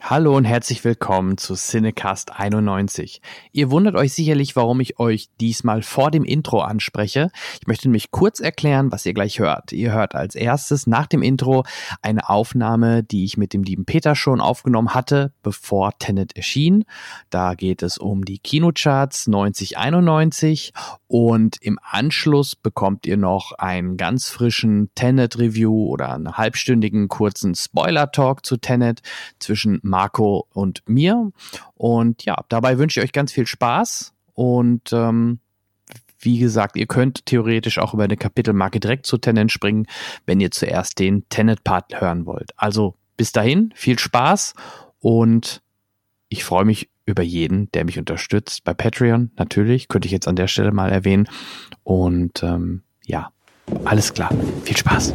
Hallo und herzlich willkommen zu Cinecast 91. Ihr wundert euch sicherlich, warum ich euch diesmal vor dem Intro anspreche. Ich möchte nämlich kurz erklären, was ihr gleich hört. Ihr hört als erstes nach dem Intro eine Aufnahme, die ich mit dem lieben Peter schon aufgenommen hatte, bevor Tenet erschien. Da geht es um die Kinocharts 9091 und im Anschluss bekommt ihr noch einen ganz frischen Tenet Review oder einen halbstündigen kurzen Spoiler Talk zu Tenet zwischen Marco und mir. Und ja, dabei wünsche ich euch ganz viel Spaß und ähm, wie gesagt, ihr könnt theoretisch auch über eine Kapitelmarke direkt zu Tenet springen, wenn ihr zuerst den Tenet-Part hören wollt. Also bis dahin, viel Spaß und ich freue mich über jeden, der mich unterstützt. Bei Patreon natürlich, könnte ich jetzt an der Stelle mal erwähnen. Und ähm, ja, alles klar. Viel Spaß.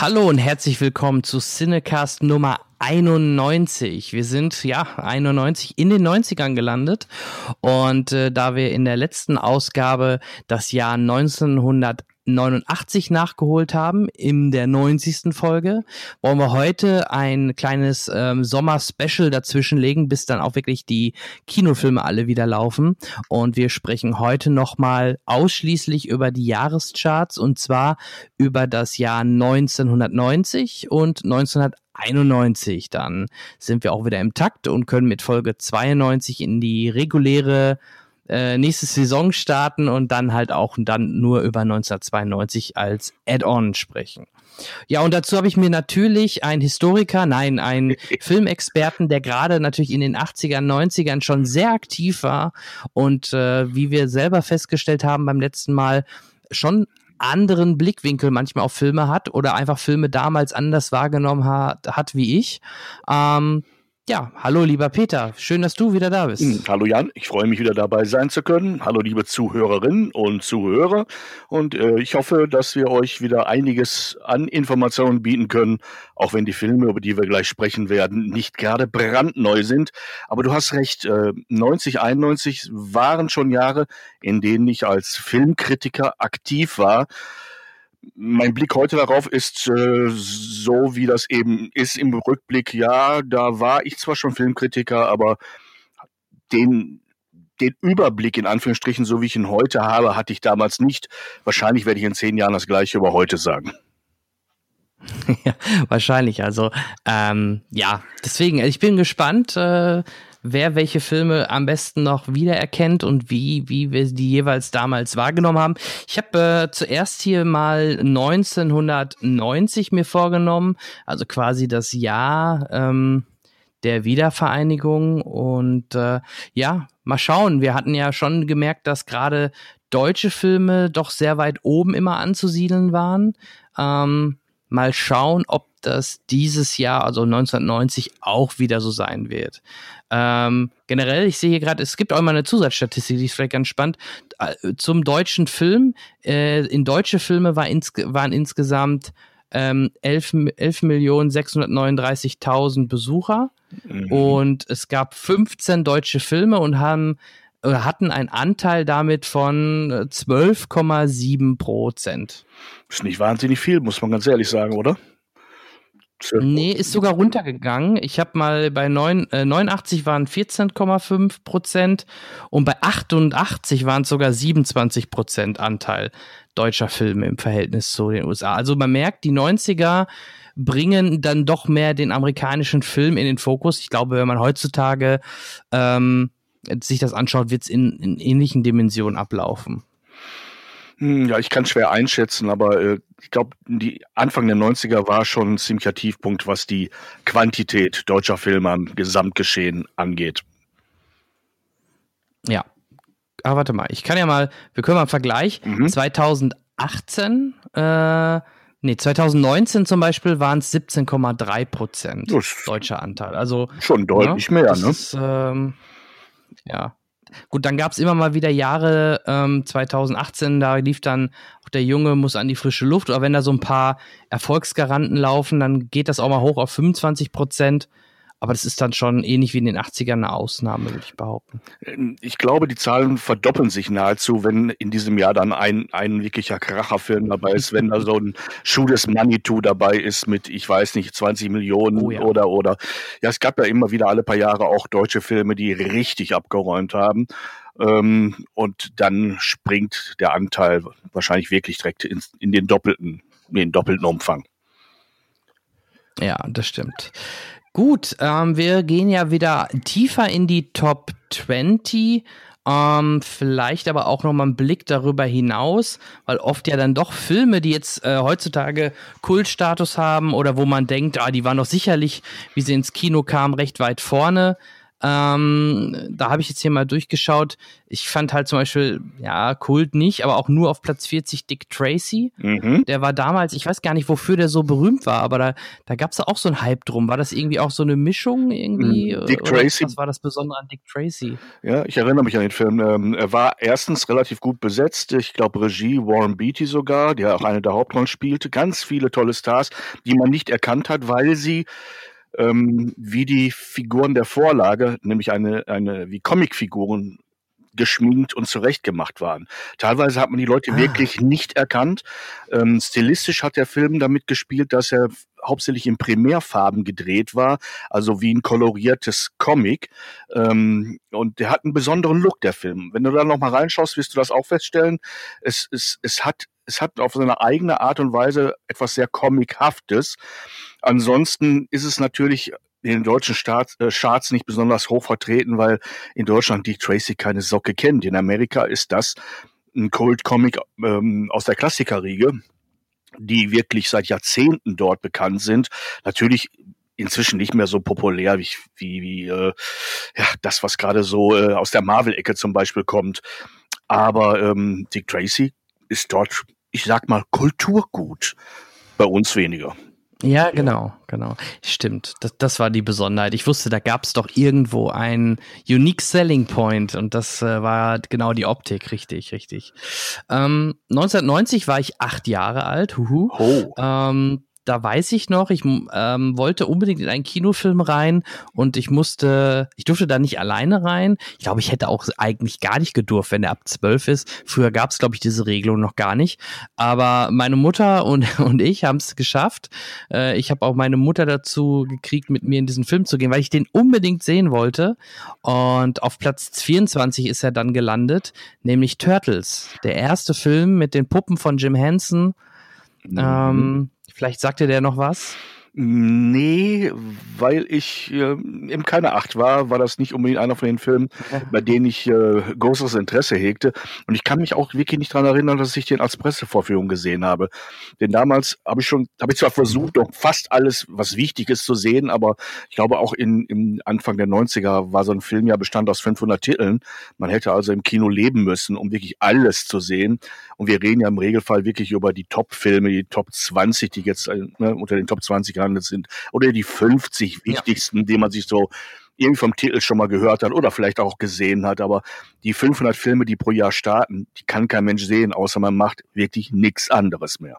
Hallo und herzlich willkommen zu Cinecast Nummer 91. Wir sind ja 91 in den 90ern gelandet und äh, da wir in der letzten Ausgabe das Jahr 1900 89 nachgeholt haben in der 90. Folge, wollen wir heute ein kleines ähm, Sommer-Special dazwischen legen, bis dann auch wirklich die Kinofilme alle wieder laufen. Und wir sprechen heute nochmal ausschließlich über die Jahrescharts und zwar über das Jahr 1990 und 1991. Dann sind wir auch wieder im Takt und können mit Folge 92 in die reguläre äh, nächste Saison starten und dann halt auch dann nur über 1992 als Add-on sprechen. Ja, und dazu habe ich mir natürlich einen Historiker, nein, einen Filmexperten, der gerade natürlich in den 80ern, 90ern schon sehr aktiv war und äh, wie wir selber festgestellt haben beim letzten Mal, schon anderen Blickwinkel manchmal auf Filme hat oder einfach Filme damals anders wahrgenommen hat, hat wie ich. Ähm, ja, hallo lieber Peter, schön, dass du wieder da bist. Hm, hallo Jan, ich freue mich wieder dabei sein zu können. Hallo liebe Zuhörerinnen und Zuhörer und äh, ich hoffe, dass wir euch wieder einiges an Informationen bieten können, auch wenn die Filme, über die wir gleich sprechen werden, nicht gerade brandneu sind. Aber du hast recht, äh, 90, 91 waren schon Jahre, in denen ich als Filmkritiker aktiv war mein Blick heute darauf ist äh, so, wie das eben ist im Rückblick. Ja, da war ich zwar schon Filmkritiker, aber den, den Überblick in Anführungsstrichen, so wie ich ihn heute habe, hatte ich damals nicht. Wahrscheinlich werde ich in zehn Jahren das gleiche über heute sagen. ja, wahrscheinlich. Also ähm, ja, deswegen, ich bin gespannt. Äh wer welche Filme am besten noch wiedererkennt und wie, wie wir die jeweils damals wahrgenommen haben. Ich habe äh, zuerst hier mal 1990 mir vorgenommen, also quasi das Jahr ähm, der Wiedervereinigung. Und äh, ja, mal schauen. Wir hatten ja schon gemerkt, dass gerade deutsche Filme doch sehr weit oben immer anzusiedeln waren. Ähm, mal schauen, ob das dieses Jahr, also 1990, auch wieder so sein wird. Ähm, generell, ich sehe hier gerade, es gibt auch mal eine Zusatzstatistik, die ist vielleicht ganz spannend. Äh, zum deutschen Film, äh, in deutsche Filme war ins, waren insgesamt ähm, 11, 11 Millionen 639.000 Besucher mhm. und es gab 15 deutsche Filme und haben hatten einen Anteil damit von 12,7 Prozent. Ist nicht wahnsinnig viel, muss man ganz ehrlich sagen, oder? Nee, ist sogar runtergegangen. Ich habe mal bei 9, äh, 89 waren 14,5 Prozent und bei 88 waren es sogar 27 Prozent Anteil deutscher Filme im Verhältnis zu den USA. Also man merkt, die 90er bringen dann doch mehr den amerikanischen Film in den Fokus. Ich glaube, wenn man heutzutage ähm, sich das anschaut, wird es in, in ähnlichen Dimensionen ablaufen. Hm, ja, ich kann schwer einschätzen, aber äh, ich glaube, die Anfang der 90er war schon ein ziemlicher Tiefpunkt, was die Quantität deutscher Filme am Gesamtgeschehen angeht. Ja. Aber warte mal, ich kann ja mal, wir können mal einen Vergleich. Mhm. 2018 äh, Nee, 2019 zum Beispiel waren es 17,3 Prozent deutscher Anteil. Also schon deutlich ja, mehr, ne? Ist, ähm, ja. Gut, dann gab es immer mal wieder Jahre, ähm, 2018, da lief dann auch der Junge muss an die frische Luft. Oder wenn da so ein paar Erfolgsgaranten laufen, dann geht das auch mal hoch auf 25 Prozent. Aber das ist dann schon ähnlich wie in den 80ern eine Ausnahme, würde ich behaupten. Ich glaube, die Zahlen verdoppeln sich nahezu, wenn in diesem Jahr dann ein, ein wirklicher Kracherfilm dabei ist, wenn da so ein Schuh des Manitou dabei ist mit, ich weiß nicht, 20 Millionen oh ja. oder, oder. Ja, es gab ja immer wieder alle paar Jahre auch deutsche Filme, die richtig abgeräumt haben. Ähm, und dann springt der Anteil wahrscheinlich wirklich direkt in, in den doppelten, in den doppelten Umfang. Ja, das stimmt. Gut, ähm, wir gehen ja wieder tiefer in die Top 20. Ähm, vielleicht aber auch noch mal einen Blick darüber hinaus, weil oft ja dann doch Filme, die jetzt äh, heutzutage Kultstatus haben oder wo man denkt, ah, die waren doch sicherlich, wie sie ins Kino kamen, recht weit vorne. Ähm, da habe ich jetzt hier mal durchgeschaut. Ich fand halt zum Beispiel, ja, Kult nicht, aber auch nur auf Platz 40 Dick Tracy. Mhm. Der war damals, ich weiß gar nicht, wofür der so berühmt war, aber da, da gab es auch so einen Hype drum. War das irgendwie auch so eine Mischung irgendwie? Mhm. Dick Tracy. Was war das Besondere an Dick Tracy? Ja, ich erinnere mich an den Film. Ähm, er war erstens relativ gut besetzt. Ich glaube, Regie Warren Beatty sogar, der auch eine der Hauptrollen spielte. Ganz viele tolle Stars, die man nicht erkannt hat, weil sie ähm, wie die Figuren der Vorlage, nämlich eine, eine wie Comicfiguren geschminkt und zurechtgemacht waren. Teilweise hat man die Leute ah. wirklich nicht erkannt. Ähm, stilistisch hat der Film damit gespielt, dass er hauptsächlich in Primärfarben gedreht war, also wie ein koloriertes Comic. Ähm, und der hat einen besonderen Look, der Film. Wenn du da noch mal reinschaust, wirst du das auch feststellen. Es, es, es hat es hat auf seine eigene Art und Weise etwas sehr Comichaftes. Ansonsten ist es natürlich in den deutschen Staat, äh, Charts nicht besonders hoch vertreten, weil in Deutschland Dick Tracy keine Socke kennt. In Amerika ist das ein Cold-Comic ähm, aus der Klassikerriege, die wirklich seit Jahrzehnten dort bekannt sind. Natürlich inzwischen nicht mehr so populär wie, wie, wie äh, ja, das, was gerade so äh, aus der Marvel-Ecke zum Beispiel kommt. Aber ähm, Dick Tracy ist dort, ich sag mal, Kulturgut. Bei uns weniger. Ja, genau, genau. Stimmt. Das, das war die Besonderheit. Ich wusste, da gab es doch irgendwo einen Unique Selling Point und das äh, war genau die Optik, richtig, richtig. Ähm, 1990 war ich acht Jahre alt. Huhu. Oh. Ähm, da weiß ich noch, ich ähm, wollte unbedingt in einen Kinofilm rein und ich musste, ich durfte da nicht alleine rein. Ich glaube, ich hätte auch eigentlich gar nicht gedurft, wenn der ab zwölf ist. Früher gab es, glaube ich, diese Regelung noch gar nicht. Aber meine Mutter und, und ich haben es geschafft. Äh, ich habe auch meine Mutter dazu gekriegt, mit mir in diesen Film zu gehen, weil ich den unbedingt sehen wollte. Und auf Platz 24 ist er dann gelandet, nämlich Turtles. Der erste Film mit den Puppen von Jim Henson. Mhm. Ähm, Vielleicht sagt dir der noch was? Nee, weil ich äh, im keine Acht war, war das nicht unbedingt einer von den Filmen, bei denen ich äh, großes Interesse hegte. Und ich kann mich auch wirklich nicht daran erinnern, dass ich den als Pressevorführung gesehen habe. Denn damals habe ich schon, habe ich zwar versucht, doch fast alles, was wichtig ist, zu sehen, aber ich glaube auch in, im Anfang der 90er war so ein Film ja bestand aus 500 Titeln. Man hätte also im Kino leben müssen, um wirklich alles zu sehen. Und wir reden ja im Regelfall wirklich über die Top-Filme, die Top 20, die jetzt äh, ne, unter den Top 20 gelandet sind, oder die 50 wichtigsten, ja. die man sich so irgendwie vom Titel schon mal gehört hat oder vielleicht auch gesehen hat. Aber die 500 Filme, die pro Jahr starten, die kann kein Mensch sehen, außer man macht wirklich nichts anderes mehr.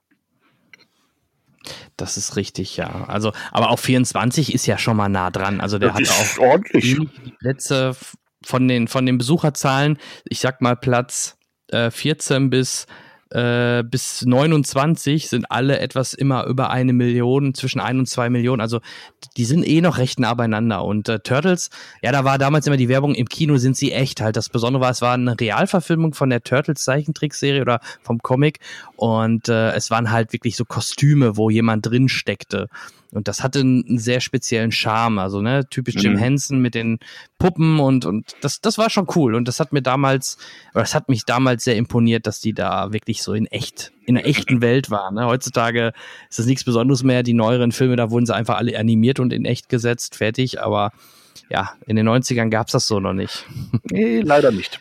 Das ist richtig, ja. Also, aber auch 24 ist ja schon mal nah dran. Also der das hat auch ordentlich. die Plätze von den von den Besucherzahlen. Ich sag mal Platz äh, 14 bis äh, bis 29 sind alle etwas immer über eine Million, zwischen ein und zwei Millionen. Also die sind eh noch recht nah beieinander. Und äh, Turtles, ja, da war damals immer die Werbung, im Kino sind sie echt halt. Das Besondere war, es war eine Realverfilmung von der Turtles Zeichentrickserie oder vom Comic. Und äh, es waren halt wirklich so Kostüme, wo jemand drin steckte. Und das hatte einen sehr speziellen Charme, also ne, typisch Jim mhm. Henson mit den Puppen und und das das war schon cool und das hat mir damals, oder das hat mich damals sehr imponiert, dass die da wirklich so in echt in der echten Welt waren. Ne? Heutzutage ist das nichts Besonderes mehr. Die neueren Filme, da wurden sie einfach alle animiert und in echt gesetzt, fertig. Aber ja, in den 90ern gab's das so noch nicht. Nee, leider nicht.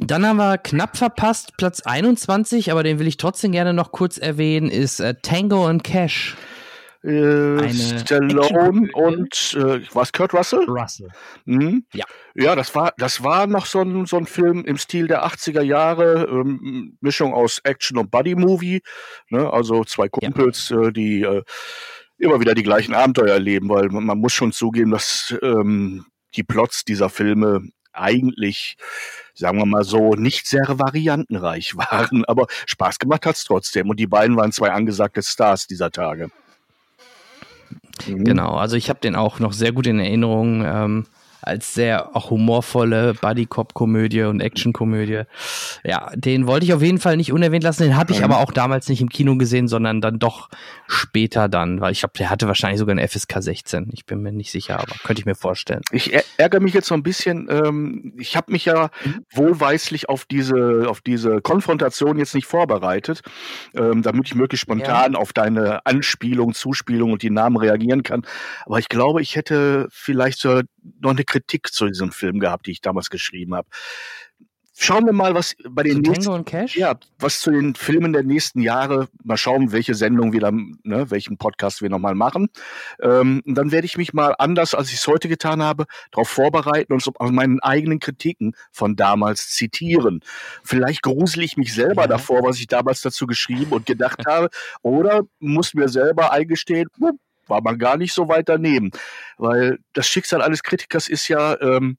Dann haben wir knapp verpasst, Platz 21, aber den will ich trotzdem gerne noch kurz erwähnen, ist äh, Tango and Cash. Äh, Stallone und äh, was Kurt Russell? Russell. Mhm. Ja. Ja, das war das war noch so ein, so ein Film im Stil der 80er Jahre, ähm, Mischung aus Action und Buddy Movie, ne? Also zwei Kumpels, ja. äh, die äh, immer wieder die gleichen Abenteuer erleben, weil man, man muss schon zugeben, dass ähm, die Plots dieser Filme eigentlich, sagen wir mal so, nicht sehr variantenreich waren, aber Spaß gemacht hat's trotzdem. Und die beiden waren zwei angesagte Stars dieser Tage. Mhm. Genau, also ich habe den auch noch sehr gut in Erinnerung. Ähm, als sehr auch humorvolle Buddy-Cop-Komödie und Action-Komödie. Ja, den wollte ich auf jeden Fall nicht unerwähnt lassen. Den habe ich aber auch damals nicht im Kino gesehen, sondern dann doch später dann, weil ich glaube, der hatte wahrscheinlich sogar eine FSK 16. Ich bin mir nicht sicher, aber könnte ich mir vorstellen. Ich ärgere mich jetzt so ein bisschen. Ähm, ich habe mich ja mhm. wohlweislich auf diese, auf diese Konfrontation jetzt nicht vorbereitet, ähm, damit ich möglichst spontan ja. auf deine Anspielung, Zuspielung und die Namen reagieren kann. Aber ich glaube, ich hätte vielleicht so noch eine Kritik zu diesem Film gehabt, die ich damals geschrieben habe. Schauen wir mal, was bei den zu nächsten, Tango und Cash? ja, was zu den Filmen der nächsten Jahre. Mal schauen, welche Sendung wir dann, ne, welchen Podcast wir nochmal machen. Ähm, und dann werde ich mich mal anders, als ich es heute getan habe, darauf vorbereiten und so aus meinen eigenen Kritiken von damals zitieren. Vielleicht grusel ich mich selber ja. davor, was ich damals dazu geschrieben und gedacht habe, oder muss mir selber eingestehen, war man gar nicht so weit daneben. Weil das Schicksal eines Kritikers ist ja, ähm,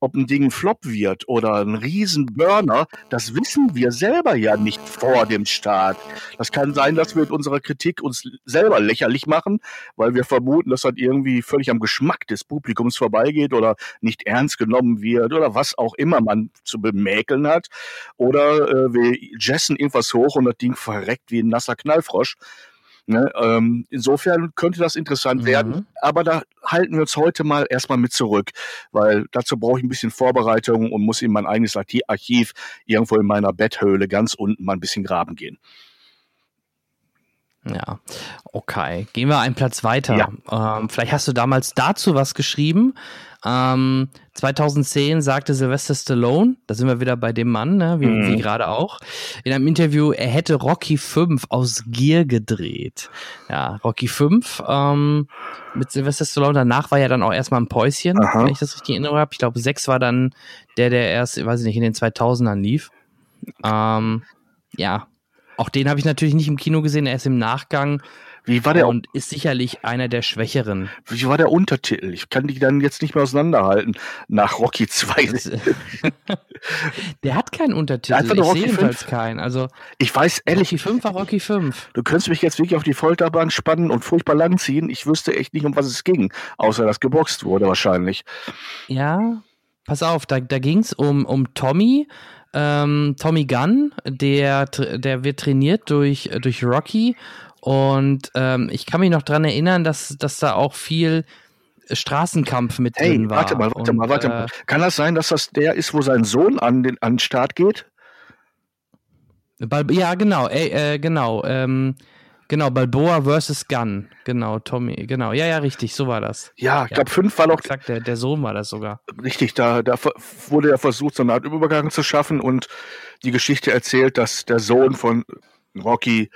ob ein Ding Flop wird oder ein Riesenburner, das wissen wir selber ja nicht vor dem Start. Das kann sein, dass wir mit unserer Kritik uns selber lächerlich machen, weil wir vermuten, dass das irgendwie völlig am Geschmack des Publikums vorbeigeht oder nicht ernst genommen wird oder was auch immer man zu bemäkeln hat. Oder äh, wir jessen irgendwas hoch und das Ding verreckt wie ein nasser Knallfrosch. Ne, ähm, insofern könnte das interessant mhm. werden, aber da halten wir uns heute mal erstmal mit zurück, weil dazu brauche ich ein bisschen Vorbereitung und muss in mein eigenes Archiv irgendwo in meiner Betthöhle ganz unten mal ein bisschen graben gehen. Ja, okay. Gehen wir einen Platz weiter. Ja. Ähm, vielleicht hast du damals dazu was geschrieben. Ähm, 2010 sagte Sylvester Stallone, da sind wir wieder bei dem Mann, ne, wie, mhm. wie gerade auch, in einem Interview, er hätte Rocky 5 aus Gier gedreht. Ja, Rocky 5 ähm, mit Sylvester Stallone, danach war ja dann auch erstmal ein Päuschen, Aha. wenn ich das richtig in Erinnerung habe. Ich glaube, 6 war dann der, der erst, weiß ich nicht, in den 2000ern lief. Ähm, ja, auch den habe ich natürlich nicht im Kino gesehen, er ist im Nachgang wie war der? Und ist sicherlich einer der schwächeren. Wie war der Untertitel? Ich kann die dann jetzt nicht mehr auseinanderhalten. Nach Rocky 2. der hat keinen Untertitel. Einfach nur Rocky ich sehe 5. keinen. Also, ich weiß ehrlich. Rocky 5 war Rocky 5. Du könntest mich jetzt wirklich auf die Folterbahn spannen und furchtbar langziehen. Ich wüsste echt nicht, um was es ging. Außer dass geboxt wurde wahrscheinlich. Ja, pass auf, da, da ging es um, um Tommy. Ähm, Tommy Gunn, der, der wird trainiert durch, durch Rocky und ähm, ich kann mich noch dran erinnern, dass, dass da auch viel Straßenkampf mit hey, drin war. Warte mal, warte Und, mal, warte mal. Äh, kann das sein, dass das der ist, wo sein Sohn an den, an den Start geht? Ja, genau, äh, äh, genau. Ähm, genau, Balboa versus Gunn. Genau, Tommy, genau. Ja, ja, richtig, so war das. Ja, ich ja. glaube, fünf war noch. Exakt, der, der Sohn war das sogar. Richtig, da, da wurde ja versucht, so eine Art Übergang zu schaffen und die Geschichte erzählt, dass der Sohn von Rocky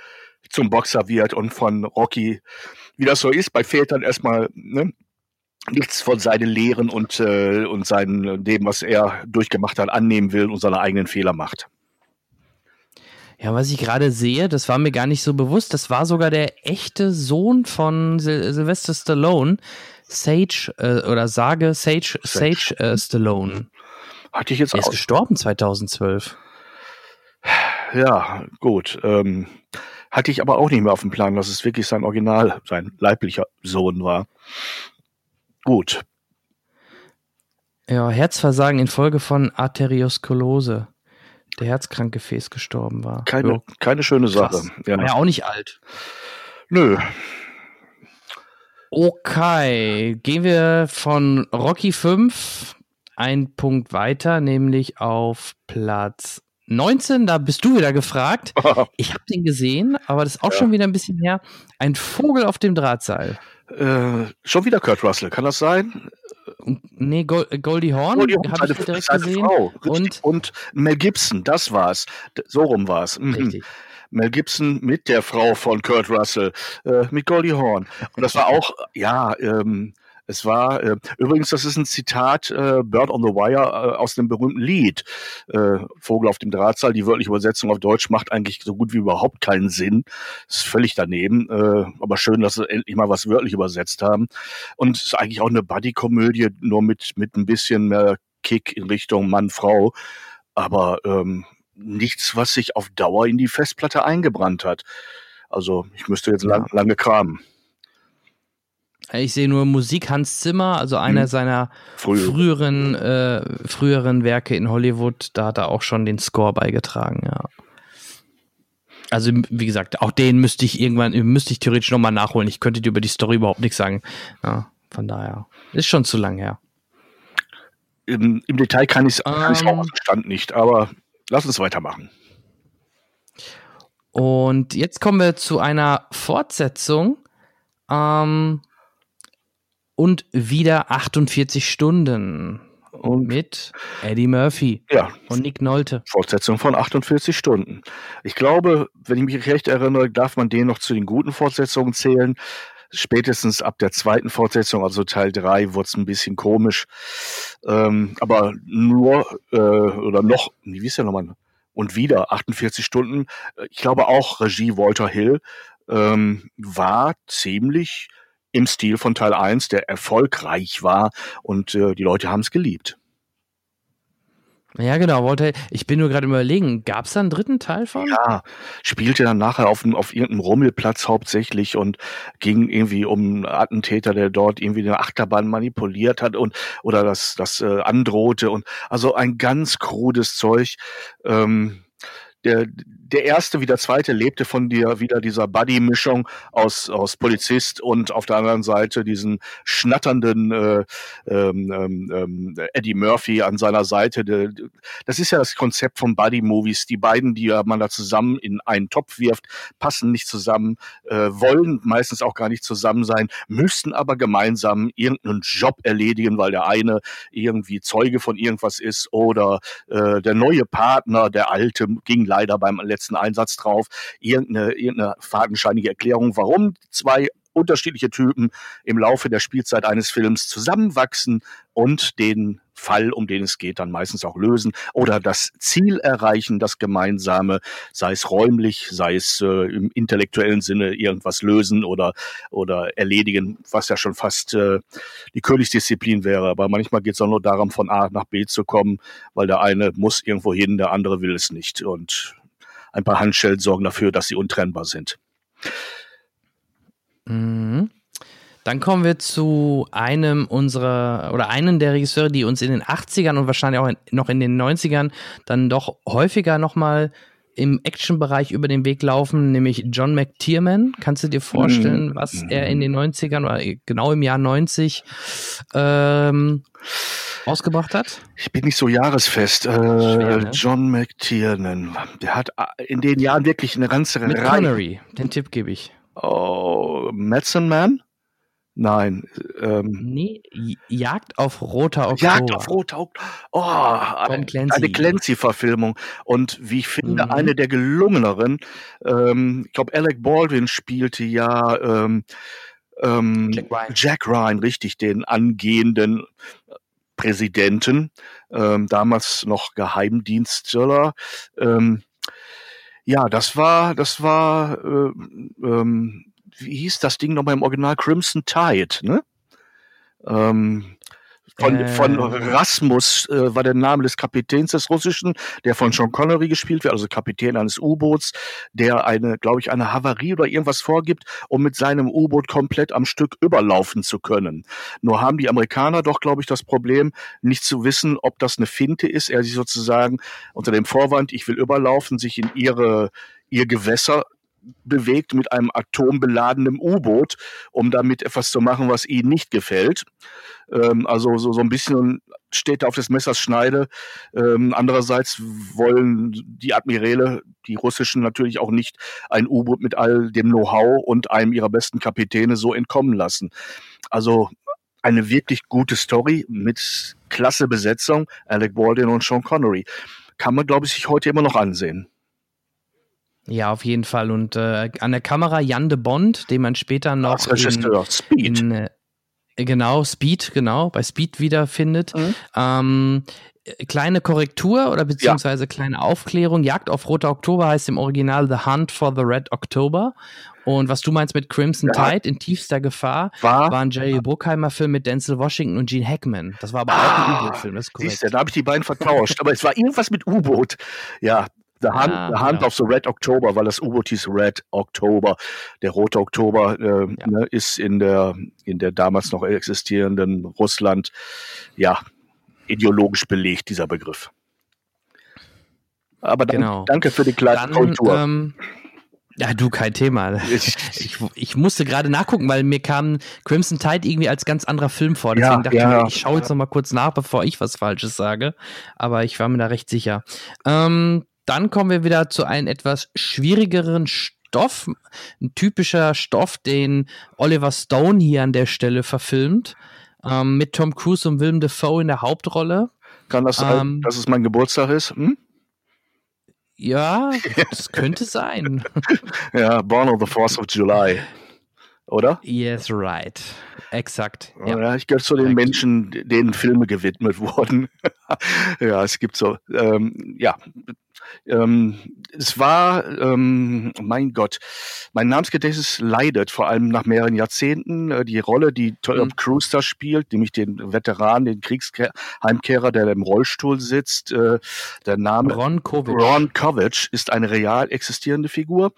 zum Boxer wird und von Rocky, wie das so ist, bei Vätern erstmal ne, nichts von seinen Lehren und, äh, und seinen, dem, was er durchgemacht hat, annehmen will und seine eigenen Fehler macht. Ja, was ich gerade sehe, das war mir gar nicht so bewusst. Das war sogar der echte Sohn von Sil Sylvester Stallone, Sage äh, oder sage Sage Sage, Sage äh, Stallone. Hatte ich jetzt er ist gestorben 2012. Ja, gut. Ähm, hatte ich aber auch nicht mehr auf dem Plan, dass es wirklich sein Original, sein leiblicher Sohn war. Gut. Ja, Herzversagen infolge von Arteriosklerose. Der Herzkrankgefäß gestorben war. Keine, keine schöne Sache. Ja. War ja auch nicht alt. Nö. Okay, gehen wir von Rocky 5 ein Punkt weiter, nämlich auf Platz 19, da bist du wieder gefragt. Ich habe den gesehen, aber das ist auch ja. schon wieder ein bisschen her. Ein Vogel auf dem Drahtseil. Äh, schon wieder Kurt Russell, kann das sein? Nee, Goldie Horn, Goldie Horn habe ich direkt gesehen. Frau. Und, und Mel Gibson, das war's. So rum war's. Mhm. Richtig. Mel Gibson mit der Frau von Kurt Russell, äh, mit Goldie Horn. Und das war auch, ja, ähm, es war äh, übrigens, das ist ein Zitat äh, Bird on the Wire äh, aus dem berühmten Lied äh, Vogel auf dem Drahtseil. Die wörtliche Übersetzung auf Deutsch macht eigentlich so gut wie überhaupt keinen Sinn. Ist völlig daneben. Äh, aber schön, dass sie endlich mal was wörtlich übersetzt haben. Und es ist eigentlich auch eine Buddy-Komödie, nur mit mit ein bisschen mehr Kick in Richtung Mann-Frau. Aber ähm, nichts, was sich auf Dauer in die Festplatte eingebrannt hat. Also ich müsste jetzt lang, lange kramen. Ich sehe nur Musik Hans Zimmer, also einer hm. seiner Früher. früheren, äh, früheren Werke in Hollywood. Da hat er auch schon den Score beigetragen, ja. Also, wie gesagt, auch den müsste ich irgendwann, müsste ich theoretisch nochmal nachholen. Ich könnte dir über die Story überhaupt nichts sagen. Ja, von daher. Ist schon zu lang her. Im, im Detail kann ich es um, auch Stand nicht, aber lass uns weitermachen. Und jetzt kommen wir zu einer Fortsetzung. Ähm, und wieder 48 Stunden. Und mit Eddie Murphy ja, und Nick Nolte. Fortsetzung von 48 Stunden. Ich glaube, wenn ich mich recht erinnere, darf man den noch zu den guten Fortsetzungen zählen. Spätestens ab der zweiten Fortsetzung, also Teil 3, wurde es ein bisschen komisch. Ähm, aber nur, äh, oder noch, wie ist der nochmal? Und wieder 48 Stunden. Ich glaube auch Regie Walter Hill ähm, war ziemlich im Stil von Teil 1, der erfolgreich war und äh, die Leute haben es geliebt. Ja, genau, wollte ich bin nur gerade überlegen, gab es da einen dritten Teil von? Ja, spielte dann nachher auf, auf irgendeinem Rummelplatz hauptsächlich und ging irgendwie um einen Attentäter, der dort irgendwie eine Achterbahn manipuliert hat und oder das, das äh, androhte und also ein ganz krudes Zeug. Ähm, der, der erste wie der zweite lebte von dir wieder dieser Buddy-Mischung aus, aus Polizist und auf der anderen Seite diesen schnatternden äh, ähm, ähm, ähm Eddie Murphy an seiner Seite. Das ist ja das Konzept von Buddy-Movies. Die beiden, die man da zusammen in einen Topf wirft, passen nicht zusammen, äh, wollen meistens auch gar nicht zusammen sein, müssten aber gemeinsam irgendeinen Job erledigen, weil der eine irgendwie Zeuge von irgendwas ist oder äh, der neue Partner, der alte, ging leider beim letzten Einsatz drauf, irgendeine, irgendeine fadenscheinige Erklärung, warum zwei unterschiedliche Typen im Laufe der Spielzeit eines Films zusammenwachsen und den Fall, um den es geht, dann meistens auch lösen oder das Ziel erreichen, das gemeinsame, sei es räumlich, sei es äh, im intellektuellen Sinne irgendwas lösen oder oder erledigen, was ja schon fast äh, die Königsdisziplin wäre. Aber manchmal geht es auch nur darum, von A nach B zu kommen, weil der eine muss irgendwo hin, der andere will es nicht. Und ein paar Handschellen sorgen dafür, dass sie untrennbar sind. Mhm. Dann kommen wir zu einem unserer oder einen der Regisseure, die uns in den 80ern und wahrscheinlich auch noch in den 90ern dann doch häufiger nochmal im Action-Bereich über den Weg laufen, nämlich John McTiernan. Kannst du dir vorstellen, mhm. was er in den 90ern oder genau im Jahr 90 ähm, ausgebracht hat? Ich bin nicht so jahresfest. Äh, Schwer, ne? John McTiernan. Der hat äh, in den Jahren wirklich eine ganze Mit Reihe. Connery, den Tipp gebe ich. Oh, Medicine Man? Nein. Ähm, nee, Jagd auf roter Oktober. Jagd auf roter Oktober. Oh, eine, eine Clancy-Verfilmung. Und wie ich finde, mhm. eine der gelungeneren. Ähm, ich glaube, Alec Baldwin spielte ja ähm, ähm, Jack, Ryan. Jack Ryan, richtig, den angehenden Präsidenten, ähm, damals noch Geheimdienstler. Ähm, ja, das war, das war, äh, wie hieß das Ding nochmal im Original? Crimson Tide, ne? Ähm, von, äh. von Rasmus äh, war der Name des Kapitäns des Russischen, der von Sean Connery gespielt wird, also Kapitän eines U-Boots, der eine, glaube ich, eine Havarie oder irgendwas vorgibt, um mit seinem U-Boot komplett am Stück überlaufen zu können. Nur haben die Amerikaner doch, glaube ich, das Problem, nicht zu wissen, ob das eine Finte ist. Er sich sozusagen unter dem Vorwand, ich will überlaufen, sich in ihre ihr Gewässer bewegt mit einem atombeladenen U-Boot, um damit etwas zu machen, was ihnen nicht gefällt. Ähm, also so, so ein bisschen steht auf des Messers Schneide. Ähm, andererseits wollen die Admiräle, die russischen natürlich auch nicht ein U-Boot mit all dem Know-how und einem ihrer besten Kapitäne so entkommen lassen. Also eine wirklich gute Story mit klasse Besetzung, Alec Baldwin und Sean Connery. Kann man, glaube ich, sich heute immer noch ansehen. Ja, auf jeden Fall. Und äh, an der Kamera Jan de Bond, den man später noch Regisseur. In, Speed. In, äh, genau, Speed, genau, bei Speed wiederfindet. Mhm. Ähm, kleine Korrektur oder beziehungsweise ja. kleine Aufklärung. Jagd auf Roter Oktober heißt im Original The Hunt for the Red October. Und was du meinst mit Crimson ja. Tide in tiefster Gefahr, war, war ein Jerry Bruckheimer Film mit Denzel Washington und Gene Hackman. Das war aber ah, auch ein ah, U-Boot-Film, das ist korrekt. Siehste, da habe ich die beiden vertauscht. aber es war irgendwas mit U-Boot. Ja, The Hunt, ja, the Hunt genau. of the Red October, weil das U-Boot hieß Red October. Der Rote Oktober äh, ja. ne, ist in der, in der damals noch existierenden Russland, ja, ideologisch belegt, dieser Begriff. Aber dann, genau. danke für die kleine Korrektur. Ähm, ja, du, kein Thema. Ich, ich musste gerade nachgucken, weil mir kam Crimson Tide irgendwie als ganz anderer Film vor. Deswegen ja, dachte ja. ich, ich schaue jetzt noch mal kurz nach, bevor ich was Falsches sage. Aber ich war mir da recht sicher. Ähm, dann kommen wir wieder zu einem etwas schwierigeren Stoff. Ein typischer Stoff, den Oliver Stone hier an der Stelle verfilmt. Ähm, mit Tom Cruise und Willem Dafoe in der Hauptrolle. Kann das sein, ähm, dass es mein Geburtstag ist? Hm? Ja, das könnte sein. ja, Born on the 4th of July. Oder? Yes, right. Exakt. Ja, ja ich gehöre zu den Menschen, denen Filme gewidmet wurden. ja, es gibt so, ähm, ja, ähm, es war, ähm, mein Gott, mein Namensgedächtnis leidet, vor allem nach mehreren Jahrzehnten. Äh, die Rolle, die Tom mhm. Cruise da spielt, nämlich den Veteran, den Kriegsheimkehrer, der im Rollstuhl sitzt. Äh, der Name Ron Kovic. Ron Kovic ist eine real existierende Figur.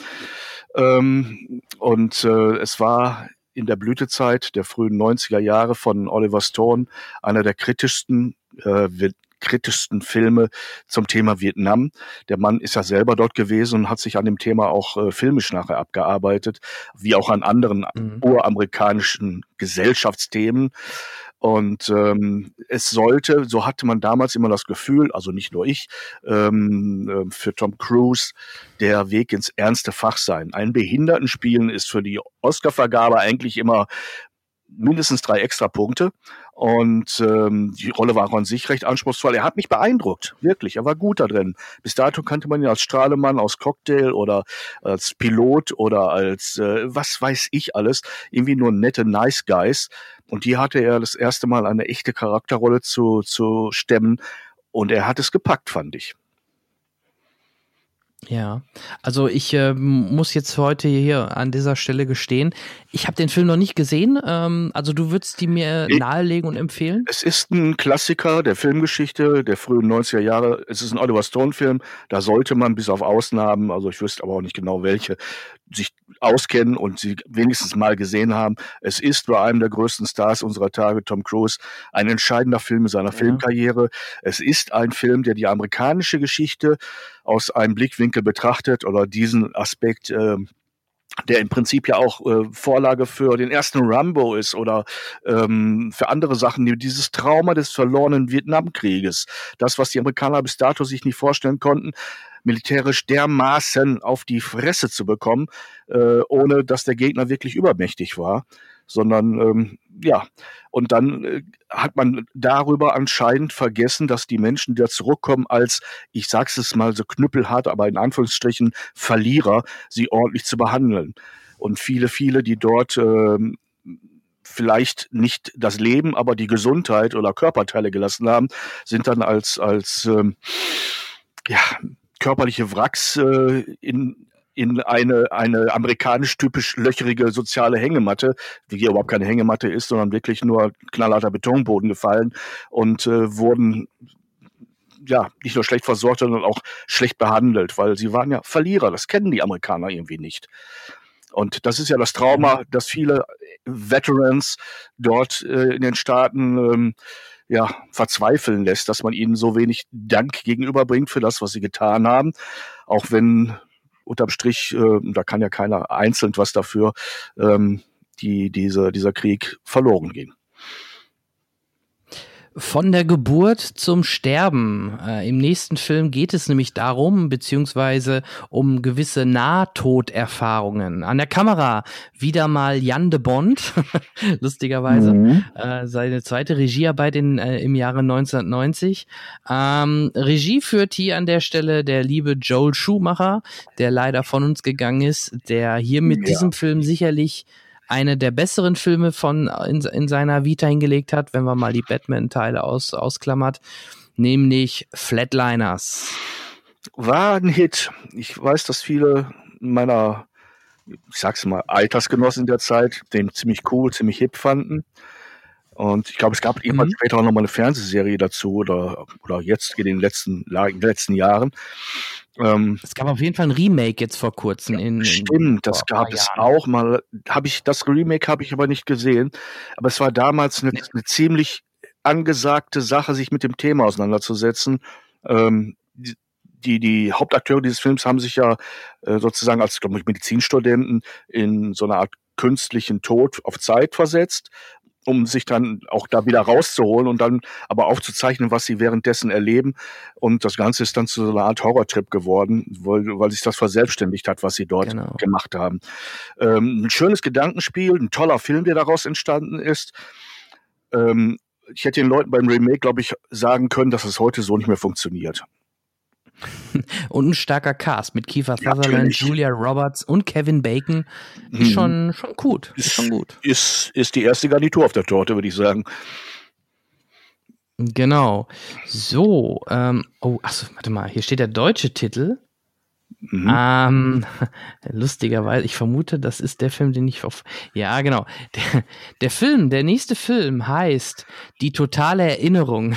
Ähm, und äh, es war in der Blütezeit der frühen 90er Jahre von Oliver Stone einer der kritischsten äh, kritischsten Filme zum Thema Vietnam. Der Mann ist ja selber dort gewesen und hat sich an dem Thema auch äh, filmisch nachher abgearbeitet, wie auch an anderen mhm. uramerikanischen Gesellschaftsthemen. Und ähm, es sollte, so hatte man damals immer das Gefühl, also nicht nur ich, ähm, äh, für Tom Cruise der Weg ins ernste Fach sein. Ein Behindertenspielen ist für die Oscarvergabe eigentlich immer mindestens drei Extrapunkte. Und ähm, die Rolle war an sich recht anspruchsvoll. Er hat mich beeindruckt, wirklich. Er war gut da drin. Bis dato kannte man ihn als Strahlemann, aus Cocktail oder als Pilot oder als äh, was weiß ich alles. Irgendwie nur nette Nice Guys. Und hier hatte er das erste Mal eine echte Charakterrolle zu, zu stemmen. Und er hat es gepackt, fand ich. Ja, also ich äh, muss jetzt heute hier an dieser Stelle gestehen, ich habe den Film noch nicht gesehen. Ähm, also du würdest die mir nahelegen und empfehlen? Es ist ein Klassiker der Filmgeschichte der frühen 90er Jahre. Es ist ein Oliver Stone-Film. Da sollte man bis auf Ausnahmen, also ich wüsste aber auch nicht genau welche, sich auskennen und sie wenigstens mal gesehen haben. Es ist bei einem der größten Stars unserer Tage, Tom Cruise, ein entscheidender Film in seiner ja. Filmkarriere. Es ist ein Film, der die amerikanische Geschichte aus einem Blickwinkel betrachtet oder diesen Aspekt äh, der im Prinzip ja auch äh, Vorlage für den ersten Rambo ist oder ähm, für andere Sachen, dieses Trauma des verlorenen Vietnamkrieges, das, was die Amerikaner bis dato sich nicht vorstellen konnten, militärisch dermaßen auf die Fresse zu bekommen, äh, ohne dass der Gegner wirklich übermächtig war sondern ähm, ja, und dann äh, hat man darüber anscheinend vergessen, dass die Menschen, die da zurückkommen, als, ich sag's es mal so knüppelhart, aber in Anführungsstrichen Verlierer, sie ordentlich zu behandeln. Und viele, viele, die dort ähm, vielleicht nicht das Leben, aber die Gesundheit oder Körperteile gelassen haben, sind dann als, als ähm, ja, körperliche Wracks äh, in in eine, eine amerikanisch typisch löcherige soziale Hängematte, die hier überhaupt keine Hängematte ist, sondern wirklich nur knallharter Betonboden gefallen und äh, wurden ja nicht nur schlecht versorgt, sondern auch schlecht behandelt, weil sie waren ja Verlierer. Das kennen die Amerikaner irgendwie nicht. Und das ist ja das Trauma, dass viele Veterans dort äh, in den Staaten ähm, ja, verzweifeln lässt, dass man ihnen so wenig Dank gegenüberbringt für das, was sie getan haben. Auch wenn unterm Strich, äh, da kann ja keiner einzeln was dafür, ähm, die, diese, dieser Krieg verloren ging. Von der Geburt zum Sterben. Äh, Im nächsten Film geht es nämlich darum, beziehungsweise um gewisse Nahtoderfahrungen. An der Kamera wieder mal Jan de Bond, lustigerweise. Mhm. Äh, seine zweite Regiearbeit in, äh, im Jahre 1990. Ähm, Regie führt hier an der Stelle der liebe Joel Schumacher, der leider von uns gegangen ist, der hier mit ja. diesem Film sicherlich eine der besseren Filme von in, in seiner Vita hingelegt hat, wenn man mal die Batman-Teile aus, ausklammert, nämlich Flatliners. War ein Hit. Ich weiß, dass viele meiner, ich sag's mal, Altersgenossen der Zeit den ziemlich cool, ziemlich hip fanden. Und ich glaube, es gab irgendwann mhm. später auch nochmal eine Fernsehserie dazu oder, oder jetzt in den letzten, in den letzten Jahren. Ähm, es gab auf jeden Fall ein Remake jetzt vor kurzem. In, stimmt, das gab es auch mal. Habe ich das Remake habe ich aber nicht gesehen. Aber es war damals eine, eine ziemlich angesagte Sache, sich mit dem Thema auseinanderzusetzen. Ähm, die, die Hauptakteure dieses Films haben sich ja äh, sozusagen als glaube ich, Medizinstudenten in so einer Art künstlichen Tod auf Zeit versetzt um sich dann auch da wieder rauszuholen und dann aber aufzuzeichnen, was sie währenddessen erleben. Und das Ganze ist dann zu so einer Art Horrortrip geworden, weil, weil sich das verselbstständigt hat, was sie dort genau. gemacht haben. Ähm, ein schönes Gedankenspiel, ein toller Film, der daraus entstanden ist. Ähm, ich hätte den Leuten beim Remake, glaube ich, sagen können, dass es heute so nicht mehr funktioniert. und ein starker Cast mit Kiefer Sutherland, Julia Roberts und Kevin Bacon. Ist mhm. schon, schon gut. Ist, ist schon gut. Ist, ist die erste Garnitur auf der Torte, würde ich sagen. Genau. So, ähm, oh, achso, warte mal, hier steht der deutsche Titel. Mhm. Ähm, lustigerweise, ich vermute, das ist der Film, den ich auf. Ja, genau. Der, der Film, der nächste Film heißt Die totale Erinnerung.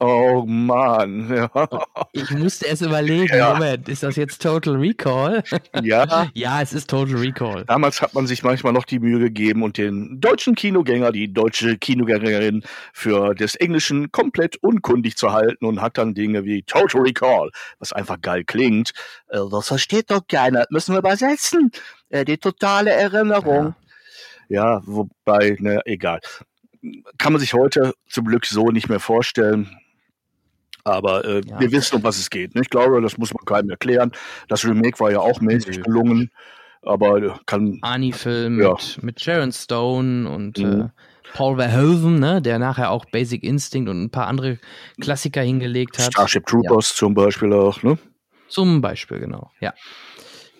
Oh Mann. Ja. Ich musste es überlegen, ja. Moment, ist das jetzt Total Recall? Ja. Ja, es ist Total Recall. Damals hat man sich manchmal noch die Mühe gegeben und den deutschen Kinogänger, die deutsche Kinogängerin für des Englischen komplett unkundig zu halten und hat dann Dinge wie Total Recall, was einfach geil klingt. Äh, das versteht doch keiner. Müssen wir übersetzen. Äh, die totale Erinnerung. Ja. ja, wobei, ne, egal. Kann man sich heute zum Glück so nicht mehr vorstellen. Aber äh, ja. wir wissen, um was es geht. Ne? Ich glaube, das muss man keinem erklären. Das Remake war ja auch mäßig gelungen, aber kann. Ani-Film ja. mit, mit Sharon Stone und mhm. äh, Paul Verhoeven, ne, der nachher auch Basic Instinct und ein paar andere Klassiker hingelegt hat. Starship Troopers ja. zum Beispiel auch, ne? Zum Beispiel, genau, ja.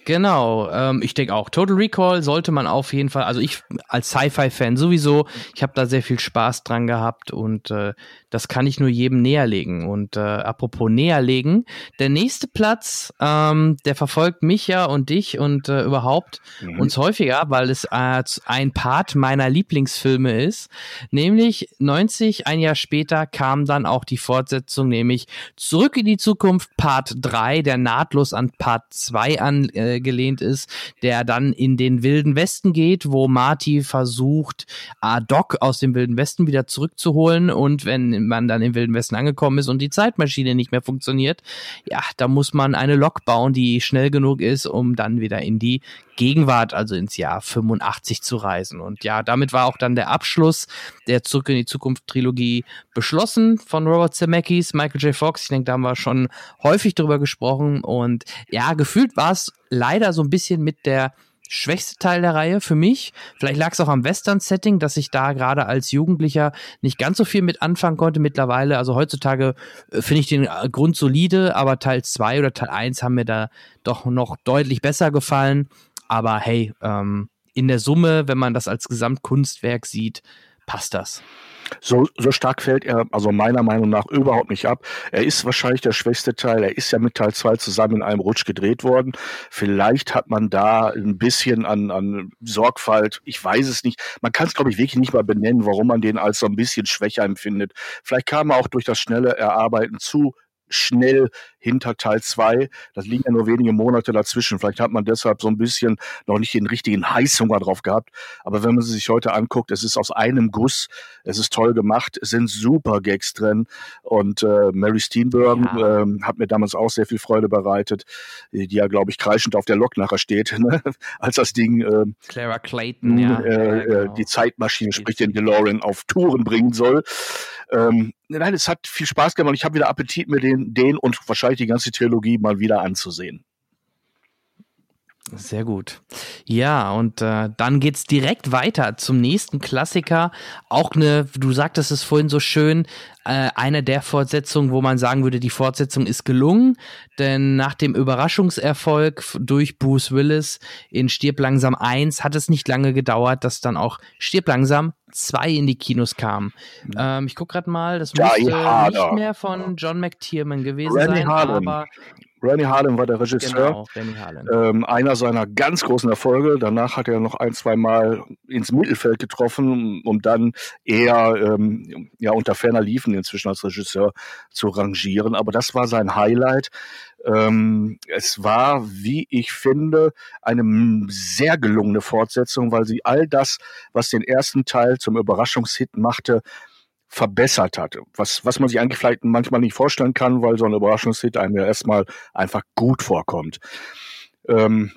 Genau, ähm, ich denke auch. Total Recall sollte man auf jeden Fall, also ich als Sci-Fi-Fan sowieso, ich habe da sehr viel Spaß dran gehabt und äh, das kann ich nur jedem näherlegen. Und äh, apropos näherlegen, der nächste Platz, ähm, der verfolgt mich ja und dich und äh, überhaupt mhm. uns häufiger, weil es äh, ein Part meiner Lieblingsfilme ist. Nämlich 90, ein Jahr später kam dann auch die Fortsetzung, nämlich Zurück in die Zukunft Part 3, der nahtlos an Part 2 angelehnt ist, der dann in den Wilden Westen geht, wo Marty versucht, äh, Doc aus dem Wilden Westen wieder zurückzuholen und wenn man dann im Wilden Westen angekommen ist und die Zeitmaschine nicht mehr funktioniert, ja, da muss man eine Lok bauen, die schnell genug ist, um dann wieder in die Gegenwart, also ins Jahr 85 zu reisen. Und ja, damit war auch dann der Abschluss der Zurück in die Zukunft Trilogie beschlossen von Robert Zemeckis, Michael J. Fox. Ich denke, da haben wir schon häufig drüber gesprochen. Und ja, gefühlt war es leider so ein bisschen mit der schwächste Teil der Reihe für mich. Vielleicht lag es auch am Western-Setting, dass ich da gerade als Jugendlicher nicht ganz so viel mit anfangen konnte mittlerweile. Also heutzutage äh, finde ich den äh, Grund solide, aber Teil 2 oder Teil 1 haben mir da doch noch deutlich besser gefallen. Aber hey, ähm, in der Summe, wenn man das als Gesamtkunstwerk sieht, passt das. So, so stark fällt er, also meiner Meinung nach, überhaupt nicht ab. Er ist wahrscheinlich der schwächste Teil. Er ist ja mit Teil 2 zusammen in einem Rutsch gedreht worden. Vielleicht hat man da ein bisschen an, an Sorgfalt, ich weiß es nicht. Man kann es, glaube ich, wirklich nicht mal benennen, warum man den als so ein bisschen schwächer empfindet. Vielleicht kam er auch durch das schnelle Erarbeiten zu schnell hinter Teil 2. Das liegen ja nur wenige Monate dazwischen. Vielleicht hat man deshalb so ein bisschen noch nicht den richtigen Heißhunger drauf gehabt. Aber wenn man sie sich heute anguckt, es ist aus einem Guss, es ist toll gemacht, es sind super Gags drin. Und äh, Mary Steenburgen ja. ähm, hat mir damals auch sehr viel Freude bereitet, die ja, glaube ich, kreischend auf der Lok nachher steht, ne? als das Ding äh, Clara Clayton. Äh, ja äh, genau. die Zeitmaschine, sprich den DeLorean, auf Touren bringen soll. Ähm, nein, es hat viel Spaß gemacht. Ich habe wieder Appetit, mir den, den und wahrscheinlich die ganze Trilogie mal wieder anzusehen. Sehr gut. Ja, und äh, dann geht's direkt weiter zum nächsten Klassiker. Auch eine, du sagtest es vorhin so schön, äh, eine der Fortsetzungen, wo man sagen würde, die Fortsetzung ist gelungen. Denn nach dem Überraschungserfolg durch Bruce Willis in Stirb langsam 1 hat es nicht lange gedauert, dass dann auch Stirb langsam 2 in die Kinos kam. Ähm, ich guck gerade mal, das müsste nicht mehr von John McTiernan gewesen Randy sein, Harlan. aber Rennie Harlan war der Regisseur. Genau, ähm, einer seiner ganz großen Erfolge. Danach hat er noch ein, zwei Mal ins Mittelfeld getroffen, um dann eher ähm, ja, unter ferner Liefen inzwischen als Regisseur zu rangieren. Aber das war sein Highlight. Ähm, es war, wie ich finde, eine sehr gelungene Fortsetzung, weil sie all das, was den ersten Teil zum Überraschungshit machte, verbessert hat. Was, was man sich eigentlich vielleicht manchmal nicht vorstellen kann, weil so ein Überraschungshit einem ja erstmal einfach gut vorkommt. Ähm,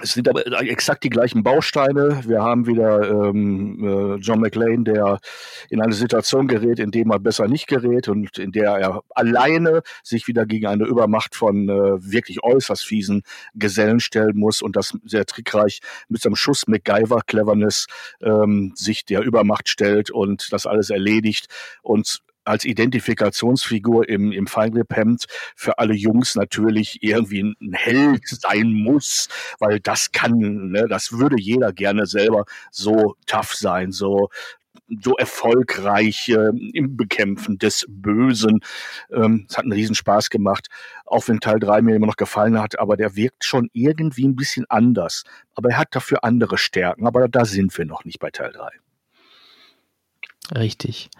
es sind aber exakt die gleichen Bausteine. Wir haben wieder ähm, äh, John McLean, der in eine Situation gerät, in dem er besser nicht gerät und in der er alleine sich wieder gegen eine Übermacht von äh, wirklich äußerst fiesen Gesellen stellen muss und das sehr trickreich mit seinem Schuss MacGyver-Cleverness ähm, sich der Übermacht stellt und das alles erledigt und als Identifikationsfigur im, im Feinripp-Hemd für alle Jungs natürlich irgendwie ein Held sein muss, weil das kann, ne, das würde jeder gerne selber so tough sein, so so erfolgreich äh, im Bekämpfen des Bösen. Ähm, es hat einen Riesenspaß gemacht, auch wenn Teil 3 mir immer noch gefallen hat, aber der wirkt schon irgendwie ein bisschen anders. Aber er hat dafür andere Stärken, aber da sind wir noch nicht bei Teil 3. Richtig.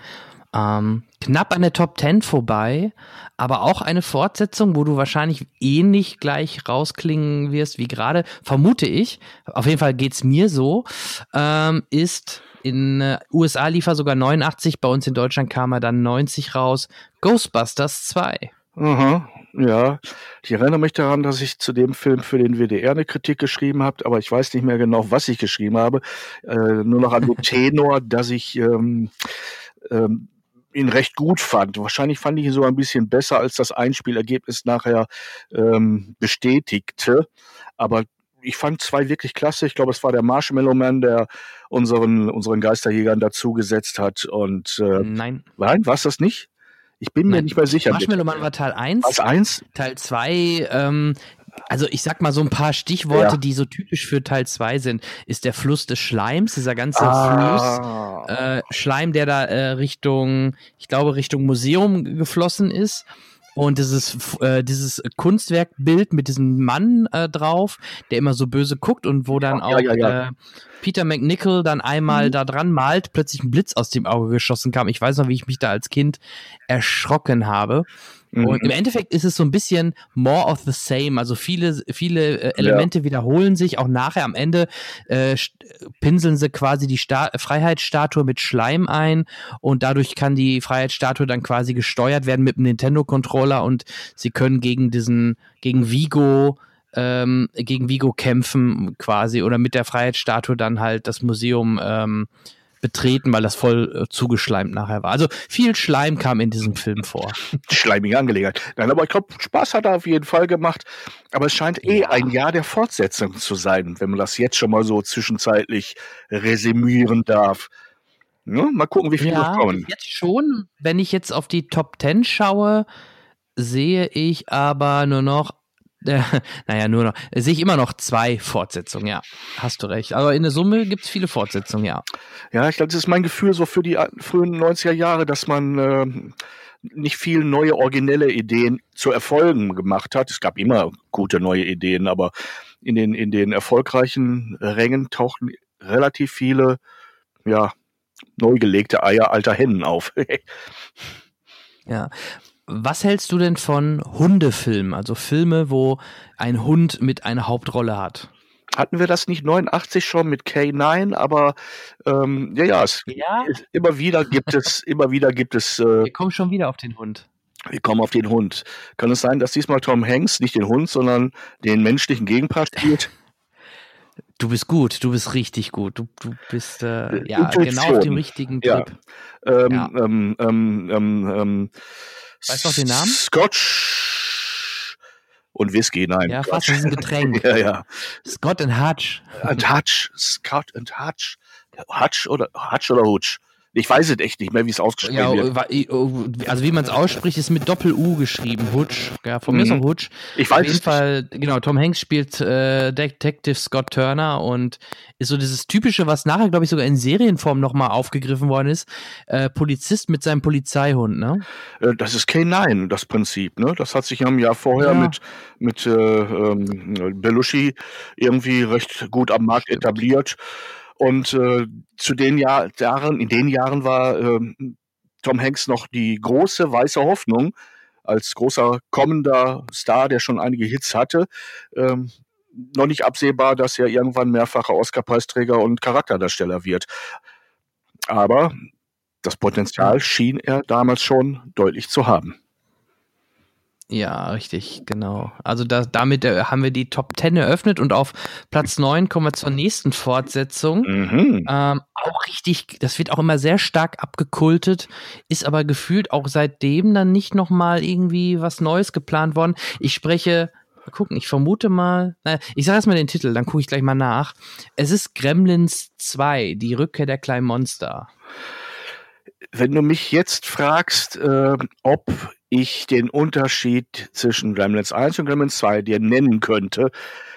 Ähm, knapp an der Top 10 vorbei, aber auch eine Fortsetzung, wo du wahrscheinlich ähnlich gleich rausklingen wirst wie gerade, vermute ich, auf jeden Fall geht's mir so, ähm, ist in äh, USA lief er sogar 89, bei uns in Deutschland kam er dann 90 raus, Ghostbusters 2. Aha, ja. Ich erinnere mich daran, dass ich zu dem Film für den WDR eine Kritik geschrieben habe, aber ich weiß nicht mehr genau, was ich geschrieben habe. Äh, nur noch an den Tenor, dass ich ähm, ähm, ihn recht gut fand. Wahrscheinlich fand ich ihn so ein bisschen besser, als das Einspielergebnis nachher ähm, bestätigte. Aber ich fand zwei wirklich klasse. Ich glaube, es war der Marshmallow Man, der unseren, unseren Geisterjägern dazugesetzt hat. Und äh, nein. Nein, war es das nicht? Ich bin Nein. mir nicht mehr sicher. Marshmallow Man war Teil 1. Was 1? Teil 2, ähm, also ich sag mal so ein paar Stichworte, ja. die so typisch für Teil 2 sind, ist der Fluss des Schleims, dieser ganze ah. Fluss, äh, Schleim, der da äh, Richtung, ich glaube Richtung Museum geflossen ist. Und dieses, äh, dieses Kunstwerkbild mit diesem Mann äh, drauf, der immer so böse guckt und wo dann auch ja, ja, äh, Peter McNichol dann einmal mhm. da dran malt, plötzlich ein Blitz aus dem Auge geschossen kam. Ich weiß noch, wie ich mich da als Kind erschrocken habe. Mhm. Und im Endeffekt ist es so ein bisschen more of the same. Also viele, viele äh, Elemente ja. wiederholen sich. Auch nachher am Ende äh, pinseln sie quasi die Sta Freiheitsstatue mit Schleim ein und dadurch kann die Freiheitsstatue dann quasi gesteuert werden mit einem Nintendo-Controller und sie können gegen diesen, gegen Vigo ähm, gegen Vigo kämpfen quasi oder mit der Freiheitsstatue dann halt das Museum ähm, betreten, weil das voll äh, zugeschleimt nachher war. Also viel Schleim kam in diesem Film vor. Schleimige Angelegenheit. Nein, aber ich glaube, Spaß hat er auf jeden Fall gemacht. Aber es scheint eh ja. ein Jahr der Fortsetzung zu sein, wenn man das jetzt schon mal so zwischenzeitlich resümieren darf. Ja, mal gucken, wie viele ja, kommen. Jetzt schon, wenn ich jetzt auf die Top 10 schaue, sehe ich aber nur noch äh, naja, nur noch, sehe ich immer noch zwei Fortsetzungen, ja. Hast du recht. Aber in der Summe gibt es viele Fortsetzungen, ja. Ja, ich glaube, das ist mein Gefühl so für die frühen 90er Jahre, dass man äh, nicht viel neue, originelle Ideen zu Erfolgen gemacht hat. Es gab immer gute neue Ideen, aber in den, in den erfolgreichen Rängen tauchten relativ viele, ja, neu gelegte Eier alter Hennen auf. ja, was hältst du denn von Hundefilmen, also Filme, wo ein Hund mit einer Hauptrolle hat? Hatten wir das nicht 89 schon mit K9, aber ähm, ja, ja, es, ja, immer wieder gibt es, immer wieder gibt es. Äh, wir kommen schon wieder auf den Hund. Wir kommen auf den Hund. Kann es sein, dass diesmal Tom Hanks nicht den Hund, sondern den menschlichen Gegenpart spielt? Du bist gut, du bist richtig gut. Du, du bist äh, ja genau auf dem richtigen Trip. Ja. Ähm, ja. Ähm, ähm, ähm, ähm weißt du noch den Namen? Scotch und Whisky, nein. Ja, fast ein Getränk. ja, ja. Scott and Hutch. And Hutch. Scott and Hutch. Hutch oder Hutch oder Hutch? Ich weiß es echt nicht mehr, wie es ausgesprochen ja, wird. Oh, also wie man es ausspricht, ist mit Doppel-U geschrieben. Hutch. Ja, von mir ist mhm. auch Hutch. Ich weiß Auf jeden Fall, nicht. genau, Tom Hanks spielt äh, Detective Scott Turner und ist so dieses typische, was nachher, glaube ich, sogar in Serienform nochmal aufgegriffen worden ist. Äh, Polizist mit seinem Polizeihund, ne? Äh, das ist K9, das Prinzip, ne? Das hat sich ja im Jahr vorher ja. mit, mit äh, ähm, Belushi irgendwie recht gut am Markt Stimmt. etabliert. Und äh, zu den Jahr, Jahren, in den Jahren war äh, Tom Hanks noch die große weiße Hoffnung als großer kommender Star, der schon einige Hits hatte. Ähm, noch nicht absehbar, dass er irgendwann mehrfacher Oscar-Preisträger und Charakterdarsteller wird. Aber das Potenzial schien er damals schon deutlich zu haben. Ja, richtig, genau. Also da, damit äh, haben wir die Top 10 eröffnet und auf Platz 9 kommen wir zur nächsten Fortsetzung. Mhm. Ähm, auch richtig, das wird auch immer sehr stark abgekultet, ist aber gefühlt auch seitdem dann nicht nochmal irgendwie was Neues geplant worden. Ich spreche, mal gucken, ich vermute mal, na, ich sage erstmal den Titel, dann gucke ich gleich mal nach. Es ist Gremlins 2, die Rückkehr der kleinen Monster. Wenn du mich jetzt fragst, äh, ob ich den Unterschied zwischen Gremlins 1 und Gremlins 2 dir nennen könnte.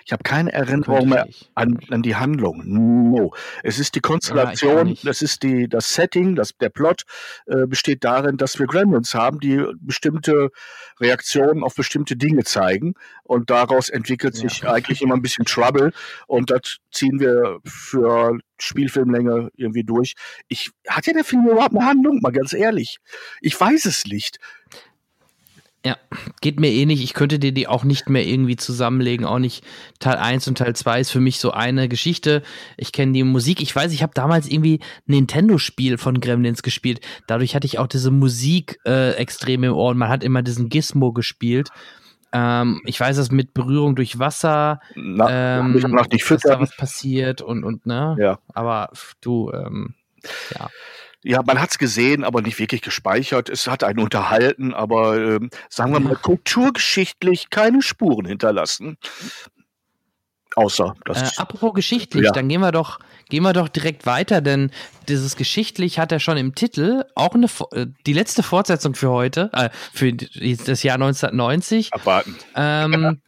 Ich habe keine Erinnerung mehr an, an, die Handlung. No. Es ist die Konstellation, ja, das ist die, das Setting, das, der Plot äh, besteht darin, dass wir Gremlins haben, die bestimmte Reaktionen auf bestimmte Dinge zeigen. Und daraus entwickelt sich ja. eigentlich immer ein bisschen Trouble. Und das ziehen wir für Spielfilmlänge irgendwie durch. Ich, hat ja der Film überhaupt eine Handlung? Mal ganz ehrlich. Ich weiß es nicht. Ja, geht mir eh nicht. Ich könnte dir die auch nicht mehr irgendwie zusammenlegen. Auch nicht Teil 1 und Teil 2 ist für mich so eine Geschichte. Ich kenne die Musik. Ich weiß, ich habe damals irgendwie ein Nintendo-Spiel von Gremlins gespielt. Dadurch hatte ich auch diese Musik äh, extrem im Ohr und man hat immer diesen Gizmo gespielt. Ähm, ich weiß, dass mit Berührung durch Wasser Na, ähm, dass da was passiert und, und ne? Ja. Aber du, ähm, ja. Ja, man hat's gesehen, aber nicht wirklich gespeichert. Es hat einen unterhalten, aber ähm, sagen wir mal kulturgeschichtlich keine Spuren hinterlassen. Außer das. Äh, apropos geschichtlich, ja. dann gehen wir doch, gehen wir doch direkt weiter, denn dieses geschichtlich hat er schon im Titel auch eine äh, die letzte Fortsetzung für heute, äh, für das Jahr 1990. Abwarten. Ähm,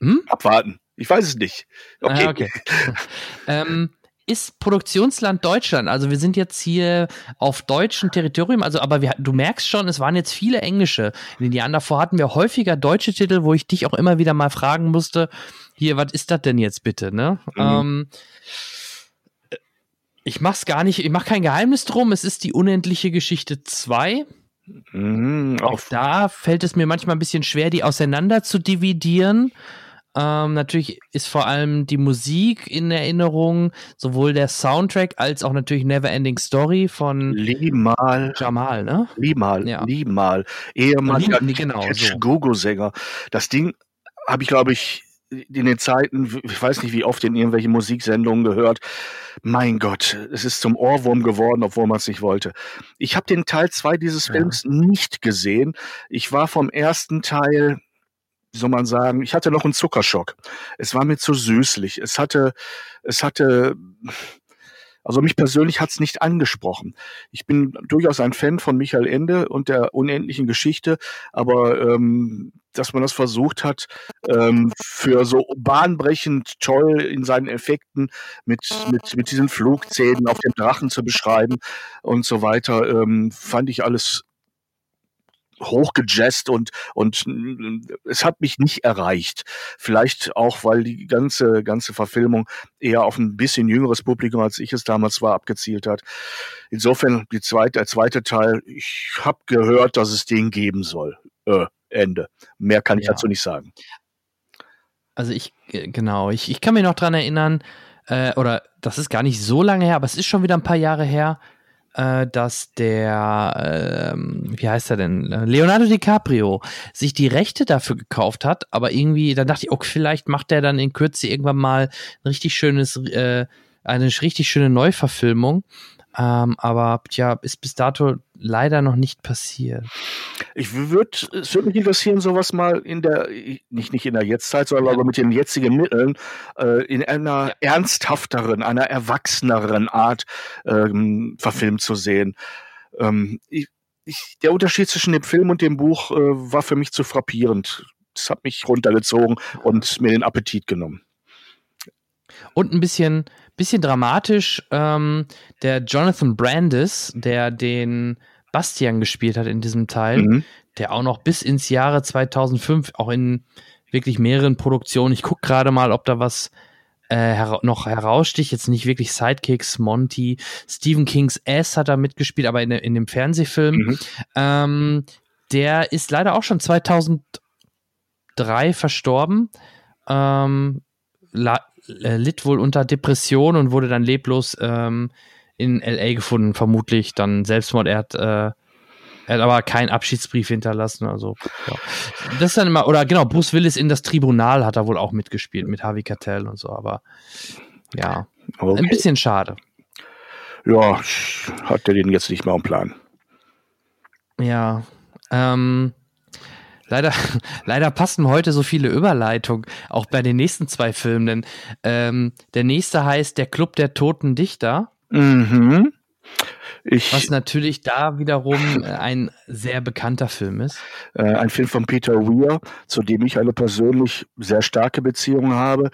hm? Abwarten. Ich weiß es nicht. Okay. Ah, okay. ähm, ist Produktionsland Deutschland. Also wir sind jetzt hier auf deutschem Territorium, also aber wir, du merkst schon, es waren jetzt viele englische. In den Jahren davor hatten wir häufiger deutsche Titel, wo ich dich auch immer wieder mal fragen musste, hier, was ist das denn jetzt bitte, ne? Mhm. Ähm, ich mach's gar nicht, ich mach kein Geheimnis drum, es ist die unendliche Geschichte 2. Mhm, auch da fällt es mir manchmal ein bisschen schwer, die auseinander zu dividieren. Ähm, natürlich ist vor allem die Musik in Erinnerung, sowohl der Soundtrack als auch natürlich Neverending Story von Limal. Jamal, ne? Limal, ja. Limal. Ehemaliger genau, so. Gogo-Sänger. Das Ding habe ich, glaube ich, in den Zeiten, ich weiß nicht wie oft in irgendwelchen Musiksendungen gehört. Mein Gott, es ist zum Ohrwurm geworden, obwohl man es nicht wollte. Ich habe den Teil 2 dieses Films ja. nicht gesehen. Ich war vom ersten Teil wie soll man sagen, ich hatte noch einen Zuckerschock. Es war mir zu süßlich. Es hatte, es hatte, also mich persönlich hat es nicht angesprochen. Ich bin durchaus ein Fan von Michael Ende und der unendlichen Geschichte, aber ähm, dass man das versucht hat, ähm, für so bahnbrechend toll in seinen Effekten mit, mit, mit diesen Flugzähnen auf dem Drachen zu beschreiben und so weiter, ähm, fand ich alles hochgejazzt und, und es hat mich nicht erreicht. Vielleicht auch, weil die ganze, ganze Verfilmung eher auf ein bisschen jüngeres Publikum, als ich es damals war, abgezielt hat. Insofern die zweite, der zweite Teil, ich habe gehört, dass es den geben soll. Äh, Ende. Mehr kann ich ja. dazu nicht sagen. Also ich, äh, genau, ich, ich kann mich noch dran erinnern, äh, oder das ist gar nicht so lange her, aber es ist schon wieder ein paar Jahre her, äh, dass der, äh, wie heißt er denn, Leonardo DiCaprio sich die Rechte dafür gekauft hat, aber irgendwie, dann dachte ich, okay, vielleicht macht der dann in Kürze irgendwann mal ein richtig schönes, äh, eine richtig schöne Neuverfilmung. Ähm, aber ja, ist bis dato leider noch nicht passiert. Ich würde, es würde mich interessieren, sowas mal in der, nicht, nicht in der Jetztzeit, sondern aber mit den jetzigen Mitteln, äh, in einer ernsthafteren, einer erwachseneren Art ähm, verfilmt zu sehen. Ähm, ich, ich, der Unterschied zwischen dem Film und dem Buch äh, war für mich zu frappierend. Das hat mich runtergezogen und mir den Appetit genommen. Und ein bisschen, bisschen dramatisch, ähm, der Jonathan Brandis, der den Bastian gespielt hat in diesem Teil, mhm. der auch noch bis ins Jahre 2005 auch in wirklich mehreren Produktionen, ich gucke gerade mal, ob da was äh, hera noch heraussticht, jetzt nicht wirklich Sidekicks, Monty, Stephen Kings S hat da mitgespielt, aber in, in dem Fernsehfilm. Mhm. Ähm, der ist leider auch schon 2003 verstorben. Ähm, äh, litt wohl unter Depression und wurde dann leblos ähm, in LA gefunden, vermutlich dann Selbstmord. Er hat, äh, er hat aber keinen Abschiedsbrief hinterlassen. Also, ja. Das ist dann immer, oder genau, Bruce Willis in das Tribunal hat er wohl auch mitgespielt mit Harvey Keitel und so, aber ja, okay. ein bisschen schade. Ja, hat er den jetzt nicht mehr am Plan. Ja, ähm, Leider, leider passen heute so viele Überleitungen, auch bei den nächsten zwei Filmen, denn ähm, der nächste heißt Der Club der Toten Dichter. Mhm. Ich, was natürlich da wiederum äh, ein sehr bekannter Film ist. Äh, ein Film von Peter Weir, zu dem ich eine persönlich sehr starke Beziehung habe.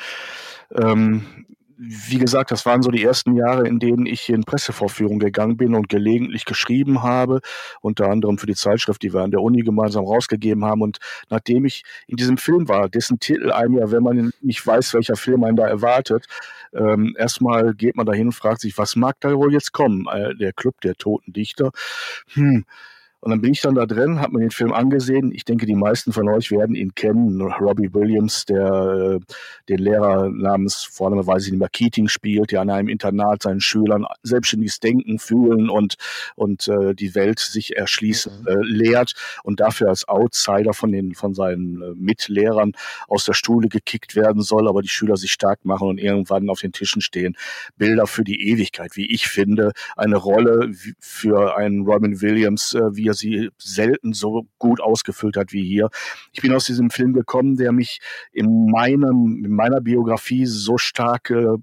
Ähm, wie gesagt, das waren so die ersten Jahre, in denen ich in Pressevorführungen gegangen bin und gelegentlich geschrieben habe, unter anderem für die Zeitschrift, die wir an der Uni gemeinsam rausgegeben haben. Und nachdem ich in diesem Film war, dessen Titel einem ja, wenn man nicht weiß, welcher Film einen da erwartet, ähm, erstmal geht man dahin und fragt sich, was mag da wohl jetzt kommen? Äh, der Club der Toten Dichter. Hm, und dann bin ich dann da drin, habe mir den Film angesehen. Ich denke, die meisten von euch werden ihn kennen. Robbie Williams, der äh, den Lehrer namens, vor allem weiß ich nicht mehr, Keating spielt, der an einem Internat seinen Schülern selbstständiges Denken, Fühlen und, und äh, die Welt sich erschließen mhm. äh, lehrt und dafür als Outsider von, den, von seinen äh, Mitlehrern aus der Schule gekickt werden soll, aber die Schüler sich stark machen und irgendwann auf den Tischen stehen. Bilder für die Ewigkeit, wie ich finde, eine Rolle für einen Robin Williams, äh, wie er sie selten so gut ausgefüllt hat wie hier. Ich bin aus diesem Film gekommen, der mich in meinem, in meiner Biografie so stark äh,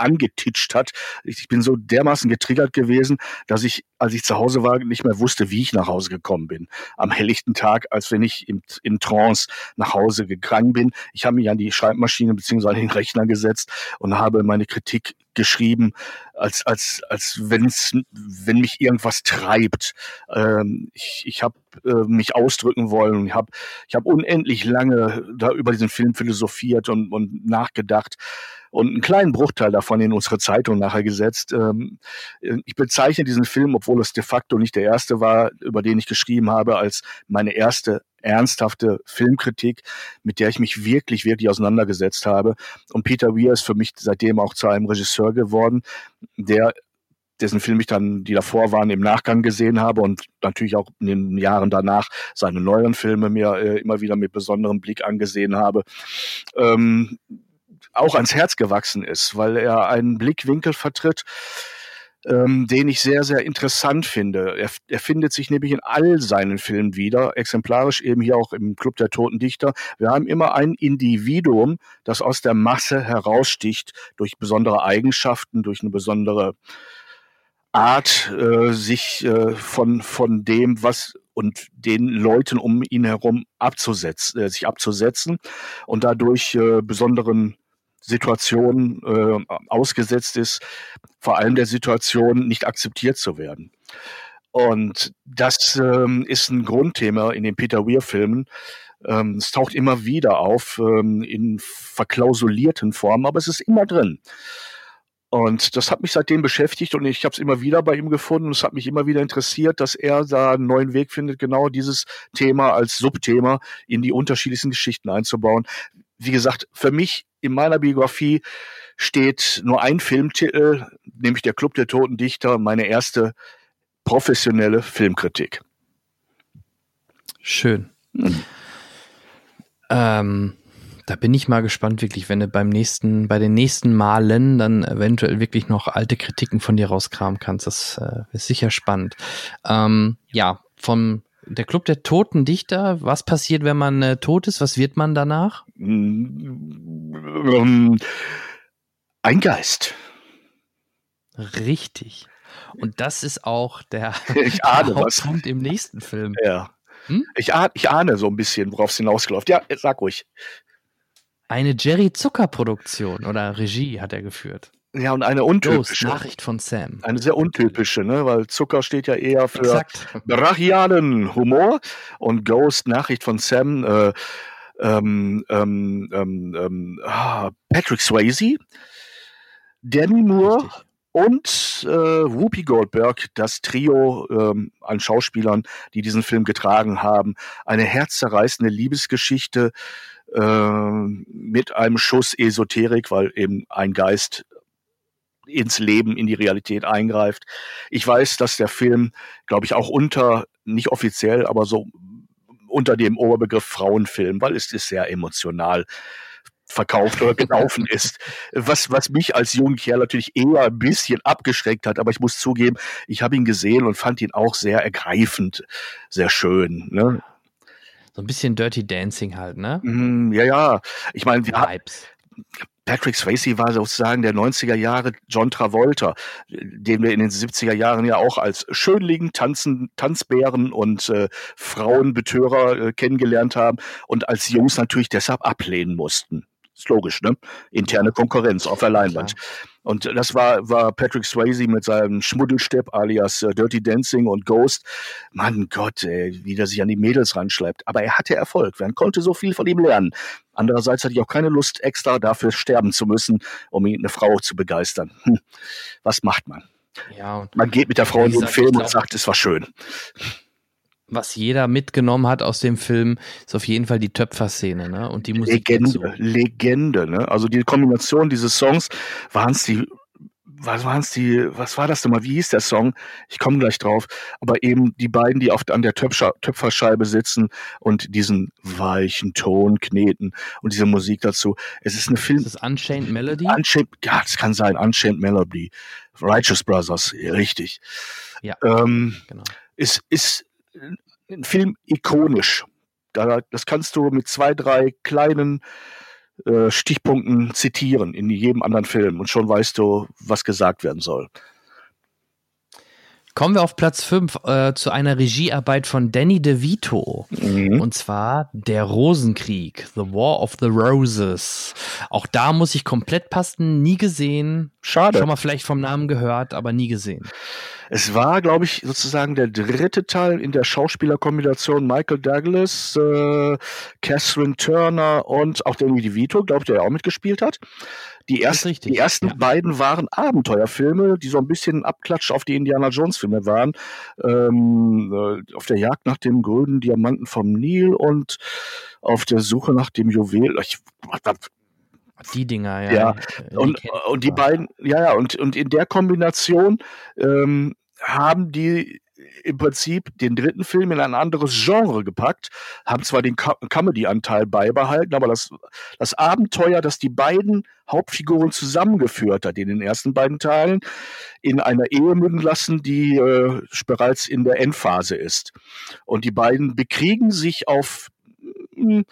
angetitscht hat. Ich bin so dermaßen getriggert gewesen, dass ich, als ich zu Hause war, nicht mehr wusste, wie ich nach Hause gekommen bin. Am helllichten Tag, als wenn ich in, in Trance nach Hause gegangen bin. Ich habe mich an die Schreibmaschine bzw. den Rechner gesetzt und habe meine Kritik geschrieben, als, als, als wenn's, wenn mich irgendwas treibt. Ähm, ich ich habe äh, mich ausdrücken wollen ich habe ich hab unendlich lange da über diesen Film philosophiert und, und nachgedacht und einen kleinen Bruchteil davon in unsere Zeitung nachher gesetzt. Ähm, ich bezeichne diesen Film, obwohl es de facto nicht der erste war, über den ich geschrieben habe, als meine erste ernsthafte Filmkritik, mit der ich mich wirklich, wirklich auseinandergesetzt habe. Und Peter Weir ist für mich seitdem auch zu einem Regisseur geworden, der dessen Film ich dann, die davor waren, im Nachgang gesehen habe und natürlich auch in den Jahren danach seine neueren Filme mir äh, immer wieder mit besonderem Blick angesehen habe. Ähm, auch ans Herz gewachsen ist, weil er einen Blickwinkel vertritt, ähm, den ich sehr, sehr interessant finde. Er, er findet sich nämlich in all seinen Filmen wieder, exemplarisch eben hier auch im Club der Toten Dichter. Wir haben immer ein Individuum, das aus der Masse heraussticht durch besondere Eigenschaften, durch eine besondere Art, äh, sich äh, von, von dem, was und den Leuten um ihn herum abzusetzen, äh, sich abzusetzen und dadurch äh, besonderen Situation äh, ausgesetzt ist, vor allem der Situation nicht akzeptiert zu werden. Und das ähm, ist ein Grundthema in den Peter Weir-Filmen. Ähm, es taucht immer wieder auf ähm, in verklausulierten Formen, aber es ist immer drin. Und das hat mich seitdem beschäftigt und ich habe es immer wieder bei ihm gefunden. Es hat mich immer wieder interessiert, dass er da einen neuen Weg findet, genau dieses Thema als Subthema in die unterschiedlichsten Geschichten einzubauen. Wie gesagt, für mich in meiner Biografie steht nur ein Filmtitel, nämlich der Club der Toten Dichter, meine erste professionelle Filmkritik. Schön. Hm. Ähm, da bin ich mal gespannt, wirklich, wenn du beim nächsten, bei den nächsten Malen dann eventuell wirklich noch alte Kritiken von dir rauskramen kannst. Das äh, ist sicher spannend. Ähm, ja, vom der Club der toten Dichter, was passiert, wenn man äh, tot ist? Was wird man danach? Mm, ein Geist. Richtig. Und das ist auch der, ich ahne Hauptpunkt im nächsten Film. Ja. Hm? Ich, ahne, ich ahne so ein bisschen, worauf es hinausgelaufen Ja, sag ruhig. Eine Jerry Zucker Produktion oder Regie hat er geführt. Ja, und eine untypische. Ghost, Nachricht von Sam. Eine sehr untypische, ne? weil Zucker steht ja eher für Exakt. brachialen Humor und Ghost, Nachricht von Sam, äh, ähm, ähm, ähm, ähm ah, Patrick Swayze, Demi Moore Richtig. und äh, Whoopi Goldberg, das Trio ähm, an Schauspielern, die diesen Film getragen haben. Eine herzzerreißende Liebesgeschichte äh, mit einem Schuss Esoterik, weil eben ein Geist ins Leben, in die Realität eingreift. Ich weiß, dass der Film, glaube ich, auch unter, nicht offiziell, aber so unter dem Oberbegriff Frauenfilm, weil es ist sehr emotional verkauft oder gelaufen ist. Was, was mich als jungen Kerl natürlich eher ein bisschen abgeschreckt hat, aber ich muss zugeben, ich habe ihn gesehen und fand ihn auch sehr ergreifend, sehr schön. Ne? So ein bisschen Dirty Dancing halt, ne? Mm, ja, ja. Ich meine, wir. Patrick Swayze war sozusagen der 90er Jahre John Travolta, den wir in den 70er Jahren ja auch als Schönling, Tanzen, Tanzbären und äh, Frauenbetörer äh, kennengelernt haben und als Jungs natürlich deshalb ablehnen mussten. Ist logisch, ne? Interne Konkurrenz auf der Leinwand. Klar. Und das war, war Patrick Swayze mit seinem Schmuddelstepp alias äh, Dirty Dancing und Ghost. Mann Gott, ey, wie der sich an die Mädels ranschleppt. Aber er hatte Erfolg. Man konnte so viel von ihm lernen. Andererseits hatte ich auch keine Lust, extra dafür sterben zu müssen, um eine Frau zu begeistern. Hm. Was macht man? Ja, man geht mit der Frau in den Film und sagt, es war schön was jeder mitgenommen hat aus dem Film, ist auf jeden Fall die Töpferszene, ne? Und die Musik. Legende, dazu. Legende, ne? Also die Kombination dieses Songs waren es die was waren es die, was war das nochmal, wie hieß der Song? Ich komme gleich drauf. Aber eben die beiden, die oft an der Töpfer, Töpferscheibe sitzen und diesen weichen Ton kneten und diese Musik dazu. Es ist eine Film. Ist das Unchained Melody? Unchained, ja, das kann sein. Unchained Melody. Righteous Brothers, richtig. Ja. Ähm, genau. Ist, ist ein Film ikonisch. Da, das kannst du mit zwei, drei kleinen äh, Stichpunkten zitieren in jedem anderen Film und schon weißt du, was gesagt werden soll. Kommen wir auf Platz 5 äh, zu einer Regiearbeit von Danny DeVito. Mhm. Und zwar Der Rosenkrieg, The War of the Roses. Auch da muss ich komplett passen, nie gesehen. Schade. Schon mal vielleicht vom Namen gehört, aber nie gesehen. Es war, glaube ich, sozusagen der dritte Teil in der Schauspielerkombination Michael Douglas, äh, Catherine Turner und auch Danny DeVito, glaube ich, der ja auch mitgespielt hat. Die, erst, die ersten ja. beiden waren Abenteuerfilme, die so ein bisschen Abklatsch auf die Indiana Jones Filme waren. Ähm, äh, auf der Jagd nach dem grünen Diamanten vom Nil und auf der Suche nach dem Juwel. Ich, die Dinger, ja. ja. Und, die und die beiden, ja, ja, und, und in der Kombination ähm, haben die im Prinzip den dritten Film in ein anderes Genre gepackt, haben zwar den Comedy-Anteil beibehalten, aber das, das Abenteuer, das die beiden Hauptfiguren zusammengeführt hat in den ersten beiden Teilen, in einer Ehe münden lassen, die äh, bereits in der Endphase ist. Und die beiden bekriegen sich auf hm,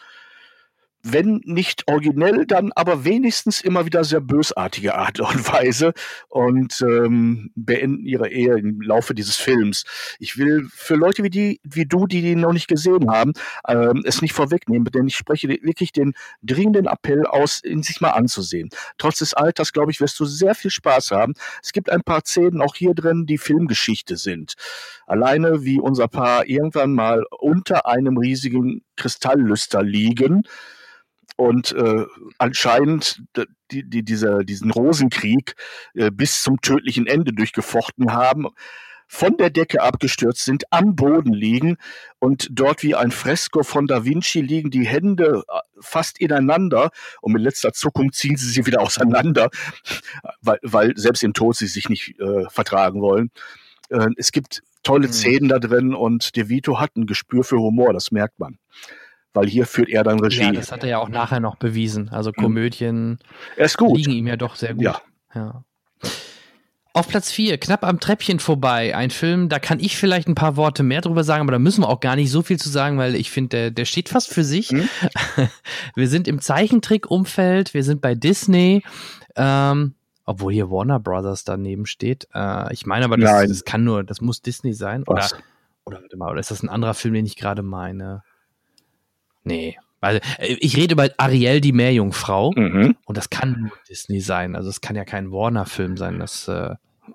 wenn nicht originell, dann aber wenigstens immer wieder sehr bösartige Art und Weise und ähm, beenden ihre Ehe im Laufe dieses Films. Ich will für Leute wie die, wie du, die den noch nicht gesehen haben, ähm, es nicht vorwegnehmen, denn ich spreche wirklich den dringenden Appell aus, ihn sich mal anzusehen. Trotz des Alters, glaube ich, wirst du sehr viel Spaß haben. Es gibt ein paar Szenen auch hier drin, die Filmgeschichte sind. Alleine wie unser Paar irgendwann mal unter einem riesigen Kristalllüster liegen und äh, anscheinend die, die, dieser, diesen Rosenkrieg äh, bis zum tödlichen Ende durchgefochten haben, von der Decke abgestürzt sind, am Boden liegen und dort wie ein Fresko von Da Vinci liegen die Hände äh, fast ineinander und mit letzter Zuckung ziehen sie sie wieder auseinander, weil, weil selbst im Tod sie sich nicht äh, vertragen wollen. Äh, es gibt tolle mhm. Szenen da drin und De Vito hat ein Gespür für Humor, das merkt man. Weil hier führt er dann Regie. Ja, das hat er ja auch nachher noch bewiesen. Also mhm. Komödien liegen ihm ja doch sehr gut. Ja. ja. Auf Platz 4, knapp am Treppchen vorbei, ein Film, da kann ich vielleicht ein paar Worte mehr drüber sagen, aber da müssen wir auch gar nicht so viel zu sagen, weil ich finde, der, der steht fast für sich. Mhm. Wir sind im Zeichentrick-Umfeld, wir sind bei Disney, ähm, obwohl hier Warner Brothers daneben steht. Äh, ich meine aber, das, das, kann nur, das muss Disney sein. Oder, oder, warte mal, oder ist das ein anderer Film, den ich gerade meine? Nee, weil äh, ich rede über Ariel, die Meerjungfrau. Mhm. Und das kann nur Disney sein. Also es kann ja kein Warner-Film sein. Das äh,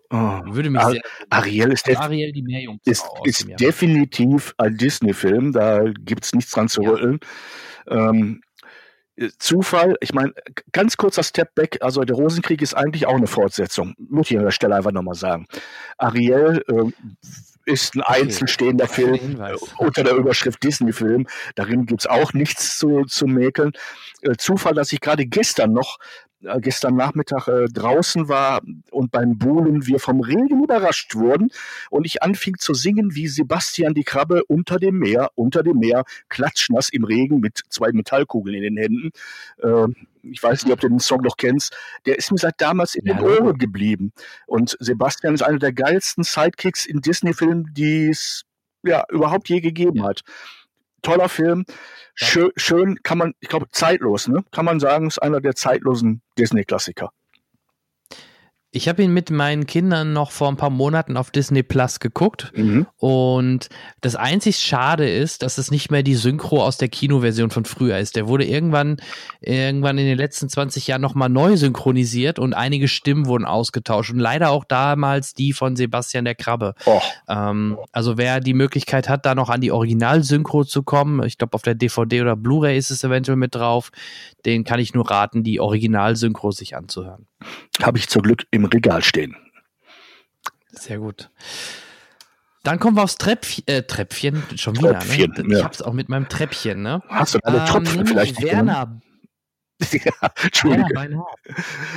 Oh. Würde mich sehr Ariel ist, Ariel die Meerjungfrau ist, ist definitiv ein Disney-Film, da gibt es nichts dran zu ja. rütteln. Ähm, Zufall, ich meine, ganz kurzer Step back, also der Rosenkrieg ist eigentlich auch eine Fortsetzung, muss ich an der Stelle einfach nochmal sagen. Ariel äh, ist ein okay. einzelstehender Film unter der Überschrift Disney-Film. Darin gibt es auch nichts zu, zu mäkeln. Äh, Zufall, dass ich gerade gestern noch äh, gestern Nachmittag äh, draußen war und beim Buhlen wir vom Regen überrascht wurden und ich anfing zu singen wie Sebastian die Krabbe unter dem Meer, unter dem Meer, klatschnass im Regen mit zwei Metallkugeln in den Händen. Ich weiß nicht, ob du den Song noch kennst. Der ist mir seit damals in ja, den Ohren geblieben. Und Sebastian ist einer der geilsten Sidekicks in Disney-Filmen, die es ja überhaupt je gegeben hat toller Film. Schön, schön kann man, ich glaube, zeitlos, ne? Kann man sagen, ist einer der zeitlosen Disney-Klassiker. Ich habe ihn mit meinen Kindern noch vor ein paar Monaten auf Disney Plus geguckt. Mhm. Und das einzig Schade ist, dass es nicht mehr die Synchro aus der Kinoversion von früher ist. Der wurde irgendwann, irgendwann in den letzten 20 Jahren nochmal neu synchronisiert und einige Stimmen wurden ausgetauscht. Und leider auch damals die von Sebastian der Krabbe. Oh. Ähm, also wer die Möglichkeit hat, da noch an die Original-Synchro zu kommen, ich glaube auf der DVD oder Blu-ray ist es eventuell mit drauf, den kann ich nur raten, die Original-Synchro sich anzuhören. Habe ich zum Glück im Regal stehen. Sehr gut. Dann kommen wir aufs Treppchen, äh, Treppchen schon wieder. Treppchen, ne? Ich ja. hab's auch mit meinem Treppchen, ne? Hast du alle ähm, Tropfen vielleicht? Werner. ja. Werner Beinhardt.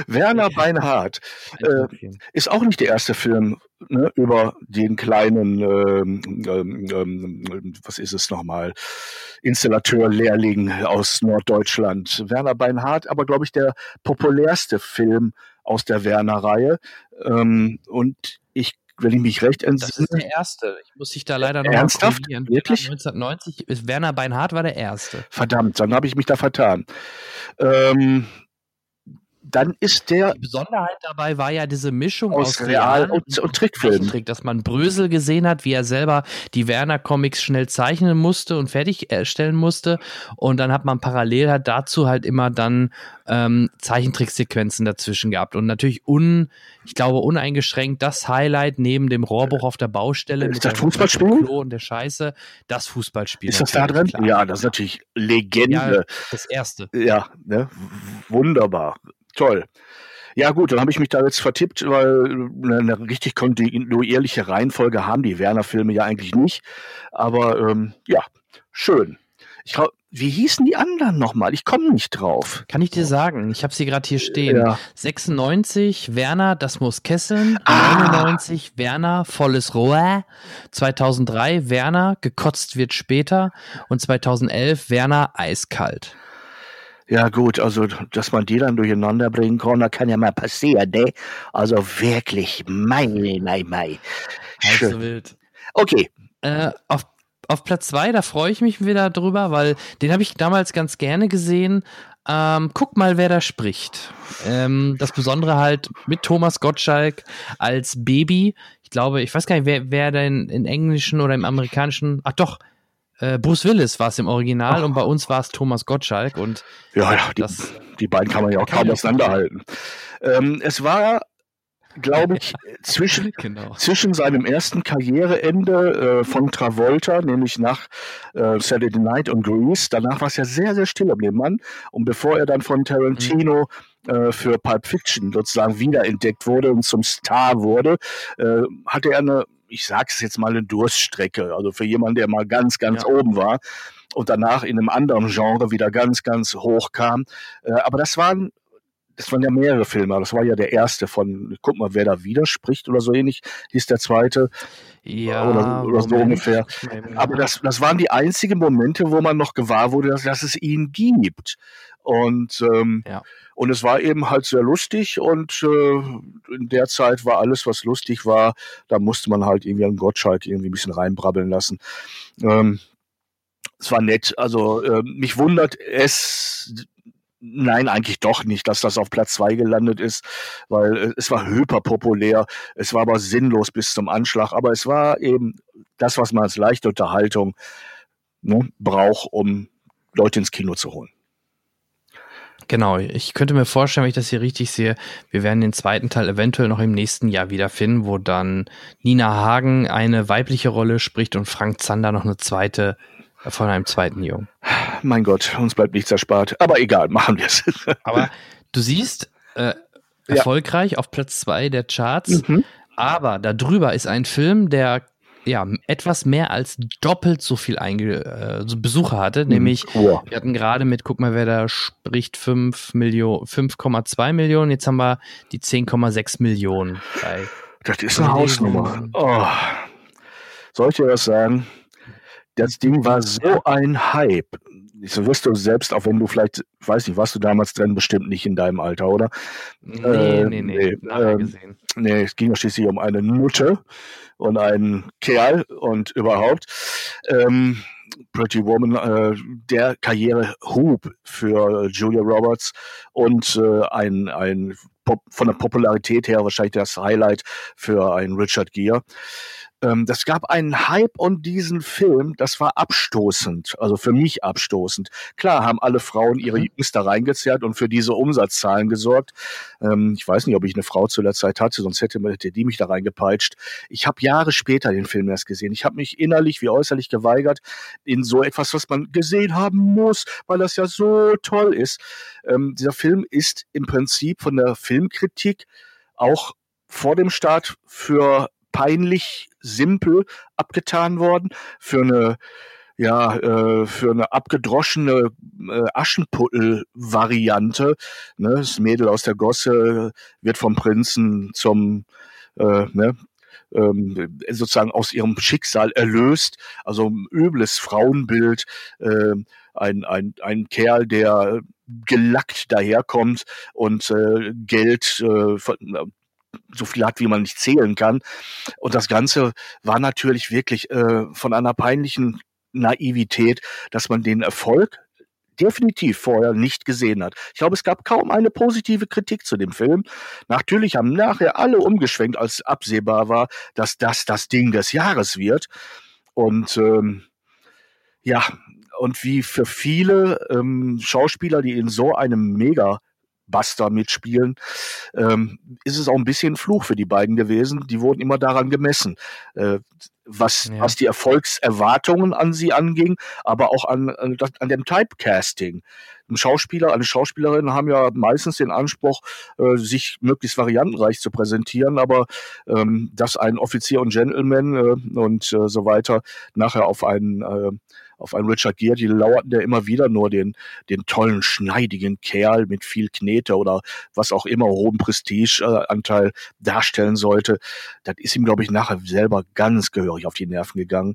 Werner Beinhardt äh, ist auch nicht der erste Film ne, über den kleinen, ähm, ähm, ähm, was ist es nochmal, Installateur-Lehrling aus Norddeutschland. Werner Beinhardt, aber glaube ich der populärste Film aus der Werner-Reihe. Ähm, und wenn ich mich recht entsinne. Das ist der erste. Ich muss dich da leider noch Ernsthaft? Wirklich? 1990 ist Werner Beinhardt war der erste. Verdammt, dann habe ich mich da vertan. Ähm, dann ist der. Die Besonderheit dabei war ja diese Mischung aus, aus Real- und, und Trickfilm. Trick, dass man Brösel gesehen hat, wie er selber die Werner-Comics schnell zeichnen musste und fertig erstellen musste. Und dann hat man parallel halt dazu halt immer dann ähm, Zeichentricksequenzen dazwischen gehabt. Und natürlich un, ich glaube, uneingeschränkt das Highlight neben dem Rohrbruch auf der Baustelle. Ist das Fußballspiel? Klo und der Scheiße. Das Fußballspiel. Ist das da drin? Klar. Ja, das ist natürlich Legende. Ja, das erste. Ja, ne? wunderbar. Toll. Ja gut, dann habe ich mich da jetzt vertippt, weil eine, eine richtig kontinuierliche Reihenfolge haben die Werner-Filme ja eigentlich nicht. Aber ähm, ja, schön. Ich, wie hießen die anderen nochmal? Ich komme nicht drauf. Kann ich dir sagen? Ich habe sie gerade hier stehen. Ja. 96 Werner, das muss kesseln. Ah. 99 Werner, volles Rohr. 2003 Werner, gekotzt wird später. Und 2011 Werner, eiskalt. Ja gut, also dass man die dann durcheinander bringen kann, das kann ja mal passieren, ne? Also wirklich, mei, mei, mei. Schön. So wild. Okay. Äh, auf, auf Platz zwei, da freue ich mich wieder drüber, weil den habe ich damals ganz gerne gesehen. Ähm, guck mal, wer da spricht. Ähm, das Besondere halt mit Thomas Gottschalk als Baby. Ich glaube, ich weiß gar nicht, wer, wer denn in Englischen oder im Amerikanischen. Ach doch, äh, Bruce Willis war es im Original oh. und bei uns war es Thomas Gottschalk und ja, ja die, das, die beiden kann man ja auch kaum auseinanderhalten. Ähm, es war glaube ich, zwischen, genau. zwischen seinem ersten Karriereende äh, von Travolta, nämlich nach äh, Saturday Night und Grease. Danach war es ja sehr, sehr still um den Mann. Und bevor er dann von Tarantino mhm. äh, für Pulp Fiction sozusagen wiederentdeckt wurde und zum Star wurde, äh, hatte er eine ich sage es jetzt mal, eine Durststrecke. Also für jemanden, der mal ganz, ganz ja. oben war und danach in einem anderen Genre wieder ganz, ganz hoch kam. Äh, aber das waren das waren ja mehrere Filme, das war ja der erste von, guck mal, wer da widerspricht oder so ähnlich, hieß der zweite. Ja, oder, oder so ungefähr. Aber das, das waren die einzigen Momente, wo man noch gewahr wurde, dass, dass es ihn gibt. Und, ähm, ja. und es war eben halt sehr lustig und äh, in der Zeit war alles, was lustig war, da musste man halt irgendwie einen Gottschalk irgendwie ein bisschen reinbrabbeln lassen. Ähm, es war nett. Also äh, mich wundert es, Nein, eigentlich doch nicht, dass das auf Platz zwei gelandet ist, weil äh, es war hyperpopulär, es war aber sinnlos bis zum Anschlag, aber es war eben das, was man als leichte Unterhaltung ne, braucht, um Leute ins Kino zu holen. Genau, ich könnte mir vorstellen, wenn ich das hier richtig sehe, wir werden den zweiten Teil eventuell noch im nächsten Jahr wiederfinden, wo dann Nina Hagen eine weibliche Rolle spricht und Frank Zander noch eine zweite von einem zweiten Jungen. Mein Gott, uns bleibt nichts erspart. Aber egal, machen wir es. Aber du siehst, äh, erfolgreich ja. auf Platz zwei der Charts. Mhm. Aber darüber ist ein Film, der ja etwas mehr als doppelt so viel Einge äh, Besucher hatte. Mhm. Nämlich, oh. wir hatten gerade mit, guck mal, wer da spricht, 5 Millionen, 5,2 Millionen. Jetzt haben wir die 10,6 Millionen. das ist eine Hausnummer. Oh. Soll ich dir was sagen? Das Ding war so ein Hype. So wirst du selbst, auch wenn du vielleicht, weiß nicht, warst du damals drin, bestimmt nicht in deinem Alter, oder? Nee, äh, nee, nee, nee, äh, gesehen. nee, es ging ja schließlich um eine Nutte und einen Kerl und überhaupt. Ähm, Pretty Woman, äh, der Karrierehub für Julia Roberts und äh, ein, ein Pop, von der Popularität her wahrscheinlich das Highlight für einen Richard Gere. Ähm, das gab einen Hype um diesen Film, das war abstoßend, also für mich abstoßend. Klar haben alle Frauen ihre mhm. Jungs da reingezerrt und für diese Umsatzzahlen gesorgt. Ähm, ich weiß nicht, ob ich eine Frau zu der Zeit hatte, sonst hätte, hätte die mich da reingepeitscht. Ich habe Jahre später den Film erst gesehen. Ich habe mich innerlich wie äußerlich geweigert, in so etwas, was man gesehen haben muss, weil das ja so toll ist. Ähm, dieser Film ist im Prinzip von der Filmkritik auch vor dem Start für peinlich simpel abgetan worden für eine ja, äh, für eine abgedroschene äh, Aschenputtel-Variante. Ne? Das Mädel aus der Gosse wird vom Prinzen zum äh, ne, ähm, sozusagen aus ihrem Schicksal erlöst. Also ein übles Frauenbild, äh, ein, ein, ein Kerl, der gelackt daherkommt und äh, Geld äh, so viel hat, wie man nicht zählen kann. Und das Ganze war natürlich wirklich äh, von einer peinlichen Naivität, dass man den Erfolg definitiv vorher nicht gesehen hat. Ich glaube, es gab kaum eine positive Kritik zu dem Film. Natürlich haben nachher alle umgeschwenkt, als absehbar war, dass das das Ding des Jahres wird. Und ähm, ja, und wie für viele ähm, Schauspieler, die in so einem mega Buster mitspielen, ähm, ist es auch ein bisschen Fluch für die beiden gewesen. Die wurden immer daran gemessen, äh, was, ja. was die Erfolgserwartungen an sie anging, aber auch an, an, an dem Typecasting. Ein Schauspieler, eine Schauspielerin haben ja meistens den Anspruch, äh, sich möglichst variantenreich zu präsentieren, aber ähm, dass ein Offizier und Gentleman äh, und äh, so weiter nachher auf einen äh, auf einen Richard Gere, die lauerten ja immer wieder nur den, den tollen, schneidigen Kerl mit viel Knete oder was auch immer hohen Prestigeanteil darstellen sollte. Das ist ihm, glaube ich, nachher selber ganz gehörig auf die Nerven gegangen.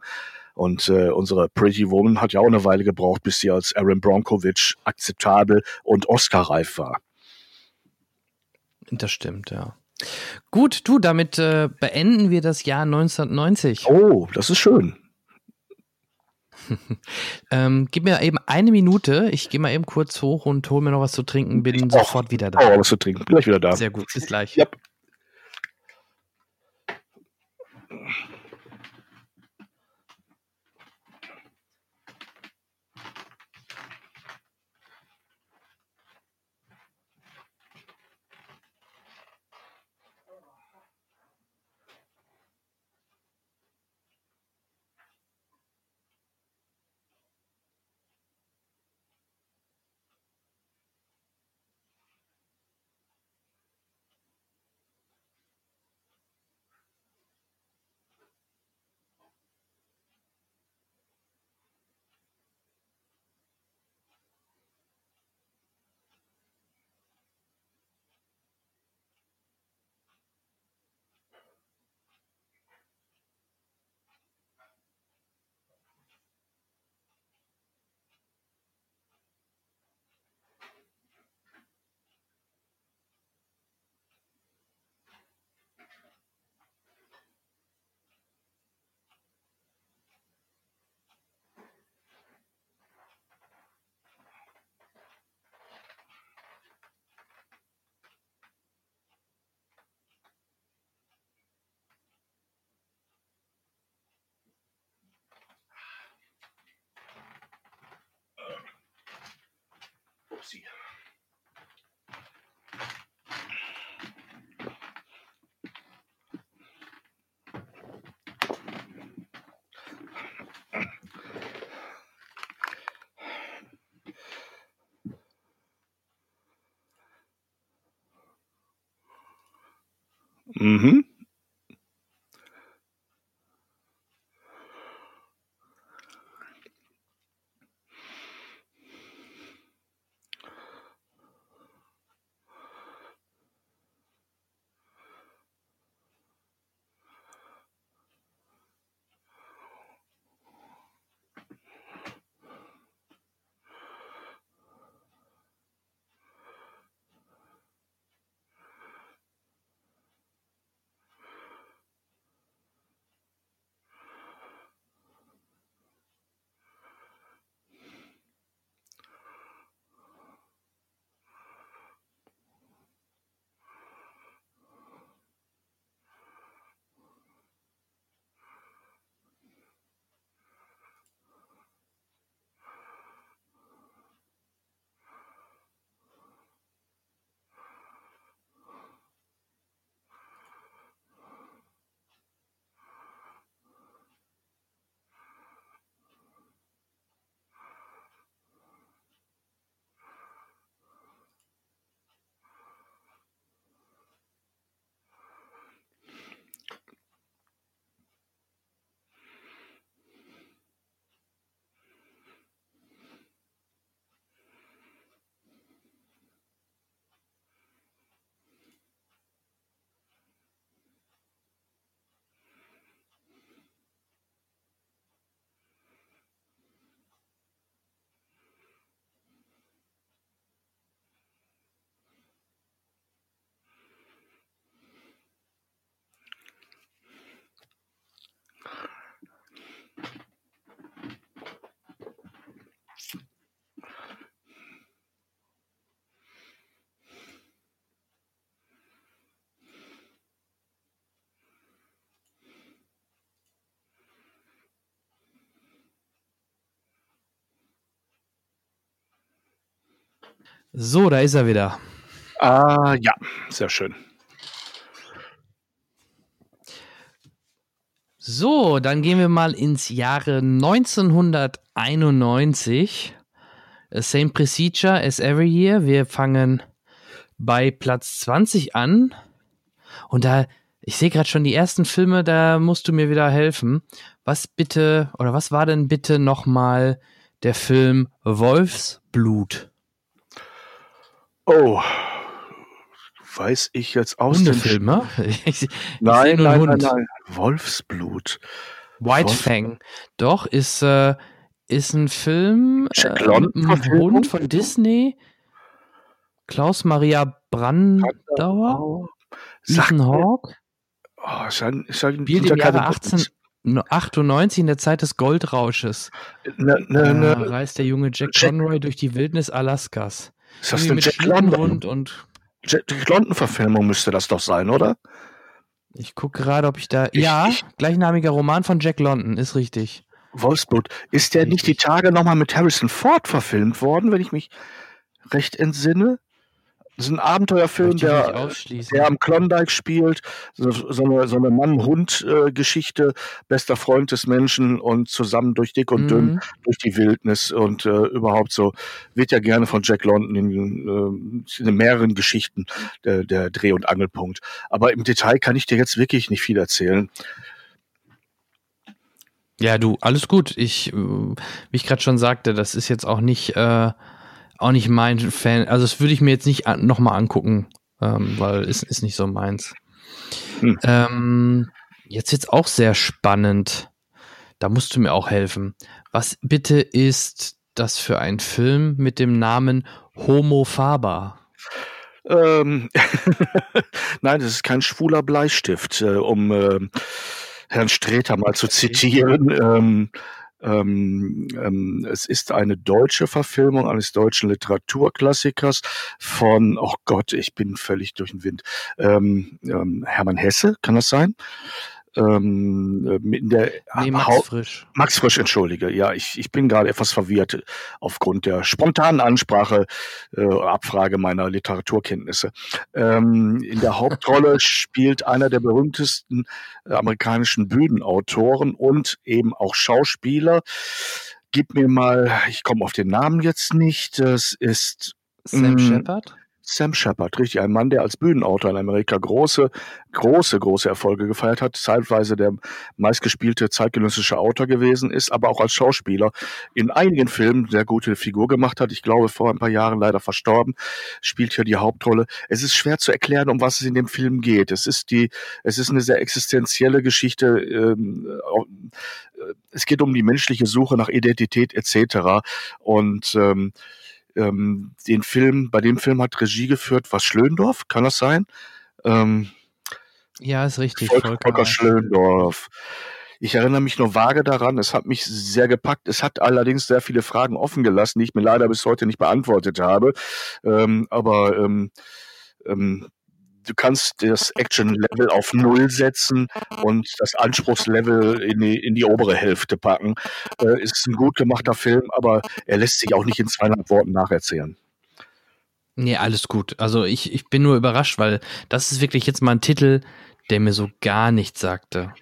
Und äh, unsere Pretty Woman hat ja auch eine Weile gebraucht, bis sie als Aaron Bronkovich akzeptabel und Oscar-reif war. Das stimmt, ja. Gut, du, damit äh, beenden wir das Jahr 1990. Oh, das ist schön. ähm, gib mir eben eine Minute. Ich gehe mal eben kurz hoch und hole mir noch was zu trinken. Bin ich sofort wieder da. Oh, was zu trinken. Gleich wieder da. Sehr gut. Bis gleich. Yep. Roxy. Mm-hmm. So, da ist er wieder. Ah, ja, sehr schön. So, dann gehen wir mal ins Jahre 1991. Same procedure as every year. Wir fangen bei Platz 20 an. Und da, ich sehe gerade schon die ersten Filme, da musst du mir wieder helfen. Was bitte, oder was war denn bitte nochmal der Film Wolfsblut? Oh, weiß ich jetzt aus dem Hundefilm, ne? Nein, nein, nein, nein. Wolfsblut. White Fang. Doch, ist, äh, ist ein Film äh, mit einem? Hund von Disney. Klaus Maria Brandauer, Ethan Hawke. oh, ist ein, ist ein Spielt im Jahre Kandidat. 1898 in der Zeit des Goldrausches. Ne, ne, ne, reist der junge Jack Jack- Conroy durch die Wildnis Alaskas. Ist das eine mit Jack London? Und Jack London-Verfilmung müsste das doch sein, oder? ich gucke gerade, ob ich da. Ich- ja, ich- gleichnamiger Roman von Jack London, ist richtig. Wolfsblut. Ist der nicht die Richtig. Tage nochmal mit Harrison Ford verfilmt worden, wenn ich mich recht entsinne? Das ist ein Abenteuerfilm, der, der am Klondike spielt. So, so eine, so eine Mann-Hund-Geschichte. Bester Freund des Menschen und zusammen durch dick und dünn Mhm. durch die Wildnis und äh, überhaupt so wird ja gerne von Jack London in, äh, in mehreren Geschichten der, der Dreh- und Angelpunkt. Aber im Detail kann ich dir jetzt wirklich nicht viel erzählen. Ja, du, alles gut. Ich, äh, wie ich gerade schon sagte, das ist jetzt auch nicht, äh, auch nicht mein Fan. Also das würde ich mir jetzt nicht an, nochmal angucken, ähm, weil ist, ist nicht so meins. Hm. Ähm, jetzt jetzt auch sehr spannend. Da musst du mir auch helfen. Was bitte ist das für ein Film mit dem Namen Homo Faber? Ähm, Nein, das ist kein schwuler Bleistift, äh, um äh, Herrn Streter mal zu zitieren. Ähm, ähm, ähm, es ist eine deutsche Verfilmung eines deutschen Literaturklassikers von, oh Gott, ich bin völlig durch den Wind. Ähm, ähm, Hermann Hesse, kann das sein? Ähm, äh, in der Nee, Max Hau- Frisch. Max Frisch, entschuldige. Ja, ich, ich bin gerade etwas verwirrt aufgrund der spontanen Ansprache, äh, Abfrage meiner Literaturkenntnisse. Ähm, in der Hauptrolle spielt einer der berühmtesten äh, amerikanischen Bühnenautoren und eben auch Schauspieler. Gib mir mal, ich komme auf den Namen jetzt nicht. Das ist Sam Mm. Shepard? Sam Shepard, richtig, ein Mann, der als Bühnenautor in Amerika große, große, große Erfolge gefeiert hat, zeitweise der meistgespielte zeitgenössische Autor gewesen ist, aber auch als Schauspieler in einigen Filmen sehr gute Figur gemacht hat. Ich glaube, vor ein paar Jahren leider verstorben, spielt hier die Hauptrolle. Es ist schwer zu erklären, um was es in dem Film geht. Es ist die, es ist eine sehr existenzielle Geschichte. Ähm, äh, es geht um die menschliche Suche nach Identität etc. Und ähm, ähm, den Film, bei dem Film hat Regie geführt, was Schlöndorf, kann das sein? Ähm, ja, ist richtig. Volker, Volker, Volker Schlöndorf. Ich erinnere mich nur vage daran, es hat mich sehr gepackt. Es hat allerdings sehr viele Fragen offen gelassen, die ich mir leider bis heute nicht beantwortet habe. Ähm, aber ähm, ähm, du kannst das Action-Level auf Null setzen und das Anspruchslevel in die, in die obere Hälfte packen. Äh, ist ein gut gemachter Film, aber er lässt sich auch nicht in 200 Worten nacherzählen. Nee, alles gut. Also ich, ich bin nur überrascht, weil das ist wirklich jetzt mal ein Titel, der mir so gar nichts sagte.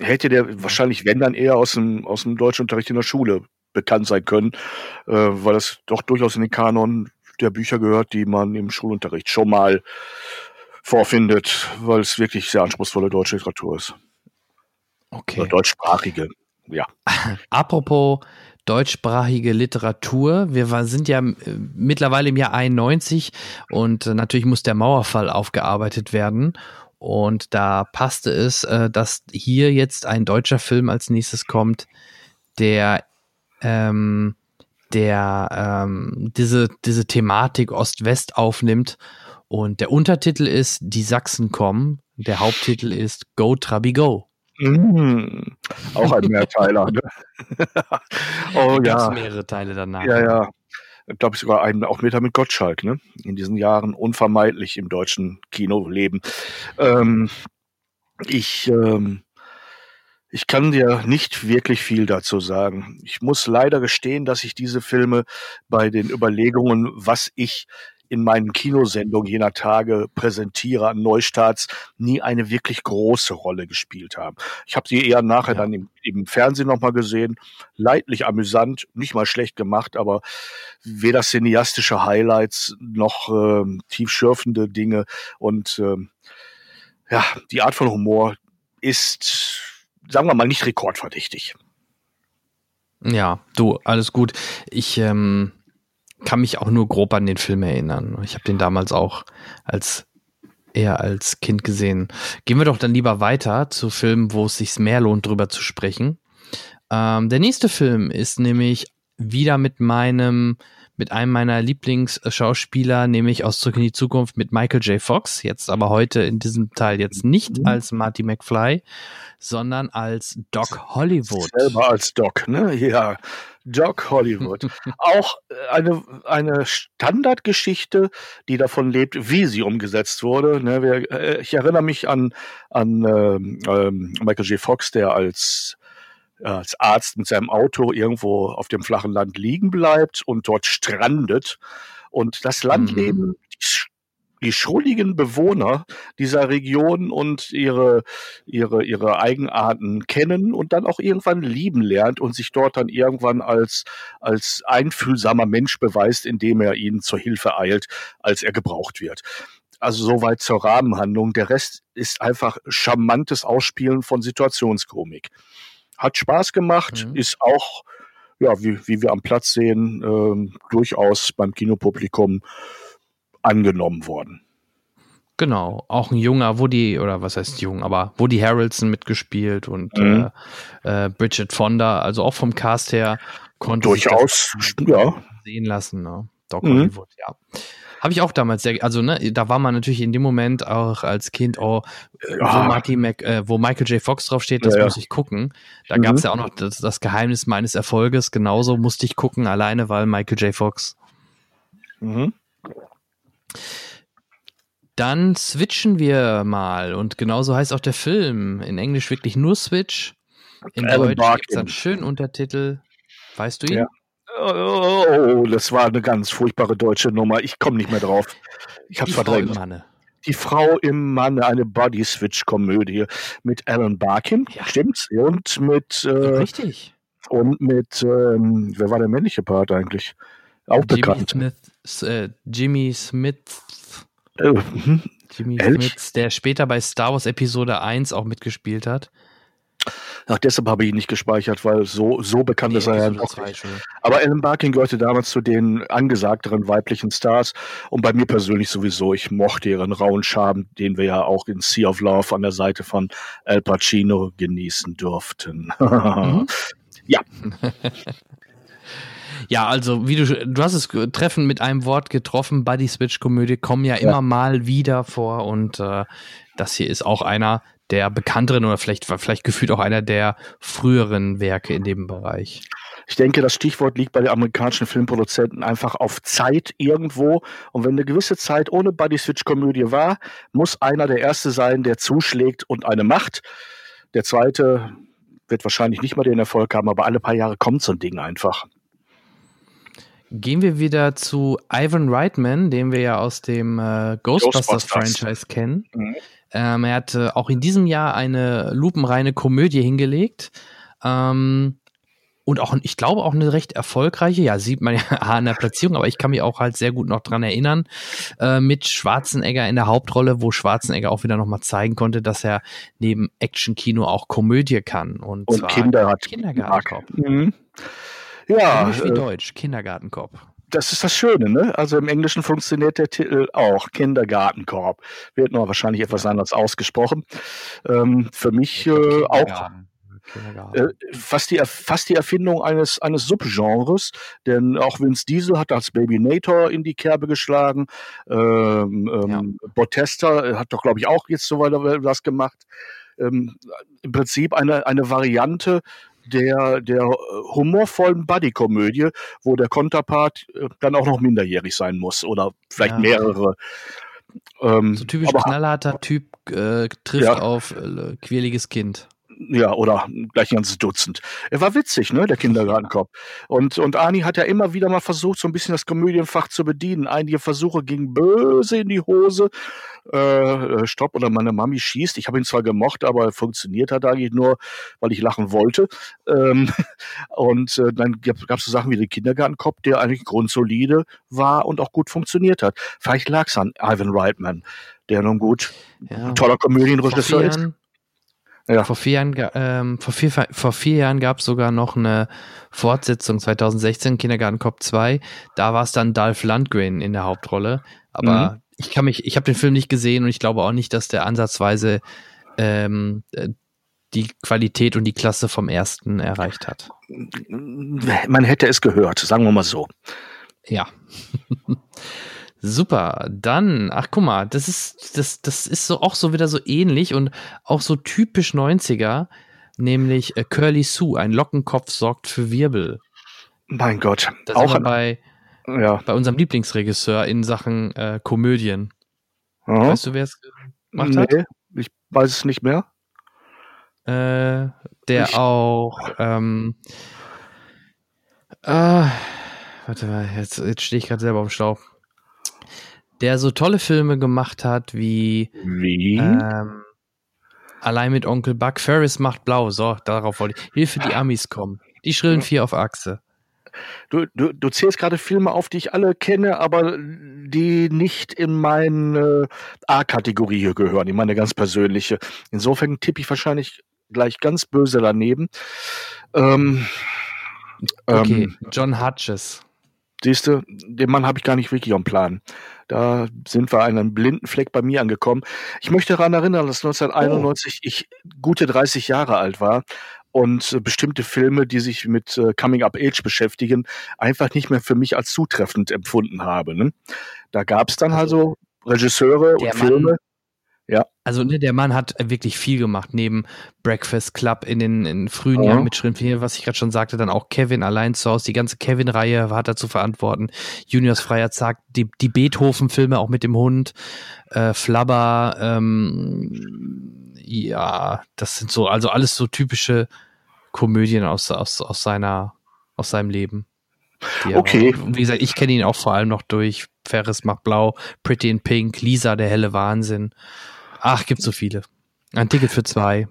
Hätte der wahrscheinlich, wenn dann eher aus dem, aus dem Deutschunterricht in der Schule bekannt sein können, äh, weil das doch durchaus in den Kanon der Bücher gehört, die man im Schulunterricht schon mal vorfindet, weil es wirklich sehr anspruchsvolle deutsche Literatur ist. Okay. Oder deutschsprachige, ja. Apropos deutschsprachige Literatur. Wir sind ja äh, mittlerweile im Jahr 91 und äh, natürlich muss der Mauerfall aufgearbeitet werden. Und da passte es, äh, dass hier jetzt ein deutscher Film als nächstes kommt, der, ähm, der ähm, diese, diese Thematik Ost-West aufnimmt und der Untertitel ist Die Sachsen kommen. Der Haupttitel ist Go Trabi Go. Mm, auch ein Mehrteiler. Ne? oh ja. mehrere Teile danach. Ja, ja. Ich glaube sogar einen auch mit, mit Gottschalk, ne? In diesen Jahren unvermeidlich im deutschen Kinoleben. Ähm, ich, ähm, ich kann dir nicht wirklich viel dazu sagen. Ich muss leider gestehen, dass ich diese Filme bei den Überlegungen, was ich in meinen Kinosendungen jener Tage präsentiere an Neustarts, nie eine wirklich große Rolle gespielt haben. Ich habe sie eher nachher ja. dann im, im Fernsehen nochmal gesehen. Leidlich amüsant, nicht mal schlecht gemacht, aber weder cineastische Highlights noch äh, tiefschürfende Dinge. Und äh, ja, die Art von Humor ist, sagen wir mal, nicht rekordverdächtig. Ja, du, alles gut. Ich ähm, kann mich auch nur grob an den Film erinnern. Ich habe den damals auch als eher als Kind gesehen. Gehen wir doch dann lieber weiter zu Filmen, wo es sich mehr lohnt, drüber zu sprechen. Ähm, der nächste Film ist nämlich wieder mit meinem mit einem meiner Lieblingsschauspieler, nämlich aus Zurück in die Zukunft mit Michael J. Fox, jetzt aber heute in diesem Teil jetzt nicht mhm. als Marty McFly, sondern als Doc Hollywood. Selber als Doc, ne? Ja. Doc Hollywood. Auch äh, eine, eine Standardgeschichte, die davon lebt, wie sie umgesetzt wurde. Ne? Wir, äh, ich erinnere mich an, an ähm, ähm, Michael J. Fox, der als als Arzt mit seinem Auto irgendwo auf dem flachen Land liegen bleibt und dort strandet und das Landleben, mhm. Die, schrulligen Bewohner dieser Region und ihre, ihre, ihre Eigenarten kennen und dann auch irgendwann lieben lernt und sich dort dann irgendwann als, als einfühlsamer Mensch beweist, indem er ihnen zur Hilfe eilt, als er gebraucht wird. Also soweit zur Rahmenhandlung. Der Rest ist einfach charmantes Ausspielen von Situationskomik. Hat Spaß gemacht, mhm. ist auch, ja, wie, wie wir am Platz sehen, äh, durchaus beim Kinopublikum angenommen worden. Genau, auch ein junger Woody, oder was heißt jung, aber Woody Harrelson mitgespielt und mhm. äh, äh, Bridget Fonda, also auch vom Cast her konnte durchaus ja. sehen lassen. Ne? Doc mhm. Hollywood, ja. Habe ich auch damals sehr, also ne, da war man natürlich in dem Moment auch als Kind, oh, ja. wo, Marty Mac, äh, wo Michael J. Fox draufsteht, das ja, muss ich gucken. Da mhm. gab es ja auch noch das, das, Geheimnis meines Erfolges, genauso musste ich gucken, alleine weil Michael J. Fox. Mhm. Dann switchen wir mal und genauso heißt auch der Film. In Englisch wirklich nur Switch. In Alan Deutsch gibt es einen schönen Untertitel. Weißt du ihn? Ja. Oh, das war eine ganz furchtbare deutsche Nummer. Ich komme nicht mehr drauf. Ich habe verdrängt. Frau im Manne. Die Frau im Manne, eine Body-Switch-Komödie mit Alan Barkin, ja. stimmt's? Und mit. Äh, Richtig. Und mit, ähm, wer war der männliche Part eigentlich? Auch Jimmy bekannt. Smith. Äh, Jimmy Smith. Äh, mhm. Jimmy Ehrlich? Smith, der später bei Star Wars Episode 1 auch mitgespielt hat. Ach, deshalb habe ich ihn nicht gespeichert, weil so, so bekannt ist er ja noch nicht. Aber Alan Barkin gehörte damals zu den angesagteren weiblichen Stars und bei mir persönlich sowieso. Ich mochte ihren rauen Charme, den wir ja auch in Sea of Love an der Seite von Al Pacino genießen durften. Mhm. Ja, Ja, also wie du du hast es treffen mit einem Wort getroffen, Buddy Switch Komödie kommen ja immer mal wieder vor und äh, das hier ist auch einer der bekannteren oder vielleicht vielleicht gefühlt auch einer der früheren Werke in dem Bereich. ich denke, das Stichwort liegt bei den amerikanischen Filmproduzenten einfach auf Zeit irgendwo. Und wenn eine gewisse Zeit ohne Buddy Switch Komödie war, muss einer der Erste sein, der zuschlägt und eine macht. Der Zweite wird wahrscheinlich nicht mal den Erfolg haben, aber alle paar Jahre kommt so ein Ding einfach. Gehen wir wieder zu Ivan Reitman, den wir ja aus dem äh, Ghostbusters, Ghostbusters. Franchise kennen. Mhm. Ähm, er hat äh, auch in diesem Jahr eine lupenreine Komödie hingelegt. Ähm, und auch, ich glaube, auch eine recht erfolgreiche, ja, sieht man ja an der Platzierung, aber ich kann mich auch halt sehr gut noch dran erinnern, äh, mit Schwarzenegger in der Hauptrolle, wo Schwarzenegger auch wieder nochmal zeigen konnte, dass er neben Actionkino auch Komödie kann. Und, Und zwar Kinder hat Kindergartenkopf. Mhm. Ja, Englisch wie äh, Deutsch, Kindergartenkopf. das ist das Schöne, ne? Also im Englischen funktioniert der Titel auch. Kindergartenkorb. Wird nur wahrscheinlich etwas anders ausgesprochen. Ähm, für mich äh, auch äh, fast, die, fast die Erfindung eines, eines Subgenres, denn auch Vince Diesel hat als Baby Nator in die Kerbe geschlagen. Ähm, ähm, Botesta hat doch, glaube ich, auch jetzt so weiter was gemacht. Ähm, Im Prinzip eine, eine Variante der, der äh, humorvollen Buddy-Komödie, wo der Konterpart äh, dann auch noch minderjährig sein muss oder vielleicht Ja. mehrere. Ähm, So typisch knallharter Typ äh, trifft Ja. auf äh, quäliges Kind. Ja, oder gleich ein ganzes Dutzend. Er war witzig, ne, der Kindergartenkopf. Und, und Ani hat ja immer wieder mal versucht, so ein bisschen das Komödienfach zu bedienen. Einige Versuche gingen böse in die Hose. Äh, Stopp oder meine Mami schießt. Ich habe ihn zwar gemocht, aber funktioniert hat eigentlich nur, weil ich lachen wollte. Ähm, und äh, dann gab es so Sachen wie den Kindergartenkopf, der eigentlich grundsolide war und auch gut funktioniert hat. Vielleicht lag es an Ivan Reitman, der nun gut Ja. toller Komödienregisseur ist. Ja. vor vier Jahren, ähm, vor vier, vor vier Jahren gab es sogar noch eine Fortsetzung 2016, Kindergartenkopf 2. Da war es dann Dolph Lundgren in der Hauptrolle. Aber ich kann mich, ich habe den Film nicht gesehen und ich glaube auch nicht, dass der ansatzweise ähm, äh, die Qualität und die Klasse vom ersten erreicht hat. Man hätte es gehört, sagen wir mal so. Ja. Super. Dann, ach guck mal, das ist, das, das ist so auch so wieder so ähnlich und auch so typisch 90er, nämlich äh, Curly Sue, ein Lockenkopf sorgt für Wirbel. Mein Gott. Da auch bei, ja. bei unserem Lieblingsregisseur in Sachen äh, Komödien. Aha. Weißt du, wer es gemacht hat? nee, ich weiß es nicht mehr. Äh, der Ich- auch, ähm, äh, warte mal, jetzt, jetzt stehe ich gerade selber auf dem Schlauch. Der so tolle Filme gemacht hat wie Wie? Ähm, allein mit Onkel Buck. Ferris macht blau. So, darauf wollte ich. Hilfe, die Amis kommen. Die schrillen vier auf Achse. Du, du, du zählst gerade Filme auf, die ich alle kenne, aber die nicht in meine A-Kategorie hier gehören, in meine ganz persönliche. Insofern tippe ich wahrscheinlich gleich ganz böse daneben. Ähm, Okay, ähm, John Hutches. Siehst du, den Mann habe ich gar nicht wirklich am Plan. Da sind wir an einem blinden Fleck bei mir angekommen. Ich möchte daran erinnern, dass 1991 ich gute 30 Jahre alt war und äh, bestimmte Filme, die sich mit äh, Coming Up Age beschäftigen, einfach nicht mehr für mich als zutreffend empfunden habe. Ne? Da gab es dann also, Regisseure der und Mann- Filme. Also, ne, der Mann hat wirklich viel gemacht, neben Breakfast Club in den in frühen Ja. Jahren mit Schritt 4, was ich gerade schon sagte, dann auch Kevin allein zu Hause, die ganze Kevin-Reihe hat er zu verantworten. Juniors Freier Zack, die, die Beethoven-Filme auch mit dem Hund, äh, Flabber, ähm, ja, das sind so, also alles so typische Komödien aus, aus, aus seiner, aus seinem Leben. Okay. Wie gesagt, ich kenne ihn auch vor allem noch durch Ferris macht blau, Pretty in Pink, Lisa, der helle Wahnsinn. Ach, gibt so viele. Ein Ticket für zwei.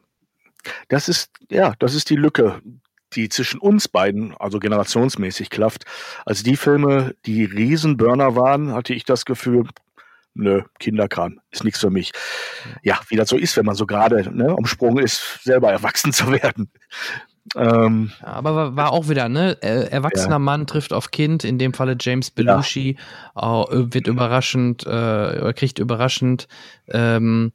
Das ist, ja, das ist die Lücke. die zwischen uns beiden, also generationsmäßig klafft. Als die Filme die Riesenburner waren, hatte ich das Gefühl, nö, Kinderkram, ist nichts für mich. Ja, wie das so ist, wenn man so gerade ne, umsprungen ist, selber erwachsen zu werden. Ähm, aber war, war, auch wieder, ne? Erwachsener ja. Mann trifft auf Kind, in dem Falle James Belushi, ja. wird überraschend, äh, kriegt überraschend ähm,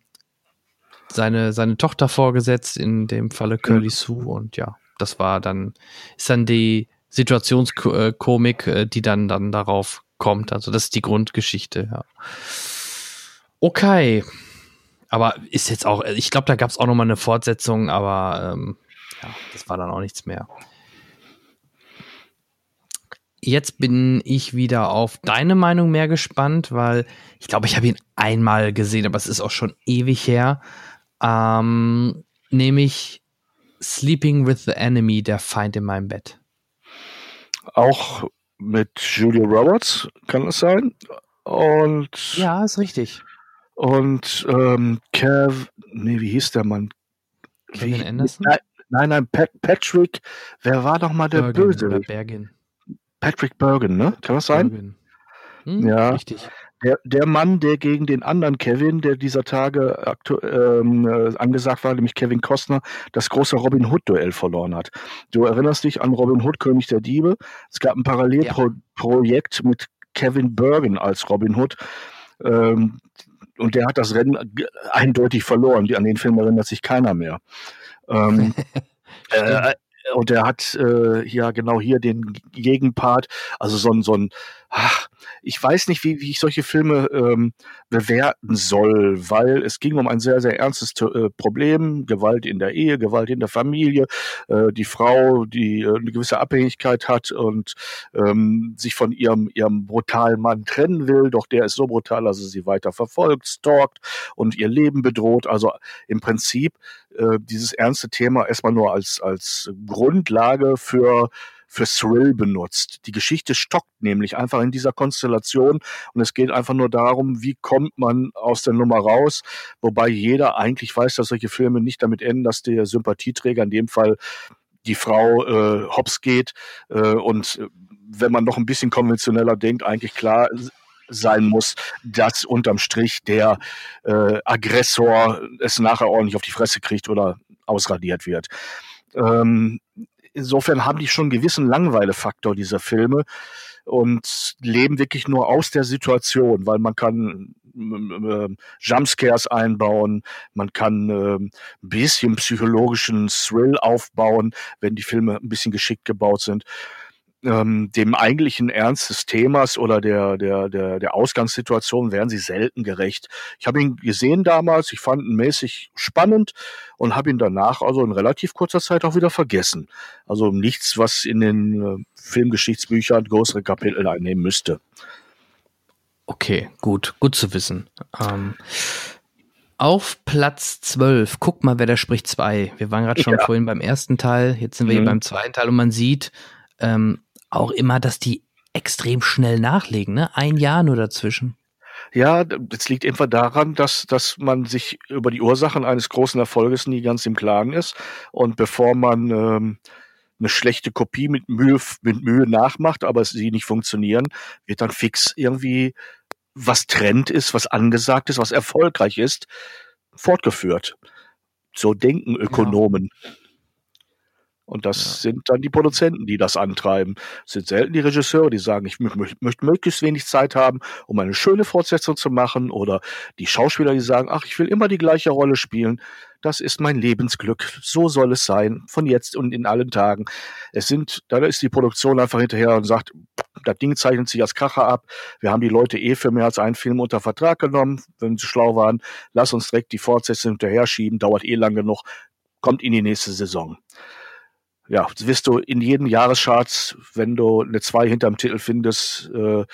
seine, seine Tochter vorgesetzt, in dem Falle Curly. Sue und ja, das war dann, ist dann die Situationskomik, äh, die dann, dann darauf kommt. Also das ist die Grundgeschichte, ja. Okay. Aber ist jetzt auch, ich glaube, da gab es auch noch mal eine Fortsetzung, aber ähm, ja, das war dann auch nichts mehr. Jetzt bin ich wieder auf deine Meinung mehr gespannt, weil ich glaube, ich habe ihn einmal gesehen, aber es ist auch schon ewig her. Ähm, nämlich Sleeping with the Enemy, der Feind in meinem Bett. Auch mit Julia Roberts, kann es sein? Und. Ja, ist richtig. Und ähm, Kev, nee, wie hieß der Mann? Kevin wie, Anderson? Nein, nein, Pat, Patrick, wer war doch mal der Bergen Böse? Bergen. Patrick Bergen, ne? Kann das sein? Hm, ja. Richtig. Der, der Mann, der gegen den anderen Kevin, der dieser Tage ähm, äh, angesagt war, nämlich Kevin Costner, das große Robin Hood-Duell verloren hat. Du erinnerst dich an Robin Hood, König der Diebe? Es gab ein Parallelprojekt ja. mit Kevin Bergen als Robin Hood. Ähm, und der hat das Rennen eindeutig verloren. An den Film erinnert sich keiner mehr. Ähm, äh, und er hat äh, ja genau hier den Gegenpart, also so ein, so ein ach, ich weiß nicht, wie, wie ich solche Filme ähm, bewerten soll, weil es ging um ein sehr, sehr ernstes äh, Problem, Gewalt in der Ehe, Gewalt in der Familie, äh, die Frau, die äh, eine gewisse Abhängigkeit hat und ähm, sich von ihrem, ihrem brutalen Mann trennen will, doch der ist so brutal, dass er sie weiter verfolgt, stalkt und ihr Leben bedroht. Also im Prinzip äh, dieses ernste Thema erstmal nur als, als Grundlage für für Thrill benutzt. Die Geschichte stockt nämlich einfach in dieser Konstellation und es geht einfach nur darum, wie kommt man aus der Nummer raus, wobei jeder eigentlich weiß, dass solche Filme nicht damit enden, dass der Sympathieträger in dem Fall die Frau äh, hops geht äh, und äh, wenn man noch ein bisschen konventioneller denkt, eigentlich klar sein muss, dass unterm Strich der äh, Aggressor es nachher ordentlich auf die Fresse kriegt oder ausradiert wird. Ähm, insofern haben die schon einen gewissen Langweilefaktor, diese Filme, und leben wirklich nur aus der Situation, weil man kann äh, Jumpscares einbauen, man kann äh, ein bisschen psychologischen Thrill aufbauen, wenn die Filme ein bisschen geschickt gebaut sind ähm, dem eigentlichen Ernst des Themas oder der, der, der, der Ausgangssituation werden sie selten gerecht. Ich habe ihn gesehen damals, ich fand ihn mäßig spannend und habe ihn danach also in relativ kurzer Zeit auch wieder vergessen. Also nichts, was in den äh, Filmgeschichtsbüchern größere Kapitel einnehmen müsste. Okay, gut, gut zu wissen. Ähm, auf Platz 12, guck mal, wer da spricht 2. Wir waren gerade schon ja. vorhin beim ersten Teil, jetzt sind wir mhm. hier beim zweiten Teil und man sieht, ähm, auch immer, dass die extrem schnell nachlegen, ne? Ein Jahr nur dazwischen. Ja, das liegt einfach daran, dass, dass man sich über die Ursachen eines großen Erfolges nie ganz im Klaren ist. Und bevor man ähm, eine schlechte Kopie mit Mühe, mit Mühe nachmacht, aber sie nicht funktionieren, wird dann fix irgendwie was Trend ist, was angesagt ist, was erfolgreich ist, fortgeführt. So denken Ökonomen. Ja. Und das ja. sind dann die Produzenten, die das antreiben. Es sind selten die Regisseure, die sagen, ich möchte möcht möglichst wenig Zeit haben, um eine schöne Fortsetzung zu machen. Oder die Schauspieler, die sagen, ach, ich will immer die gleiche Rolle spielen. Das ist mein Lebensglück. So soll es sein, von jetzt und in allen Tagen. Es sind, da ist die Produktion einfach hinterher und sagt, das Ding zeichnet sich als Kracher ab. Wir haben die Leute eh für mehr als einen Film unter Vertrag genommen, wenn sie schlau waren. Lass uns direkt die Fortsetzung hinterher schieben, dauert eh lang genug, kommt in die nächste Saison ja, wirst du in jedem Jahrescharts, wenn du eine 2 hinterm Titel findest, äh,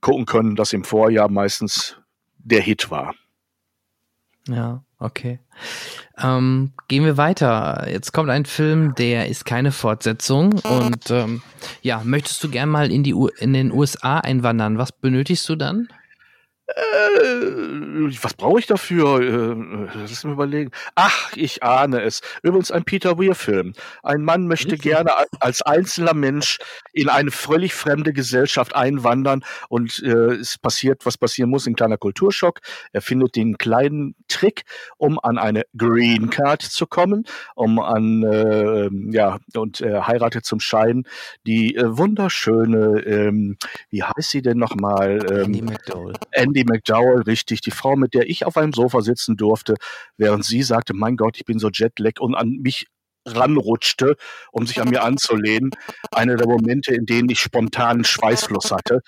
gucken können, dass im Vorjahr meistens der Hit war. Ja, okay. Ähm, gehen wir weiter. Jetzt kommt ein Film, der ist keine Fortsetzung. Und ähm, ja, möchtest du gern mal in, die U in den USA einwandern? Was benötigst du dann? Äh, was brauche ich dafür? Äh, lass mich überlegen. Ach, ich ahne es. Übrigens ein Peter Weir-Film. Ein Mann möchte Richtig. gerne als einzelner Mensch in eine völlig fremde Gesellschaft einwandern und äh, es passiert, was passieren muss, ein kleiner Kulturschock. Er findet den kleinen Trick, um an eine Green Card zu kommen, um an, äh, ja, und er heiratet zum Schein die äh, wunderschöne, ähm, wie heißt sie denn nochmal? Ähm, Andy McDowell. Andy McDowell, richtig, die Frau, mit der ich auf einem Sofa sitzen durfte, während sie sagte, mein Gott, ich bin so jetlag und an mich ranrutschte, um sich an mir anzulehnen. Einer der Momente, in denen ich spontanen Schweißfluss hatte,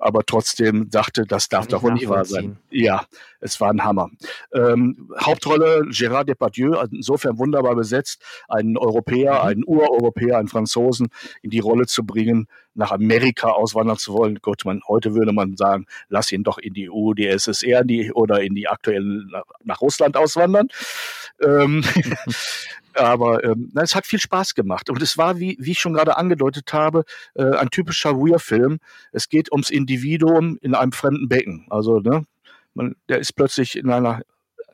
aber trotzdem dachte, das darf doch wohl nicht wahr sein. Ja, es war ein Hammer. Ähm, Hauptrolle Gérard Depardieu, insofern wunderbar besetzt, einen Europäer, mhm. einen Ureuropäer, einen Franzosen in die Rolle zu bringen, nach Amerika auswandern zu wollen. Gut, man, heute würde man sagen, lass ihn doch in die EU, die SSR die, oder in die aktuellen nach Russland auswandern. Ähm, Aber ähm, na, es hat viel Spaß gemacht. Und es war, wie, wie ich schon gerade angedeutet habe, äh, ein typischer Weir-Film. Es geht ums Individuum in einem fremden Becken. Also, ne, man, der ist plötzlich in einer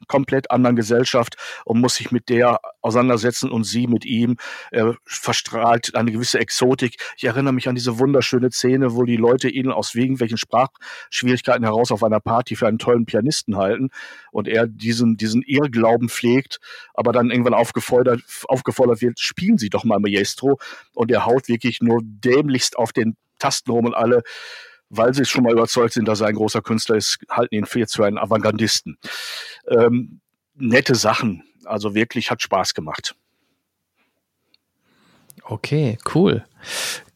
komplett anderen Gesellschaft und muss sich mit der auseinandersetzen und sie mit ihm. Er verstrahlt eine gewisse Exotik. Ich erinnere mich an diese wunderschöne Szene, wo die Leute ihn aus irgendwelchen Sprachschwierigkeiten heraus auf einer Party für einen tollen Pianisten halten und er diesen, diesen Irrglauben pflegt, aber dann irgendwann aufgefordert, aufgefordert wird, spielen Sie doch mal Maestro und er haut wirklich nur dämlichst auf den Tasten rum und alle weil sie schon mal überzeugt sind, dass er ein großer Künstler ist, halten ihn jetzt für einen Avantgardisten. Ähm, nette Sachen, also wirklich hat Spaß gemacht. Okay, cool.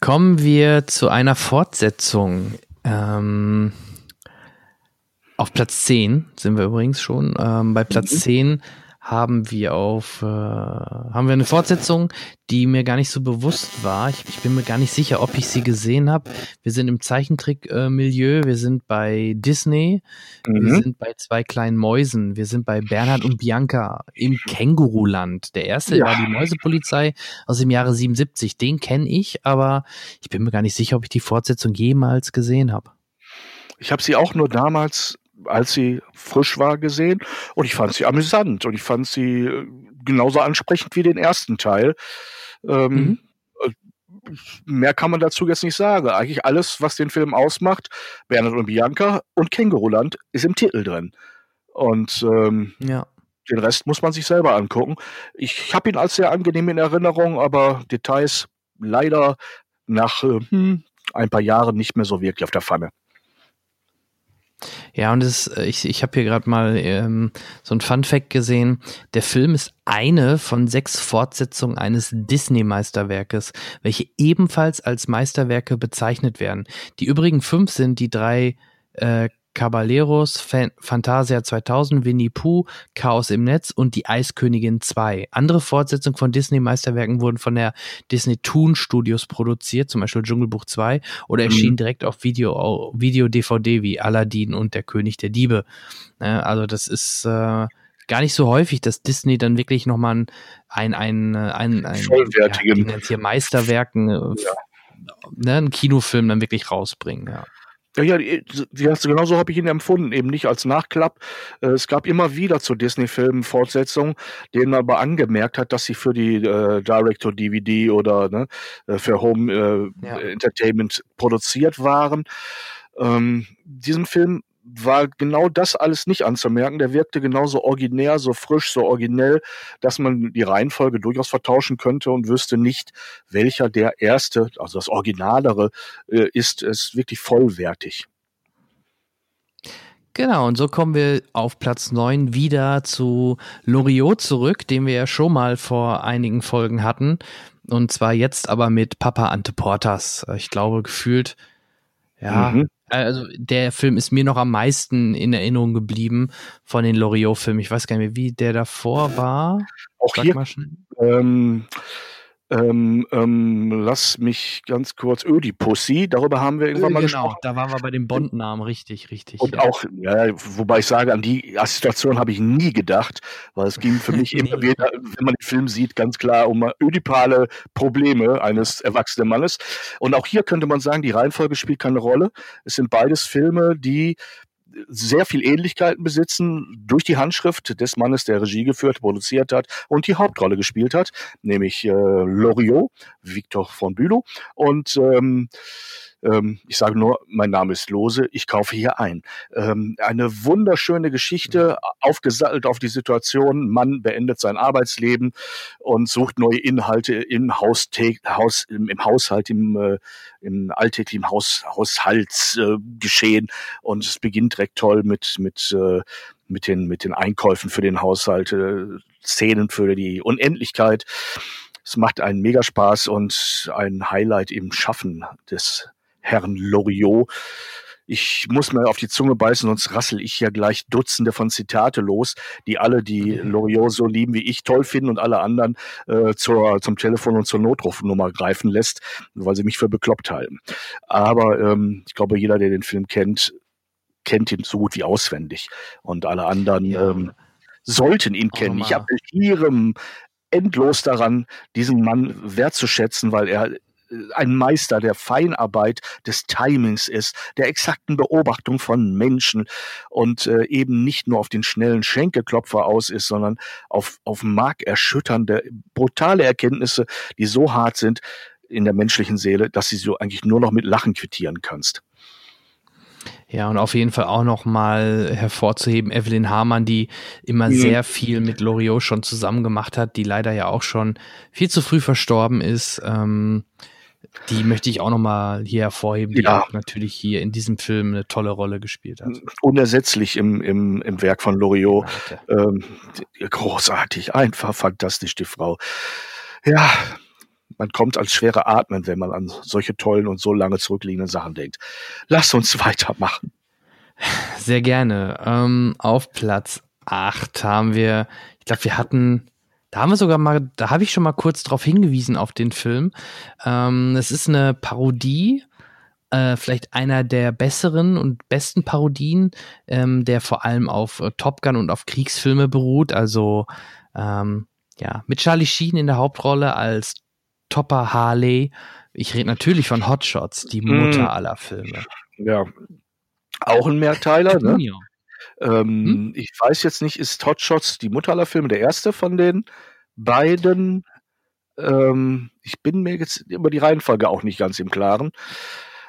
Kommen wir zu einer Fortsetzung. Ähm, auf Platz 10 sind wir übrigens schon. Ähm, bei Platz mhm. 10 haben wir auf, äh, haben wir eine Fortsetzung, die mir gar nicht so bewusst war. Ich, ich bin mir gar nicht sicher, ob ich sie gesehen habe. Wir sind im Zeichentrick-Milieu, wir sind bei Disney, mhm. wir sind bei zwei kleinen Mäusen, wir sind bei Bernhard und Bianca im Känguruland. Der erste ja. war die Mäusepolizei aus dem Jahre 77. Den kenne ich, aber ich bin mir gar nicht sicher, ob ich die Fortsetzung jemals gesehen habe. Ich habe sie auch nur damals als sie frisch war, gesehen und ich fand sie amüsant und ich fand sie äh, genauso ansprechend wie den ersten Teil. Ähm, mhm. Äh, mehr kann man dazu jetzt nicht sagen. Eigentlich alles, was den Film ausmacht, Bernhard und Bianca und Känguruland, ist im Titel drin. Und ähm, ja. den Rest muss man sich selber angucken. Ich habe ihn als sehr angenehm in Erinnerung, aber Details leider nach äh, hm, ein paar Jahren nicht mehr so wirklich auf der Pfanne. Ja, und es, äh, ich, ich habe hier gerade mal ähm, so ein Fun Fact gesehen. Der Film ist eine von sechs Fortsetzungen eines Disney-Meisterwerkes, welche ebenfalls als Meisterwerke bezeichnet werden. Die übrigen fünf sind die drei äh, Caballeros, Fan Fantasia 2000, Winnie Pooh, Chaos im Netz und die Eiskönigin 2. Andere Fortsetzungen von Disney-Meisterwerken wurden von der Disney Toon Studios produziert, zum Beispiel Dschungelbuch 2, oder mhm. erschienen direkt auf Video, Video DVD wie Aladdin und der König der Diebe. also das ist äh, gar nicht so häufig, dass Disney dann wirklich nochmal ein, ein, ein, ein, vollwertigen ja, hier Meisterwerken, äh, ja. ne, einen Kinofilm dann wirklich rausbringen, ja. Ja, ja, genauso habe ich ihn empfunden, eben nicht als Nachklapp. Äh, es gab immer wieder zu Disney-Filmen Fortsetzungen, denen man aber angemerkt hat, dass sie für die äh, Direct-to-DVD oder ne, äh, für Home äh, ja. Entertainment produziert waren. Ähm, diesen Film war genau das alles nicht anzumerken. Der wirkte genauso originär, so frisch, so originell, dass man die Reihenfolge durchaus vertauschen könnte und wüsste nicht, welcher der erste, also das Originalere, äh, ist. Es wirklich vollwertig. Genau, und so kommen wir auf Platz 9 wieder zu Loriot zurück, den wir ja schon mal vor einigen Folgen hatten. Und zwar jetzt aber mit Papa Ante Portas. Ich glaube, gefühlt, ja, mhm also der Film ist mir noch am meisten in Erinnerung geblieben von den Loriot-Filmen. Ich weiß gar nicht mehr, wie der davor war. Auch Sag hier, ähm, ähm, ähm, lass mich ganz kurz, Ödipussy, darüber haben wir irgendwann mal genau, gesprochen. da waren wir bei dem Bond-Namen, richtig, richtig. Und ja. auch, ja, wobei ich sage, an die Assoziation habe ich nie gedacht, weil es ging für mich immer wieder, wenn man den Film sieht, ganz klar um ödipale Probleme eines erwachsenen Mannes. Und auch hier könnte man sagen, die Reihenfolge spielt keine Rolle. Es sind beides Filme, die sehr viel Ähnlichkeiten besitzen durch die Handschrift des Mannes, der Regie geführt, produziert hat und die Hauptrolle gespielt hat, nämlich äh, Loriot, Victor von Bülow. Und ähm, ähm, ich sage nur, mein Name ist Lose, ich kaufe hier ein. Ähm, eine wunderschöne Geschichte, aufgesattelt auf die Situation. Mann beendet sein Arbeitsleben und sucht neue Inhalte im Haus, Haus im, im, Haushalt, im, äh, im alltäglichen Haus, Haushaltsgeschehen. Äh, und es beginnt direkt toll mit, mit, äh, mit, den, mit den Einkäufen für den Haushalt, äh, Szenen für die Unendlichkeit. Es macht einen Megaspaß und ein Highlight im Schaffen des Herrn Loriot. Ich muss mir auf die Zunge beißen, sonst rassel ich ja gleich Dutzende von Zitate los, die alle, die Loriot so lieben wie ich, toll finden und alle anderen äh, zur, zum Telefon und zur Notrufnummer greifen lässt, weil sie mich für bekloppt halten. Aber ähm, ich glaube, jeder, der den Film kennt, kennt ihn so gut wie auswendig. Und alle anderen ja. ähm, sollten ihn kennen. Ich appelliere endlos daran, diesen Mann wertzuschätzen, weil er ein Meister der Feinarbeit, des Timings ist, der exakten Beobachtung von Menschen und äh, eben nicht nur auf den schnellen Schenkelklopfer aus ist, sondern auf, auf markerschütternde, brutale Erkenntnisse, die so hart sind in der menschlichen Seele, dass sie so eigentlich nur noch mit Lachen quittieren kannst. Ja, und auf jeden Fall auch noch mal hervorzuheben, Evelyn Hamann, die immer mhm. sehr viel mit Loriot schon zusammen gemacht hat, die leider ja auch schon viel zu früh verstorben ist. Ähm, die möchte ich auch nochmal hier hervorheben, die ja. auch natürlich hier in diesem Film eine tolle Rolle gespielt hat. Unersetzlich im, im, im Werk von Loriot. Ähm, großartig, einfach fantastisch, die Frau. Ja, man kommt als schwere Atmen, wenn man an solche tollen und so lange zurückliegenden Sachen denkt. Lass uns weitermachen. Sehr gerne. Ähm, auf Platz 8 haben wir, ich glaube, wir hatten da haben wir sogar mal, da habe ich schon mal kurz drauf hingewiesen auf den Film. Ähm, es ist eine Parodie, äh, vielleicht einer der besseren und besten Parodien, ähm, der vor allem auf äh, Top Gun und auf Kriegsfilme beruht. Also ähm, ja, mit Charlie Sheen in der Hauptrolle als Topper Harley. Ich rede natürlich von Hotshots, die Mutter mm. aller Filme. Ja, auch ein Mehrteiler, ne? Ähm, hm? Ich weiß jetzt nicht, ist Hot Shots die Mutter aller Filme der erste von den beiden? Ähm, ich bin mir jetzt über die Reihenfolge auch nicht ganz im Klaren.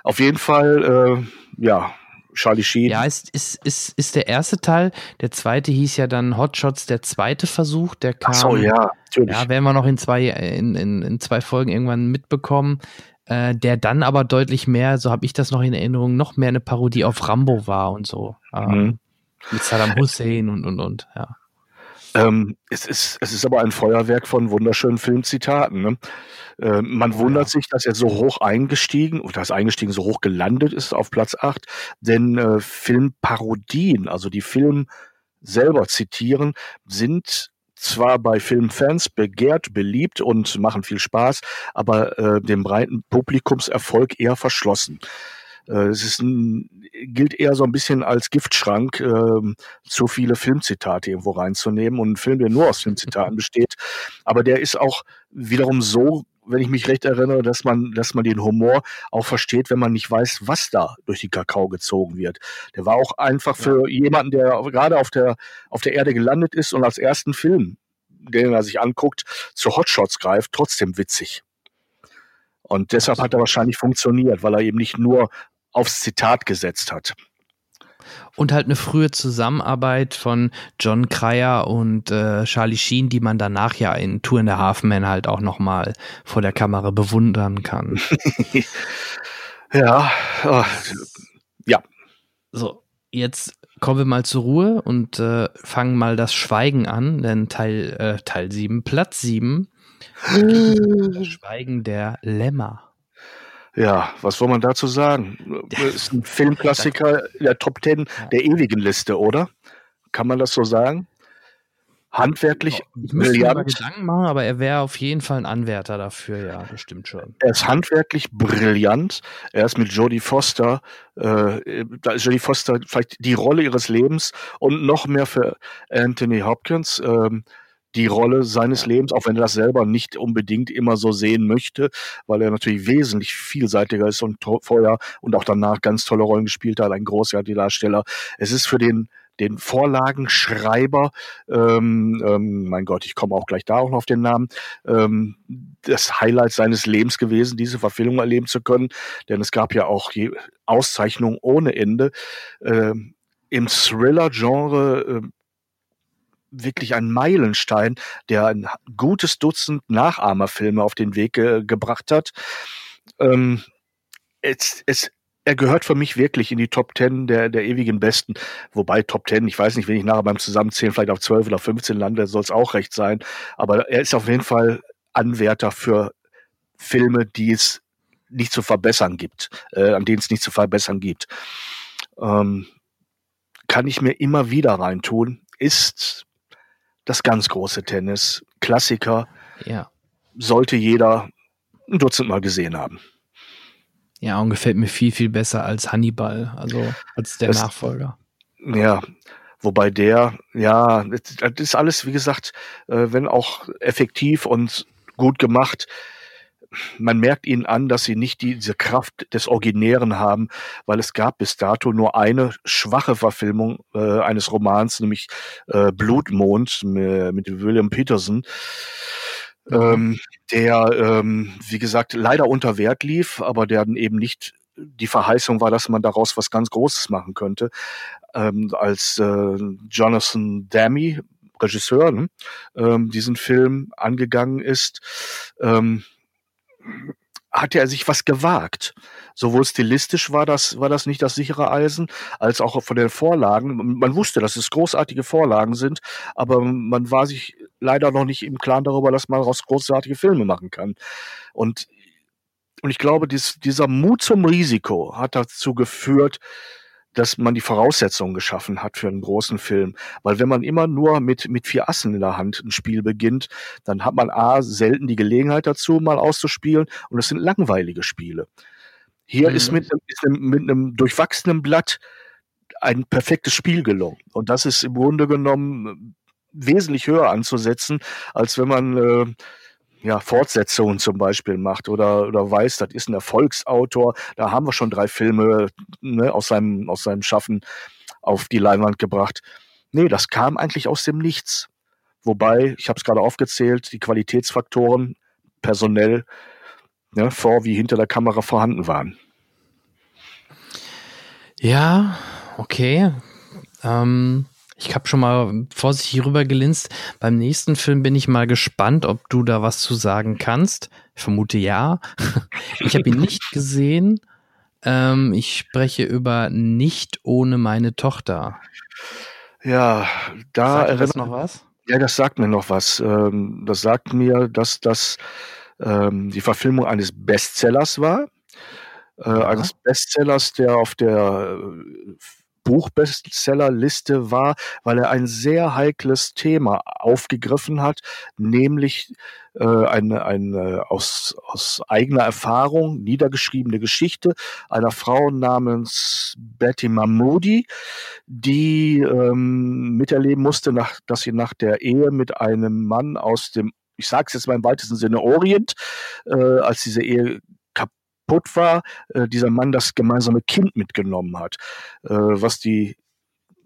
Auf jeden Fall, äh, ja, Charlie Sheen. Ja, ist, ist, ist, ist der erste Teil. Der zweite hieß ja dann Hot Shots, der zweite Versuch, der kam. Ach so, ja, natürlich. Ja, werden wir noch in zwei, in, in, in zwei Folgen irgendwann mitbekommen. Äh, der dann aber deutlich mehr, so habe ich das noch in Erinnerung, noch mehr eine Parodie auf Rambo war und so. Ähm, mhm. Mit Saddam Hussein und, und, und, ja. Ähm, es, ist, es ist aber ein Feuerwerk von wunderschönen Filmzitaten. Ne? Äh, man wundert sich, dass er so hoch eingestiegen, oder das eingestiegen so hoch gelandet ist auf Platz 8, denn äh, Filmparodien, also die Film selber zitieren, sind zwar bei Filmfans begehrt, beliebt und machen viel Spaß, aber äh, dem breiten Publikumserfolg eher verschlossen. Äh, es ist ein, gilt eher so ein bisschen als Giftschrank, äh, zu viele Filmzitate irgendwo reinzunehmen. Und ein Film, der nur aus Filmzitaten besteht, aber der ist auch wiederum so wenn ich mich recht erinnere, dass man, dass man den Humor auch versteht, wenn man nicht weiß, was da durch die Kakao gezogen wird. Der war auch einfach für ja. jemanden, der gerade auf der, auf der Erde gelandet ist und als ersten Film, den er sich anguckt, zu Hotshots greift, trotzdem witzig. Und deshalb hat er wahrscheinlich funktioniert, weil er eben nicht nur aufs Zitat gesetzt hat. Und halt eine frühe Zusammenarbeit von John Cryer und äh, Charlie Sheen, die man danach ja in Tour in der Halfman halt auch nochmal vor der Kamera bewundern kann. ja, oh, ja. So, jetzt kommen wir mal zur Ruhe und äh, fangen mal das Schweigen an, denn Teil, äh, Teil 7, Platz 7, das Schweigen der Lämmer. Ja, was soll man dazu sagen? Das ist ein Filmklassiker der Top Ten der ewigen Liste, oder? Kann man das so sagen? Handwerklich ich müsste mir mal Gedanken machen, aber er wäre auf jeden Fall ein Anwärter dafür, ja, das stimmt schon. Er ist handwerklich brillant. Er ist mit Jodie Foster, äh, da ist Jodie Foster vielleicht die Rolle ihres Lebens und noch mehr für Anthony Hopkins. Ähm, die Rolle seines Lebens, auch wenn er das selber nicht unbedingt immer so sehen möchte, weil er natürlich wesentlich vielseitiger ist und vorher und auch danach ganz tolle Rollen gespielt hat, ein großartiger Darsteller. Es ist für den den Vorlagenschreiber, ähm, ähm, mein Gott, ich komme auch gleich da auch noch auf den Namen, ähm, das Highlight seines Lebens gewesen, diese Verfilmung erleben zu können, denn es gab ja auch Auszeichnungen ohne Ende. Ähm, Im Thriller-Genre äh, wirklich ein Meilenstein, der ein gutes Dutzend Nachahmerfilme auf den Weg ge gebracht hat. Ähm, es, es, er gehört für mich wirklich in die Top Ten der, der ewigen Besten. Wobei Top Ten, ich weiß nicht, wenn ich nachher beim Zusammenzählen vielleicht auf 12 oder 15 lande, soll es auch recht sein. Aber er ist auf jeden Fall Anwärter für Filme, die es nicht zu verbessern gibt, äh, an denen es nicht zu verbessern gibt. Ähm, kann ich mir immer wieder reintun, ist das ganz große Tennis. Klassiker. Ja. Sollte jeder ein Dutzend Mal gesehen haben. Ja, und gefällt mir viel, viel besser als Hannibal, also als der das, Nachfolger. Ja, wobei der, ja, das ist alles, wie gesagt, äh, wenn auch effektiv und gut gemacht, man merkt ihnen an, dass sie nicht diese Kraft des Originären haben, weil es gab bis dato nur eine schwache Verfilmung äh, eines Romans, nämlich äh, Blutmond mit, William Peterson. Ähm, der, ähm, wie gesagt, leider unter Wert lief, aber der eben nicht die Verheißung war, dass man daraus was ganz Großes machen könnte. Ähm, als äh, Jonathan Demme, Regisseur, ne, ähm, diesen Film angegangen ist, ähm, hatte er sich was gewagt. Sowohl stilistisch war das, war das nicht das sichere Eisen, als auch von den Vorlagen. Man wusste, dass es großartige Vorlagen sind, aber man war sich leider noch nicht im Klaren darüber, dass man daraus großartige Filme machen kann. Und, und ich glaube, dies, dieser Mut zum Risiko hat dazu geführt, dass man die Voraussetzungen geschaffen hat für einen großen Film. Weil wenn man immer nur mit, mit vier Assen in der Hand ein Spiel beginnt, dann hat man A, selten die Gelegenheit dazu, mal auszuspielen und es sind langweilige Spiele. Hier mhm. ist, mit, ist mit einem durchwachsenen Blatt ein perfektes Spiel gelungen. Und das ist im Grunde genommen wesentlich höher anzusetzen, als wenn man äh, ja, Fortsetzungen zum Beispiel macht oder, oder weiß, das ist ein Erfolgsautor, da haben wir schon drei Filme ne, aus, seinem, aus seinem Schaffen auf die Leinwand gebracht. Nee, das kam eigentlich aus dem Nichts. Wobei, ich habe es gerade aufgezählt, die Qualitätsfaktoren personell ne, vor wie hinter der Kamera vorhanden waren. Ja, okay. Ähm, ich habe schon mal vorsichtig rüber gelinst. Beim nächsten Film bin ich mal gespannt, ob du da was zu sagen kannst. Ich vermute ja. Ich habe ihn nicht gesehen. Ähm, ich spreche über Nicht ohne meine Tochter. Ja, da erinnert das noch was? Ja, das sagt mir noch was. Ähm, das sagt mir, dass das ähm, die Verfilmung eines Bestsellers war. Äh, eines Bestsellers, der auf der Buchbestsellerliste war, weil er ein sehr heikles Thema aufgegriffen hat, nämlich äh, eine, eine aus, aus eigener Erfahrung niedergeschriebene Geschichte einer Frau namens Betty Mahmoudi, die ähm, miterleben musste, nach, dass sie nach der Ehe mit einem Mann aus dem ich sage es jetzt mal im weitesten Sinne Orient, äh, als diese Ehe kaputt war, äh, dieser Mann das gemeinsame Kind mitgenommen hat, äh, was die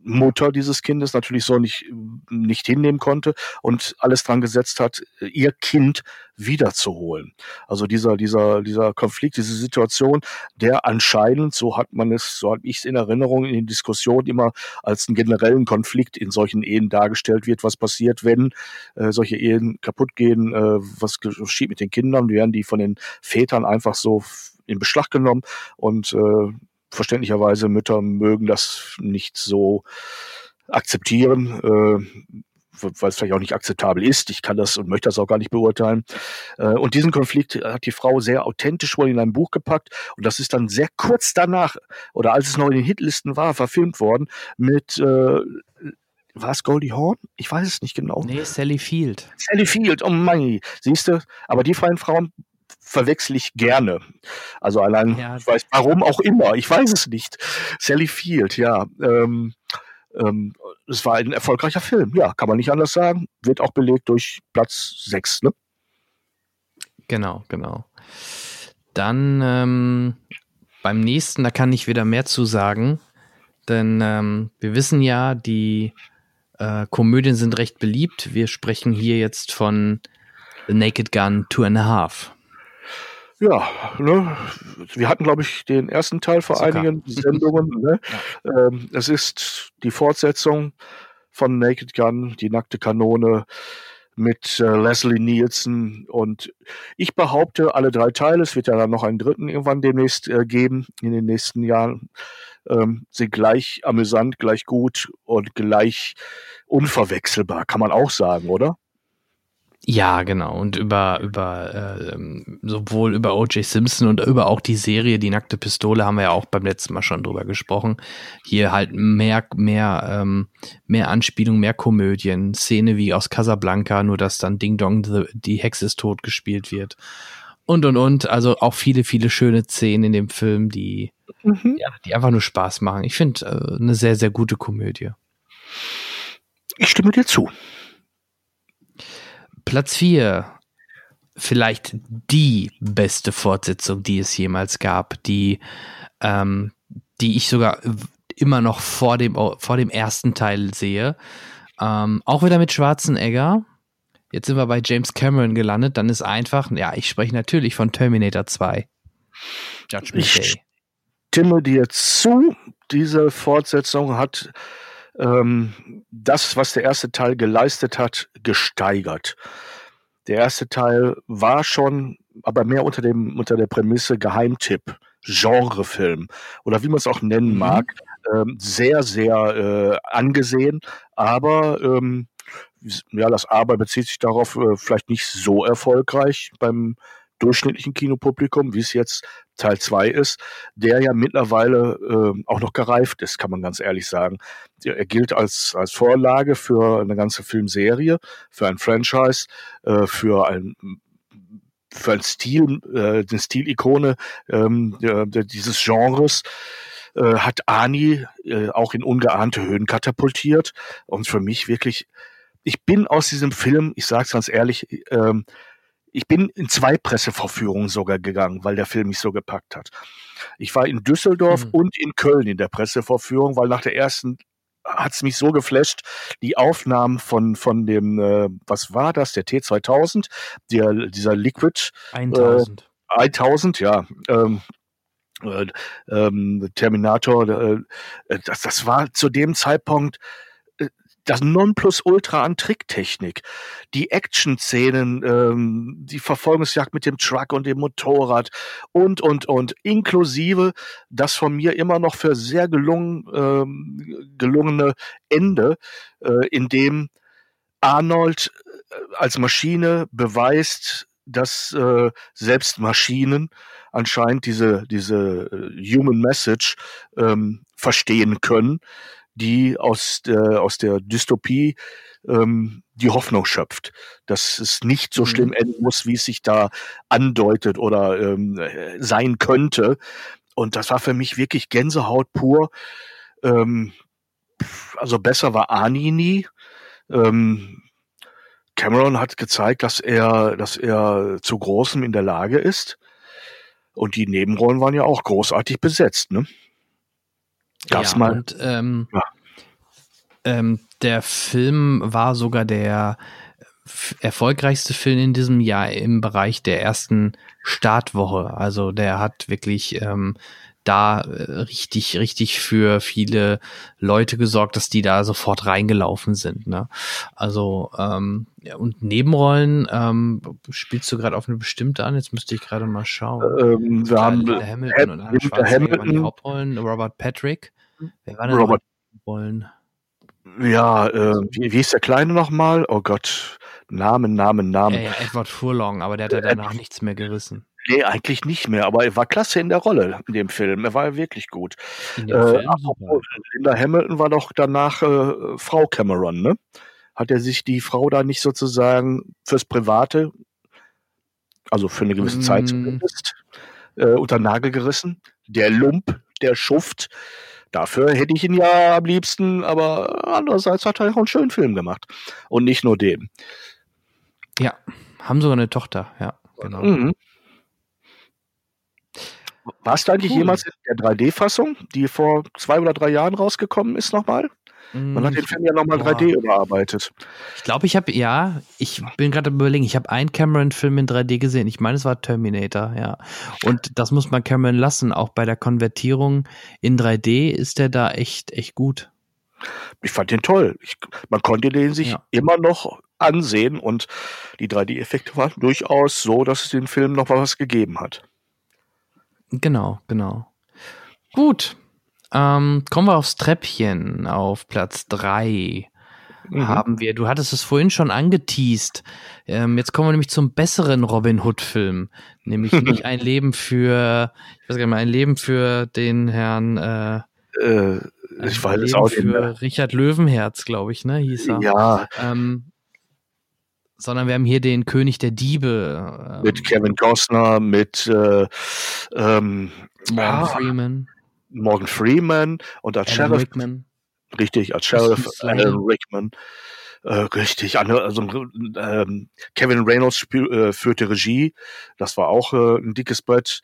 Mutter dieses Kindes natürlich so nicht, nicht hinnehmen konnte und alles dran gesetzt hat, ihr Kind wiederzuholen. Also dieser, dieser, dieser Konflikt, diese Situation, der anscheinend, so hat man es, so habe ich es in Erinnerung in den Diskussionen immer als einen generellen Konflikt in solchen Ehen dargestellt wird, was passiert, wenn äh, solche Ehen kaputt gehen, äh, was geschieht mit den Kindern, werden die von den Vätern einfach so in Beschlag genommen und äh, verständlicherweise Mütter mögen das nicht so akzeptieren, äh, weil es vielleicht auch nicht akzeptabel ist. Ich kann das und möchte das auch gar nicht beurteilen. Äh, und diesen Konflikt hat die Frau sehr authentisch wohl in ein Buch gepackt. Und das ist dann sehr kurz danach, oder als es noch in den Hitlisten war, verfilmt worden mit äh, war es Goldie Horn? Ich weiß es nicht genau. Nee, Sally Field. Sally Field, oh mein, siehst du? Aber die freien Frauen verwechsel ich gerne. Also allein, ja. ich weiß, warum auch immer, ich weiß es nicht. Sally Field, ja. Ähm, ähm, es war ein erfolgreicher Film, ja, kann man nicht anders sagen. Wird auch belegt durch Platz 6, ne? Genau, genau. Dann ähm, beim nächsten, da kann ich wieder mehr zu sagen, denn ähm, wir wissen ja, die äh, Komödien sind recht beliebt. Wir sprechen hier jetzt von The Naked Gun Two and a Half. Ja, ne, wir hatten, glaube ich, den ersten Teil vor Zucker. einigen Sendungen. Ne? Ja. Ähm, es ist die Fortsetzung von Naked Gun, die nackte Kanone mit äh, Leslie Nielsen und ich behaupte, alle drei Teile, es wird ja dann noch einen dritten irgendwann demnächst äh, geben in den nächsten Jahren, ähm, sind gleich amüsant, gleich gut und gleich unverwechselbar, kann man auch sagen, oder? Ja, genau. Und über, über äh, sowohl über O.J. Simpson und über auch die Serie Die nackte Pistole haben wir ja auch beim letzten Mal schon drüber gesprochen. Hier halt mehr, mehr, ähm, mehr Anspielung, mehr Komödien, Szene wie aus Casablanca, nur dass dann Ding Dong, the, die Hexe ist tot gespielt wird. Und und und. Also auch viele, viele schöne Szenen in dem Film, die, mhm. ja, die einfach nur Spaß machen. Ich finde äh, eine sehr, sehr gute Komödie. Ich stimme dir zu. Platz 4. Vielleicht die beste Fortsetzung, die es jemals gab, die, ähm, die ich sogar immer noch vor dem, vor dem ersten Teil sehe. Ähm, auch wieder mit Schwarzenegger. Jetzt sind wir bei James Cameron gelandet. Dann ist einfach, ja, ich spreche natürlich von Terminator 2. Judgment ich Day. stimme dir zu. Diese Fortsetzung hat ähm, das, was der erste Teil geleistet hat, gesteigert. Der erste Teil war schon, aber mehr unter dem unter der Prämisse Geheimtipp, Genrefilm oder wie man es auch nennen mhm. mag, ähm, sehr sehr äh, angesehen, aber ähm, ja, das Aber bezieht sich darauf, äh, vielleicht nicht so erfolgreich beim durchschnittlichen Kinopublikum, wie es jetzt Teil 2 ist, der ja mittlerweile äh, auch noch gereift ist, kann man ganz ehrlich sagen. Er gilt als, als Vorlage für eine ganze Filmserie, für ein Franchise, äh, für ein für ein Stil, äh, eine Stilikone ähm, dieses Genres äh, hat Ani äh, auch in ungeahnte Höhen katapultiert und für mich wirklich ich bin aus diesem Film, ich sage es ganz ehrlich, ähm, ich bin in zwei Pressevorführungen sogar gegangen, weil der Film mich so gepackt hat. Ich war in Düsseldorf mhm. und in Köln in der Pressevorführung, weil nach der ersten hat es mich so geflasht, die Aufnahmen von, von dem, äh, was war das, der T2000, der, dieser Liquid. 1000. Äh, 1000, ja. Ähm, äh, ähm, Terminator, äh, das, das war zu dem Zeitpunkt das Nonplusultra an Tricktechnik. Die Action-Szenen, ähm, die Verfolgungsjagd mit dem Truck und dem Motorrad und, und, und, inklusive das von mir immer noch für sehr gelungen, ähm, gelungene Ende, äh, in dem Arnold äh, als Maschine beweist, dass äh, selbst Maschinen anscheinend diese, diese äh, Human Message ähm, verstehen können die aus der, aus der Dystopie ähm, die Hoffnung schöpft, dass es nicht so schlimm mhm. enden muss, wie es sich da andeutet oder ähm, sein könnte. Und das war für mich wirklich Gänsehaut pur. Ähm, also besser war Ani nie. Ähm, Cameron hat gezeigt, dass er, dass er zu Großem in der Lage ist. Und die Nebenrollen waren ja auch großartig besetzt, ne? Gab's ja, mal. Und, ähm, ja. Ähm, der Film war sogar der erfolgreichste Film in diesem Jahr im Bereich der ersten Startwoche. Also der hat wirklich ähm, da äh, richtig, richtig für viele Leute gesorgt, dass die da sofort reingelaufen sind. Ne? Also ähm, und Nebenrollen ähm, spielst du gerade auf eine bestimmte an? Jetzt müsste ich gerade mal schauen. Ähm, wir haben Hamilton Ham und Arnold Schwarzenegger waren die Hauptrollen. Robert Patrick. Wer war denn Robert Rollen? Ja, äh, wie, wie ist der Kleine nochmal? Oh Gott, Namen, Namen, Namen. Ja, ja, Edward Furlong, aber der hat ja danach äh, nichts mehr gerissen. Nee, eigentlich nicht mehr, aber er war klasse in der Rolle in dem Film. Er war ja wirklich gut. In dem äh, Film, Linda Hamilton war doch danach äh, Frau Cameron, ne? Hat er sich die Frau da nicht sozusagen fürs Private, also für eine gewisse mm. Zeit zumindest, äh, unter Nagel gerissen? Der Lump, der Schuft, Dafür hätte ich ihn ja am liebsten, aber andererseits hat er auch einen schönen Film gemacht. Und nicht nur den. Ja, haben sogar eine Tochter, ja, genau. Mhm. Warst du eigentlich cool. jemals in der 3D-Fassung, die vor zwei oder drei Jahren rausgekommen ist, nochmal? Man hat den Film ja nochmal 3D überarbeitet. Ich glaube, ich habe, ja, ich bin gerade überlegen, ich habe einen Cameron-Film in 3D gesehen. Ich meine, es war Terminator, ja. Und das muss man Cameron lassen. Auch bei der Konvertierung in 3D ist der da echt, echt gut. Ich fand den toll. Ich, man konnte den sich ja. immer noch ansehen und die 3D-Effekte waren durchaus so, dass es dem Film noch was gegeben hat. Genau, genau. Gut, ähm, kommen wir aufs Treppchen auf Platz 3. Mhm. Haben wir, du hattest es vorhin schon angeteased. Ähm, jetzt kommen wir nämlich zum besseren Robin Hood-Film. Nämlich nicht ein Leben für, ich weiß gar nicht mehr, ein Leben für den Herrn, äh, äh ich weiß es auch nicht. Für Richard Löwenherz, glaube ich, ne, hieß er. Ja. Ähm, sondern wir haben hier den König der Diebe. Ähm, mit Kevin Costner, mit äh, ähm, Morgan ah, Freeman. Morgan Freeman und als Alan Sheriff. Rickman. Richtig, als Sheriff Alan Rickman. Äh, richtig, also ähm, Kevin Reynolds spiel, äh, führte Regie, das war auch äh, ein dickes Brett.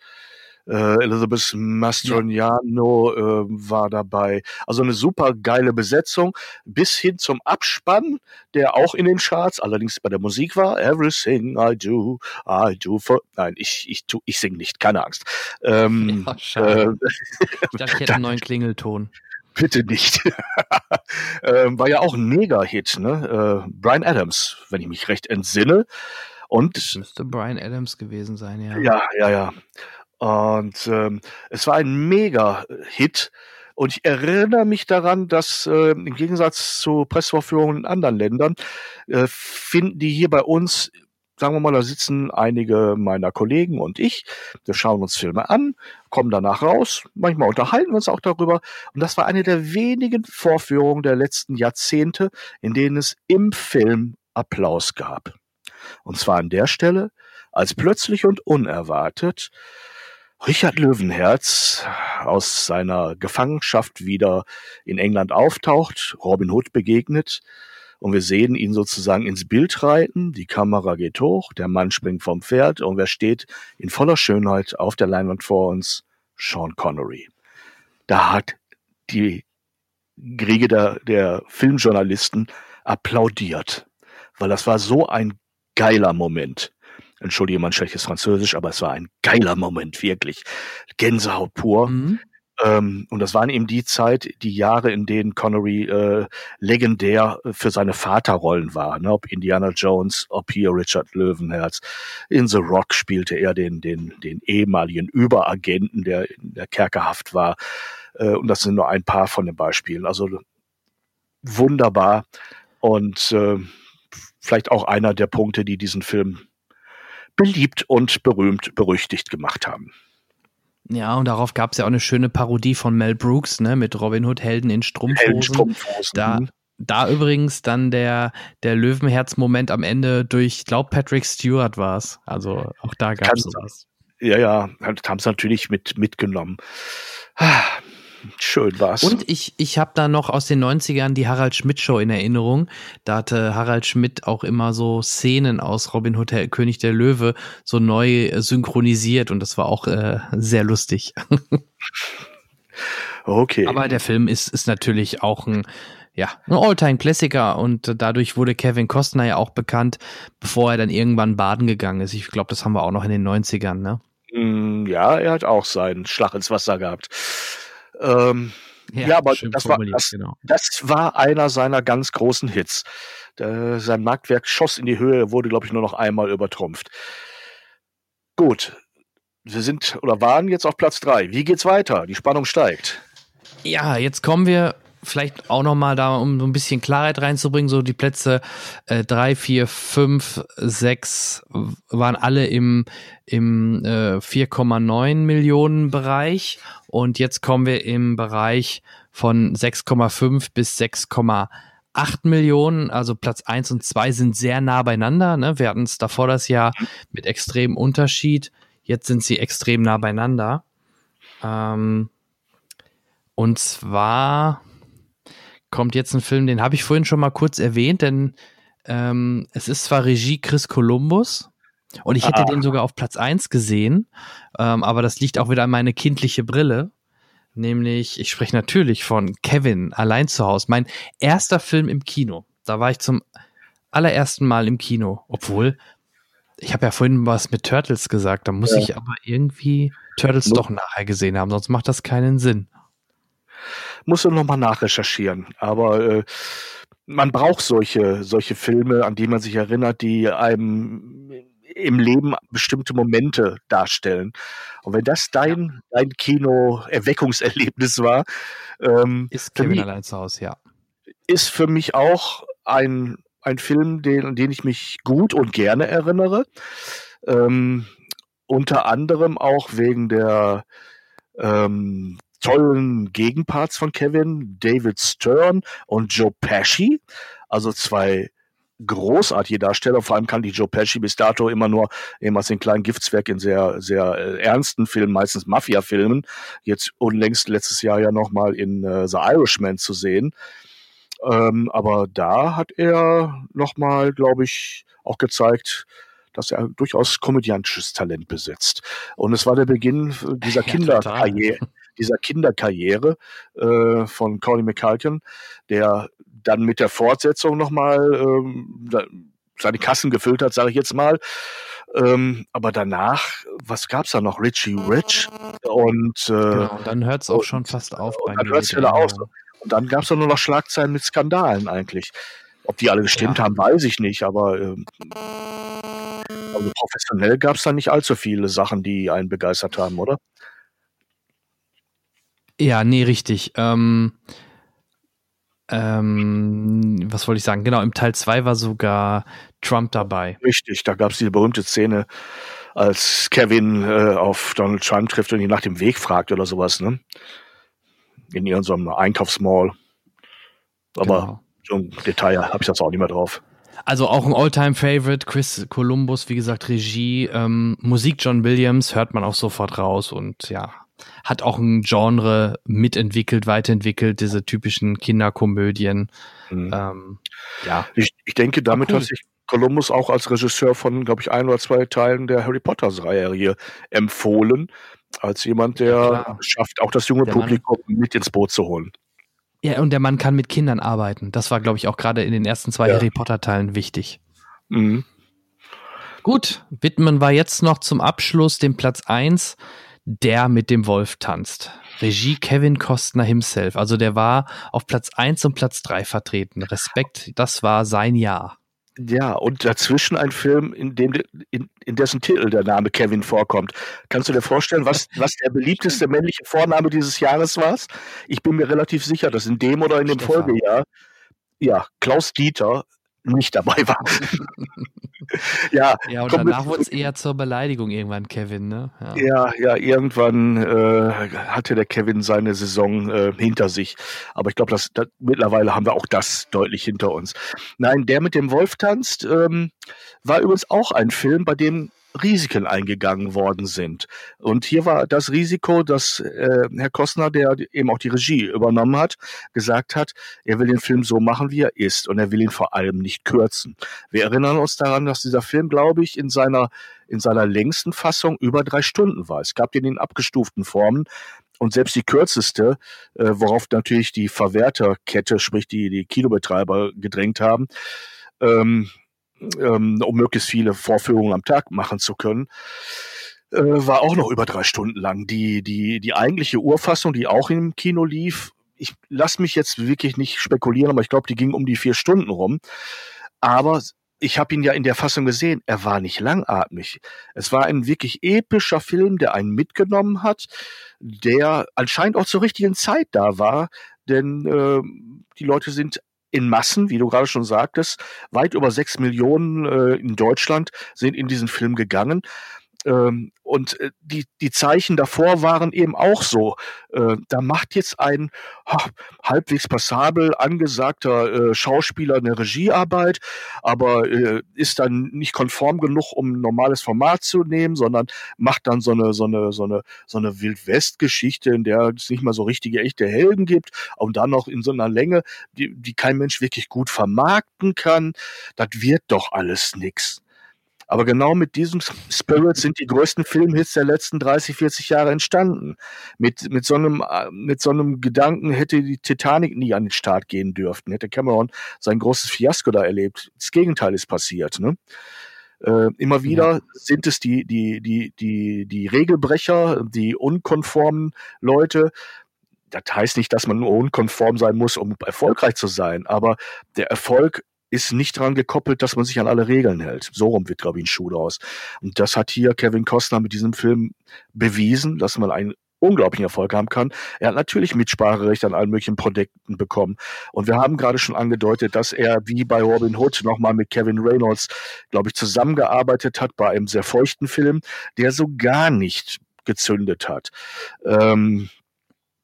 Äh, Elizabeth Mastroianno ja. äh, war dabei. Also eine super geile Besetzung, bis hin zum Abspann, der auch in den Charts, allerdings bei der Musik war. Everything I do, I do for. Nein, ich, ich, tu, ich singe nicht, keine Angst. Ähm, ja, schade. Äh, ich dachte, ich hätte einen neuen Klingelton. Bitte nicht. ähm, war ja auch ein Mega-Hit, ne? Äh, Brian Adams, wenn ich mich recht entsinne. Und das müsste Brian Adams gewesen sein, ja. Ja, ja, ja. Und ähm, es war ein Mega-Hit. Und ich erinnere mich daran, dass äh, im Gegensatz zu Pressvorführungen in anderen Ländern äh, finden die hier bei uns, sagen wir mal, da sitzen einige meiner Kollegen und ich, wir schauen uns Filme an, kommen danach raus, manchmal unterhalten wir uns auch darüber. Und das war eine der wenigen Vorführungen der letzten Jahrzehnte, in denen es im Film Applaus gab. Und zwar an der Stelle, als plötzlich und unerwartet Richard Löwenherz aus seiner Gefangenschaft wieder in England auftaucht, Robin Hood begegnet und wir sehen ihn sozusagen ins Bild reiten, die Kamera geht hoch, der Mann springt vom Pferd und wer steht in voller Schönheit auf der Leinwand vor uns? Sean Connery. Da hat die Riege der, der Filmjournalisten applaudiert, weil das war so ein geiler Moment entschuldige mein schlechtes Französisch, aber es war ein geiler Moment, wirklich. Gänsehaut pur. Mhm. Ähm, und das waren eben die Zeit, die Jahre, in denen Connery äh, legendär für seine Vaterrollen war. Ne? Ob Indiana Jones, ob hier Richard Löwenherz. In The Rock spielte er den, den, den ehemaligen Überagenten, der in der Kerkerhaft war. Äh, und das sind nur ein paar von den Beispielen. Also wunderbar. Und äh, vielleicht auch einer der Punkte, die diesen Film beliebt und berühmt, berüchtigt gemacht haben. Ja, und darauf gab es ja auch eine schöne Parodie von Mel Brooks, ne, mit Robin Hood Helden in Strumpfhosen. Helden Strumpfhosen. Da, mhm. da übrigens dann der, der Löwenherz-Moment am Ende durch, glaub Patrick Stewart war es. Also auch da gab es sowas. Ja, ja, haben es natürlich mit, mitgenommen. Schön war's. Und ich, ich habe da noch aus den 90ern die Harald Schmidt Show in Erinnerung. Da hatte Harald Schmidt auch immer so Szenen aus Robin Hood, König der Löwe, so neu synchronisiert und das war auch äh, sehr lustig. okay. Aber der Film ist, ist natürlich auch ein, ja, ein Alltime-Klassiker und dadurch wurde Kevin Costner ja auch bekannt, bevor er dann irgendwann baden gegangen ist. Ich glaube, das haben wir auch noch in den 90ern, ne? Mm, ja, er hat auch seinen Schlag ins Wasser gehabt. Ähm, ja, ja, aber das war, das, genau. das war einer seiner ganz großen Hits. Der, sein Marktwerk schoss in die Höhe, wurde, glaube ich, nur noch einmal übertrumpft. Gut, wir sind oder waren jetzt auf Platz drei. Wie geht's weiter? Die Spannung steigt. Ja, jetzt kommen wir vielleicht auch noch mal da, um so ein bisschen Klarheit reinzubringen, so die Plätze äh, drei, vier, fünf, sechs waren alle im, im äh, 4,9 Millionen Bereich und jetzt kommen wir im Bereich von 6,5 bis 6,8 Millionen, also Platz eins und zwei sind sehr nah beieinander. Ne? Wir hatten es davor das Jahr mit extremem Unterschied. Jetzt sind sie extrem nah beieinander. Ähm, Und zwar kommt jetzt ein Film, den habe ich vorhin schon mal kurz erwähnt, denn ähm, es ist zwar Regie Chris Columbus und ich hätte ah. den sogar auf Platz 1 gesehen, ähm, aber das liegt auch wieder an meine kindliche Brille. Nämlich, ich spreche natürlich von Kevin, allein zu Hause. Mein erster Film im Kino. Da war ich zum allerersten Mal im Kino. Obwohl, ich habe ja vorhin was mit Turtles gesagt, da muss ja. ich aber irgendwie Turtles doch nachher gesehen haben, sonst macht das keinen Sinn. Muss du nochmal nachrecherchieren. Aber äh, man braucht solche, solche Filme, an die man sich erinnert, die einem im Leben bestimmte Momente darstellen. Und wenn das dein, dein Kino-Erweckungserlebnis war, ähm, ist Kevin mich, allein zu Hause, ja. Ist für mich auch ein, ein Film, den, an den ich mich gut und gerne erinnere. Ähm, unter anderem auch wegen der ähm, tollen Gegenparts von Kevin, David Stern und Joe Pesci. Also zwei großartige Darsteller. Vor allem kann die Joe Pesci bis dato immer nur ehemals den kleinen Giftswerk in sehr, sehr äh, ernsten Filmen, meistens Mafia-Filmen. Jetzt unlängst letztes Jahr ja nochmal in äh, The Irishman zu sehen. Ähm, aber da hat er nochmal, glaube ich, auch gezeigt, dass er durchaus komödiantisches Talent besitzt. Und es war der Beginn dieser ja, Kinderkarriere, dieser Kinderkarriere äh, von Corey McCulkin, der dann mit der Fortsetzung nochmal ähm, seine Kassen gefüllt hat, sage ich jetzt mal. Ähm, aber danach, was gab's da noch? Richie Rich und äh, genau, und dann hört's auch schon fast auf. Und dann hört's wieder auf. Und dann gab's da nur noch Schlagzeilen mit Skandalen eigentlich. Ob die alle gestimmt ja. haben, weiß ich nicht, aber ähm, also professionell gab's da nicht allzu viele Sachen, die einen begeistert haben, oder? Ja, nee, richtig. Ähm, ähm, was wollte ich sagen? Genau, im Teil 2 war sogar Trump dabei. Richtig, da gab es diese berühmte Szene, als Kevin äh, auf Donald Trump trifft und ihn nach dem Weg fragt oder sowas, ne? In irgendeinem Einkaufsmall. Aber genau. so ein Detail habe ich das auch nicht mehr drauf. Also auch ein Alltime-Favorite, Chris Columbus, wie gesagt, Regie, ähm, Musik John Williams, hört man auch sofort raus und ja, hat auch ein Genre mitentwickelt, weiterentwickelt, diese typischen Kinderkomödien. Mhm. Ähm, ja. Ich, ich denke, damit cool. hat sich Columbus auch als Regisseur von, glaube ich, ein oder zwei Teilen der Harry Potter-Reihe hier empfohlen, als jemand, der ja, schafft, auch das junge der Publikum Mann. mit ins Boot zu holen. Ja, und der Mann kann mit Kindern arbeiten. Das war, glaube ich, auch gerade in den ersten zwei ja. Harry Potter-Teilen wichtig. Mhm. Gut, widmen wir jetzt noch zum Abschluss dem Platz 1 der mit dem Wolf tanzt. Regie Kevin Costner himself. Also der war auf Platz 1 und Platz 3 vertreten. Respekt, das war sein Jahr. Ja, und dazwischen ein Film, in dem in, in dessen Titel der Name Kevin vorkommt. Kannst du dir vorstellen, was, was der beliebteste männliche Vorname dieses Jahres war? Ich bin mir relativ sicher, dass in dem oder in dem Stefan. Folgejahr ja, Klaus Dieter nicht dabei war. ja, ja, und danach wurde es eher zur Beleidigung irgendwann, Kevin, ne? Ja, ja, ja irgendwann äh, hatte der Kevin seine Saison äh, hinter sich. Aber ich glaube, das, das, mittlerweile haben wir auch das deutlich hinter uns. Nein, der mit dem Wolf tanzt ähm, war übrigens auch ein Film, bei dem Risiken eingegangen worden sind. Und hier war das Risiko, dass äh, Herr Kostner, der eben auch die Regie übernommen hat, gesagt hat, er will den Film so machen, wie er ist und er will ihn vor allem nicht kürzen. Wir erinnern uns daran, dass dieser Film, glaube ich, in seiner in seiner längsten Fassung über drei Stunden war. Es gab den in abgestuften Formen. Und selbst die kürzeste, äh, worauf natürlich die Verwerterkette, sprich die, die Kinobetreiber gedrängt haben, ähm, ähm, um möglichst viele Vorführungen am Tag machen zu können, äh, war auch noch über drei Stunden lang. Die, die, die eigentliche Urfassung, die auch im Kino lief, ich lasse mich jetzt wirklich nicht spekulieren, aber ich glaube, die ging um die vier Stunden rum. Aber ich habe ihn ja in der Fassung gesehen, er war nicht langatmig. Es war ein wirklich epischer Film, der einen mitgenommen hat, der anscheinend auch zur richtigen Zeit da war, denn äh, die Leute sind in Massen, wie du gerade schon sagtest, weit über sechs Millionen äh, in Deutschland sind in diesen Film gegangen. Ähm, und äh, die, die Zeichen davor waren eben auch so. Äh, da macht jetzt ein ha, halbwegs passabel angesagter äh, Schauspieler eine Regiearbeit, aber äh, ist dann nicht konform genug, um ein normales Format zu nehmen, sondern macht dann so eine, so eine, so eine, so eine Wildwest-Geschichte, in der es nicht mal so richtige echte Helden gibt und dann noch in so einer Länge, die, die kein Mensch wirklich gut vermarkten kann. Das wird doch alles nix. Aber genau mit diesem Spirit sind die größten Filmhits der letzten 30, 40 Jahre entstanden. Mit, mit, so einem, äh, mit so einem Gedanken hätte die Titanic nie an den Start gehen dürften, hätte Cameron sein großes Fiasko da erlebt. Das Gegenteil ist passiert. Ne? Äh, immer wieder ja. sind es die, die, die, die, die Regelbrecher, die unkonformen Leute. Das heißt nicht, dass man nur unkonform sein muss, um erfolgreich zu sein, aber der Erfolg ist nicht dran gekoppelt, dass man sich an alle Regeln hält. So rum wird, glaube ich, ein Schuh draus. Und das hat hier Kevin Costner mit diesem Film bewiesen, dass man einen unglaublichen Erfolg haben kann. Er hat natürlich Mitspracherecht an allen möglichen Projekten bekommen. Und wir haben gerade schon angedeutet, dass er wie bei Robin Hood nochmal mit Kevin Reynolds, glaube ich, zusammengearbeitet hat bei einem sehr feuchten Film, der so gar nicht gezündet hat. Ähm,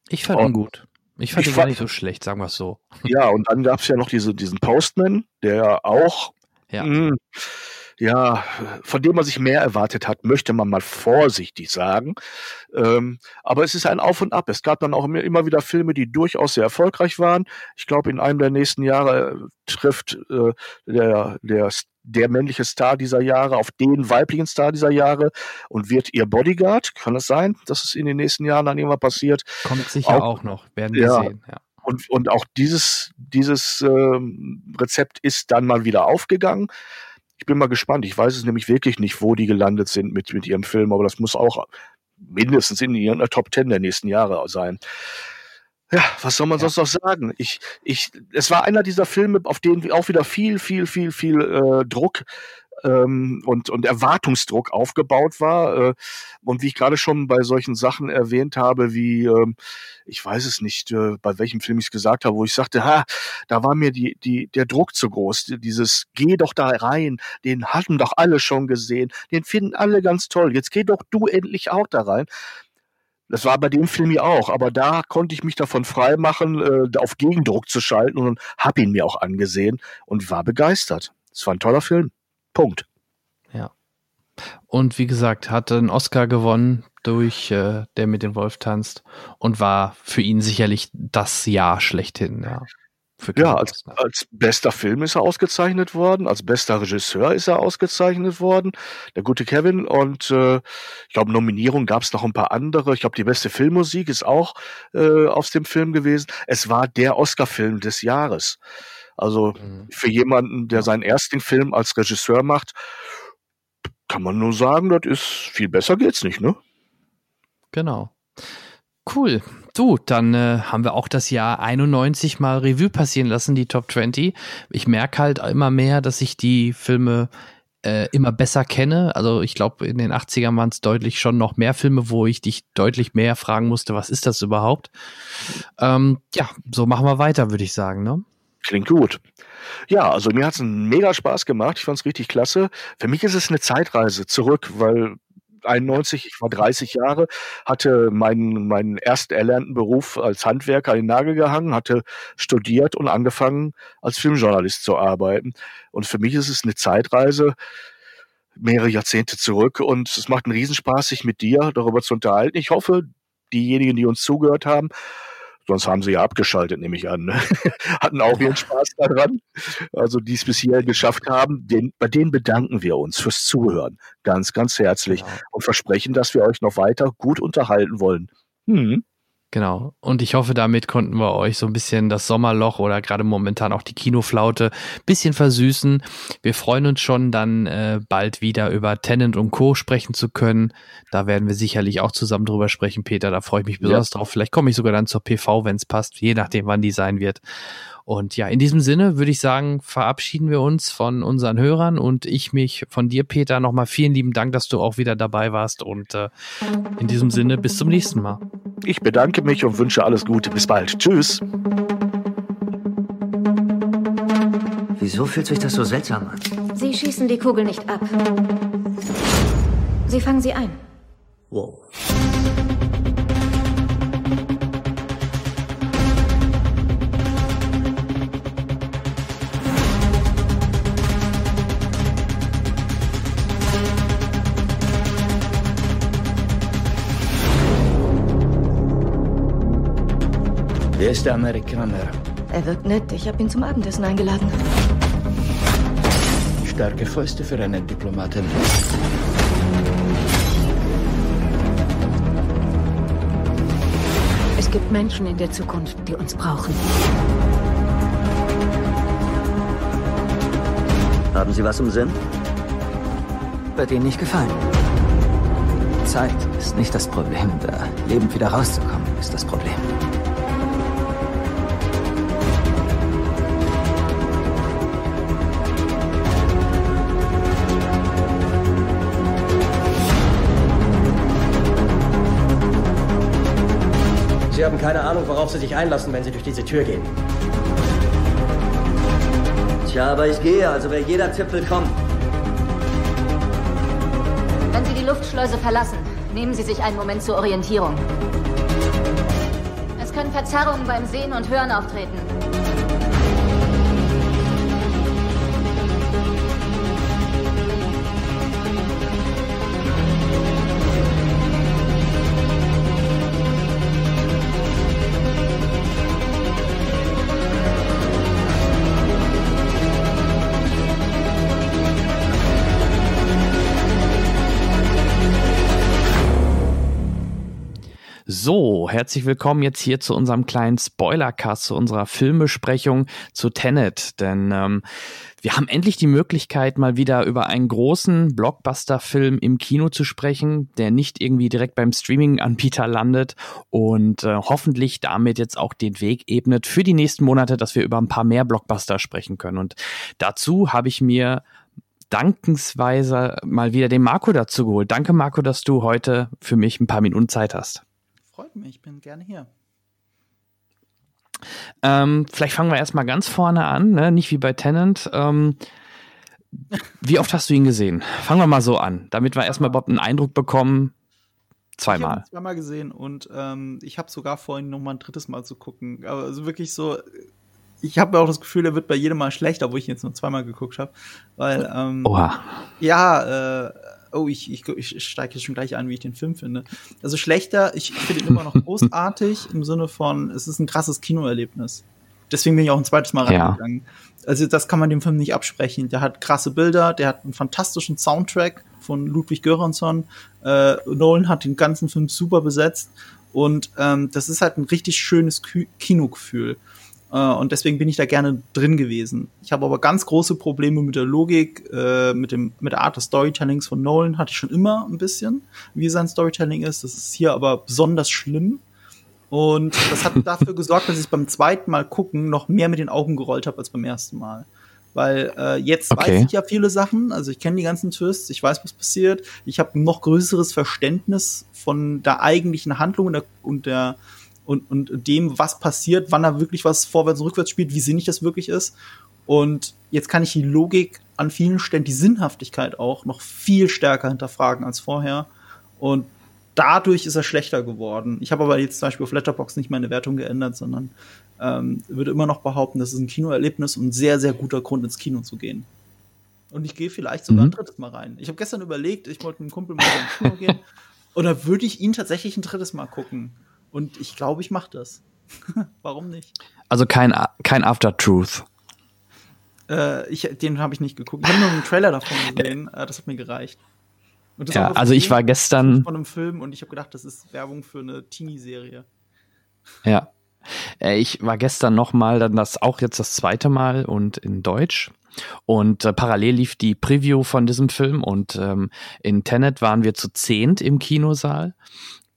ich fand ihn gut. Ich fand ich ihn gar nicht so schlecht, sagen wir es so. Ja, und dann gab es ja noch diese, diesen Postman, der auch, ja. Mh, hm, ja, von dem man sich mehr erwartet hat, möchte man mal vorsichtig sagen. Ähm, aber es ist ein Auf und Ab. Es gab dann auch immer wieder Filme, die durchaus sehr erfolgreich waren. Ich glaube, in einem der nächsten Jahre äh, trifft äh, der, der der männliche Star dieser Jahre auf den weiblichen Star dieser Jahre und wird ihr Bodyguard. Kann es sein, dass es in den nächsten Jahren dann irgendwann passiert? Kommt sicher auch, auch noch, werden wir ja, sehen. Ja. Und, und auch dieses, dieses äh, Rezept ist dann mal wieder aufgegangen. Ich bin mal gespannt. Ich weiß es nämlich wirklich nicht, wo die gelandet sind mit, mit ihrem Film, aber das muss auch mindestens in ihren Top Ten der nächsten Jahre sein. Ja, was soll man ja. sonst noch sagen? Ich, ich, es war einer dieser Filme, auf denen auch wieder viel, viel, viel, viel äh, Druck ähm, und, und Erwartungsdruck aufgebaut war. Äh, und wie ich gerade schon bei solchen Sachen erwähnt habe, wie, äh, ich weiß es nicht, äh, bei welchem Film ich es gesagt habe, wo ich sagte, ha, da war mir die, die, der Druck zu groß. Dieses, geh doch da rein, den hatten doch alle schon gesehen, den finden alle ganz toll. Jetzt geh doch du endlich auch da rein. Das war bei dem Film ja auch, aber da konnte ich mich davon freimachen, äh, auf Gegendruck zu schalten und habe ihn mir auch angesehen und war begeistert. Es war ein toller Film. Punkt. Ja. Und wie gesagt, hatte einen Oscar gewonnen durch äh, Der mit dem Wolf tanzt und war für ihn sicherlich das Jahr schlechthin, ja ja, als, als bester Film ist er ausgezeichnet worden, als bester Regisseur ist er ausgezeichnet worden, der gute Kevin. Und äh, ich glaube, Nominierung gab es noch ein paar andere. Ich glaube, die beste Filmmusik ist auch äh, aus dem Film gewesen. Es war der Oscar-Film des Jahres. Also mhm. für jemanden, der seinen ersten Film als Regisseur macht, kann man nur sagen, das ist viel besser geht's nicht, ne? Genau. Cool. Du, dann äh, haben wir auch das Jahr 91 mal Revue passieren lassen, die Top 20. Ich merke halt immer mehr, dass ich die Filme äh, immer besser kenne. Also ich glaube, in den 80ern waren es deutlich schon noch mehr Filme, wo ich dich deutlich mehr fragen musste, was ist das überhaupt? Ähm, ja, so machen wir weiter, würde ich sagen, ne? Klingt gut. Ja, also mir hat es einen mega Spaß gemacht. Ich fand es richtig klasse. Für mich ist es eine Zeitreise zurück, weil 91, ich war 30 Jahre, hatte meinen, meinen erst erlernten Beruf als Handwerker an den Nagel gehangen, hatte studiert und angefangen, als Filmjournalist zu arbeiten. Und für mich ist es eine Zeitreise, mehrere Jahrzehnte zurück und es macht einen Riesenspaß, sich mit dir darüber zu unterhalten. Ich hoffe, diejenigen, die uns zugehört haben, Sonst haben sie ja abgeschaltet, nehme ich an. Ne? Hatten auch ihren Spaß daran. Also die es bisher geschafft haben, den, bei denen bedanken wir uns fürs Zuhören. Ganz, ganz herzlich. Genau. Und versprechen, dass wir euch noch weiter gut unterhalten wollen. Hm. Genau. Und ich hoffe, damit konnten wir euch so ein bisschen das Sommerloch oder gerade momentan auch die Kinoflaute bisschen versüßen. Wir freuen uns schon, dann äh, bald wieder über Tenant und Co. sprechen zu können. Da werden wir sicherlich auch zusammen drüber sprechen, Peter. Da freue ich mich besonders ja. drauf. Vielleicht komme ich sogar dann zur PV, wenn es passt, je nachdem, wann die sein wird. Und ja, in diesem Sinne würde ich sagen, verabschieden wir uns von unseren Hörern und ich mich von dir, Peter, nochmal vielen lieben Dank, dass du auch wieder dabei warst. Und äh, in diesem Sinne, bis zum nächsten Mal. Ich bedanke mich und wünsche alles Gute. Bis bald. Tschüss. Wieso fühlt sich das so seltsam an? Sie schießen die Kugel nicht ab. Sie fangen sie ein. Wow. Wer ist der Amerikaner? Er wirkt nett. Ich habe ihn zum Abendessen eingeladen. Starke Fäuste für einen Diplomaten. Es gibt Menschen in der Zukunft, die uns brauchen. Haben Sie was im Sinn? Wird Ihnen nicht gefallen. Zeit ist nicht das Problem. Da lebend wieder rauszukommen, ist das Problem. Sie haben keine Ahnung, worauf Sie sich einlassen, wenn Sie durch diese Tür gehen. Tja, aber ich gehe, also wäre jeder Tipp willkommen. Wenn Sie die Luftschleuse verlassen, nehmen Sie sich einen Moment zur Orientierung. Es können Verzerrungen beim Sehen und Hören auftreten. So, herzlich willkommen jetzt hier zu unserem kleinen Spoilercast, zu unserer Filmbesprechung zu Tenet. Denn ähm, wir haben endlich die Möglichkeit, mal wieder über einen großen Blockbuster-Film im Kino zu sprechen, der nicht irgendwie direkt beim Streaming-Anbieter landet und äh, hoffentlich damit jetzt auch den Weg ebnet für die nächsten Monate, dass wir über ein paar mehr Blockbuster sprechen können. Und dazu habe ich mir dankensweise mal wieder den Marco dazu geholt. Danke, Marco, dass du heute für mich ein paar Minuten Zeit hast. Freut mich, ich bin gerne hier. Ähm, vielleicht fangen wir erstmal ganz vorne an, ne? nicht wie bei Tennant. Ähm, wie oft hast du ihn gesehen? Fangen wir mal so an, damit wir erstmal überhaupt einen Eindruck bekommen. Zweimal. Ich habe zweimal gesehen und ähm, ich habe sogar vorhin noch mal ein drittes Mal zu gucken. Also wirklich so, ich habe auch das Gefühl, er wird bei jedem Mal schlechter, wo ich ihn jetzt nur zweimal geguckt habe. Weil, ähm, Oha. ja, äh, oh, ich, ich, ich steige jetzt schon gleich ein, wie ich den Film finde. Also schlechter, ich, finde ihn immer noch großartig im Sinne von, es ist ein krasses Kinoerlebnis. Deswegen bin ich auch ein zweites Mal Ja. reingegangen. Also das kann man dem Film nicht absprechen. Der hat krasse Bilder, der hat einen fantastischen Soundtrack von Ludwig Göransson. Äh, Nolan hat den ganzen Film super besetzt und ähm, das ist halt ein richtig schönes Kinogefühl. Äh, und deswegen bin ich da gerne drin gewesen. Ich habe aber ganz große Probleme mit der Logik, äh, mit, dem, mit der Art des Storytellings von Nolan hatte ich schon immer ein bisschen, wie sein Storytelling ist. Das ist hier aber besonders schlimm. Und das hat dafür gesorgt, dass ich beim zweiten Mal gucken noch mehr mit den Augen gerollt habe als beim ersten Mal. Weil äh, jetzt Okay. weiß ich ja viele Sachen, also ich kenne die ganzen Twists, ich weiß, was passiert. Ich habe ein noch größeres Verständnis von der eigentlichen Handlung und der, und der und, und dem, was passiert, wann er wirklich was vorwärts und rückwärts spielt, wie sinnig das wirklich ist. Und jetzt kann ich die Logik an vielen Stellen, die Sinnhaftigkeit auch, noch viel stärker hinterfragen als vorher. Und dadurch ist er schlechter geworden. Ich habe aber jetzt zum Beispiel auf Letterboxd nicht meine Wertung geändert, sondern ähm, würde immer noch behaupten, das ist ein Kinoerlebnis und ein sehr, sehr guter Grund, ins Kino zu gehen. Und ich gehe vielleicht sogar Mhm. ein drittes Mal rein. Ich habe gestern überlegt, ich wollte mit einem Kumpel mal ins Kino gehen. Und da würde ich ihn tatsächlich ein drittes Mal gucken. Und ich glaube, ich mache das. Warum nicht? Also kein, kein After Truth. Äh, ich, den habe ich nicht geguckt. Ich habe nur einen Trailer davon gesehen. Äh, das hat mir gereicht. Und das Ja, also ich war gestern, von einem Film und ich habe gedacht, das ist Werbung für eine Teenie-Serie. ja. Äh, Ich war gestern nochmal, dann das auch jetzt das zweite Mal und in Deutsch. Und äh, parallel lief die Preview von diesem Film und ähm, in Tenet waren wir zu zehnt im Kinosaal.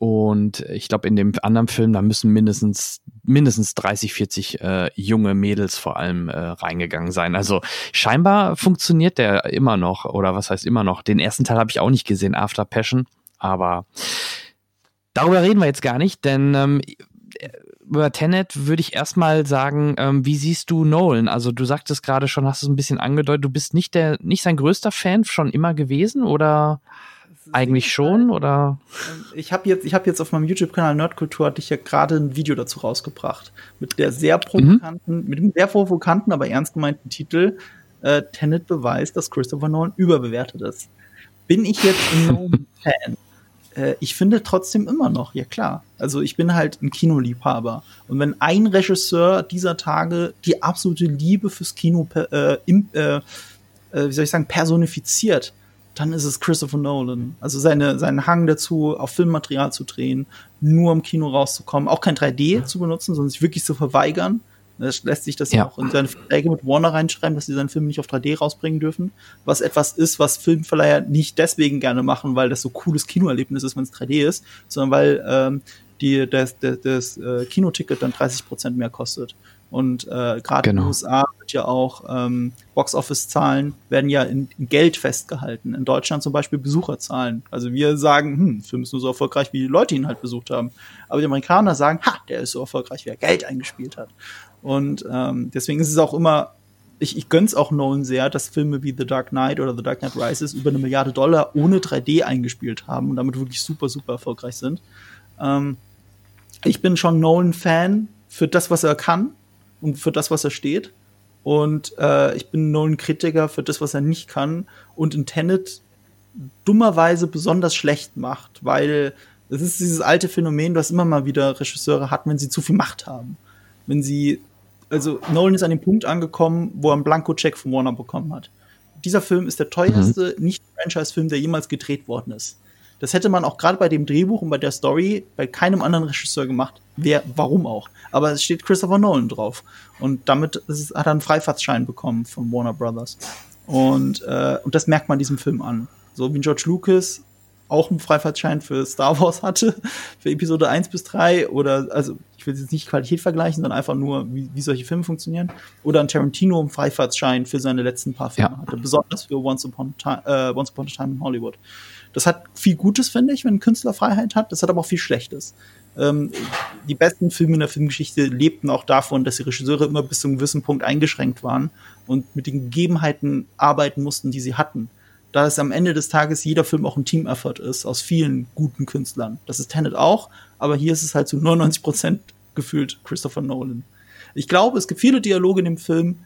Und ich glaube, in dem anderen Film, da müssen mindestens, mindestens 30, 40 äh, junge Mädels vor allem äh, reingegangen sein. Also scheinbar funktioniert der immer noch, oder was heißt immer noch? Den ersten Teil habe ich auch nicht gesehen, After Passion. Aber darüber reden wir jetzt gar nicht, denn ähm, über Tenet würde ich erstmal sagen, ähm, wie siehst du Nolan? Also du sagtest gerade schon, hast es ein bisschen angedeutet, du bist nicht der, nicht sein größter Fan schon immer gewesen oder? Eigentlich schon oder? Ich habe jetzt, ich habe jetzt auf meinem YouTube-Kanal Nerdkultur hatte ich ja gerade ein Video dazu rausgebracht mit der sehr provokanten, mhm. mit dem sehr provokanten, aber ernst gemeinten Titel äh, Tenet beweist, dass Christopher Nolan überbewertet ist. Bin ich jetzt ein Nolan-Fan? Äh, ich finde trotzdem immer noch, ja klar. Also ich bin halt ein Kinoliebhaber. Und wenn ein Regisseur dieser Tage die absolute Liebe fürs Kino, äh, im, äh, äh, wie soll ich sagen, personifiziert, dann ist es Christopher Nolan. Also seine, seinen Hang dazu, auf Filmmaterial zu drehen, nur im Kino rauszukommen, auch kein 3D zu benutzen, sondern sich wirklich zu verweigern. Das lässt sich das ja auch in seine Verträge mit Warner reinschreiben, dass sie seinen Film nicht auf 3D rausbringen dürfen. Was etwas ist, was Filmverleiher nicht deswegen gerne machen, weil das so cooles Kinoerlebnis ist, wenn es 3D ist, sondern weil ähm, die, das, das, das äh, Kinoticket dann 30 Prozent mehr kostet. Und äh, gerade genau. in den USA wird ja auch ähm, Box-Office-Zahlen werden ja in, in, Geld festgehalten. In Deutschland zum Beispiel Besucherzahlen. Also wir sagen, hm, Film ist nur so erfolgreich, wie die Leute ihn halt besucht haben. Aber die Amerikaner sagen, ha, der ist so erfolgreich, wie er Geld eingespielt hat. Und ähm, deswegen ist es auch immer, ich, ich gönn's auch Nolan sehr, dass Filme wie The Dark Knight oder The Dark Knight Rises über eine Milliarde Dollar ohne 3D eingespielt haben und damit wirklich super, super erfolgreich sind. Ähm, ich bin schon Nolan-Fan für das, was er kann und für das, was er steht. Und äh, ich bin Nolan-Kritiker für das, was er nicht kann und in Tenet dummerweise besonders schlecht macht, weil es ist dieses alte Phänomen, das immer mal wieder Regisseure hatten, wenn sie zu viel Macht haben. Wenn sie, also Nolan ist an dem Punkt angekommen, wo er einen Blanko-Check von Warner bekommen hat. Dieser Film ist der teuerste mhm. nicht-Franchise-Film, der jemals gedreht worden ist. Das hätte man auch gerade bei dem Drehbuch und bei der Story bei keinem anderen Regisseur gemacht. Wer, warum auch? Aber es steht Christopher Nolan drauf. Und damit ist, hat er einen Freifahrtsschein bekommen von Warner Brothers. Und, äh, und das merkt man diesem Film an. So wie George Lucas auch einen Freifahrtsschein für Star Wars hatte, für Episode 1 bis 3 oder, also ich will jetzt nicht Qualität vergleichen, sondern einfach nur, wie, wie solche Filme funktionieren. Oder ein Tarantino einen Freifahrtsschein für seine letzten paar Filme ja. hatte, besonders für Once Upon, a Time, äh, Once Upon a Time in Hollywood. Das hat viel Gutes, finde ich, wenn ein Künstler Freiheit hat. Das hat aber auch viel Schlechtes. Ähm, die besten Filme in der Filmgeschichte lebten auch davon, dass die Regisseure immer bis zu einem gewissen Punkt eingeschränkt waren und mit den Gegebenheiten arbeiten mussten, die sie hatten. Da es am Ende des Tages jeder Film auch ein Team-Effort ist, aus vielen guten Künstlern. Das ist Tenet auch, aber hier ist es halt zu 99 Prozent gefühlt Christopher Nolan. Ich glaube, es gibt viele Dialoge in dem Film,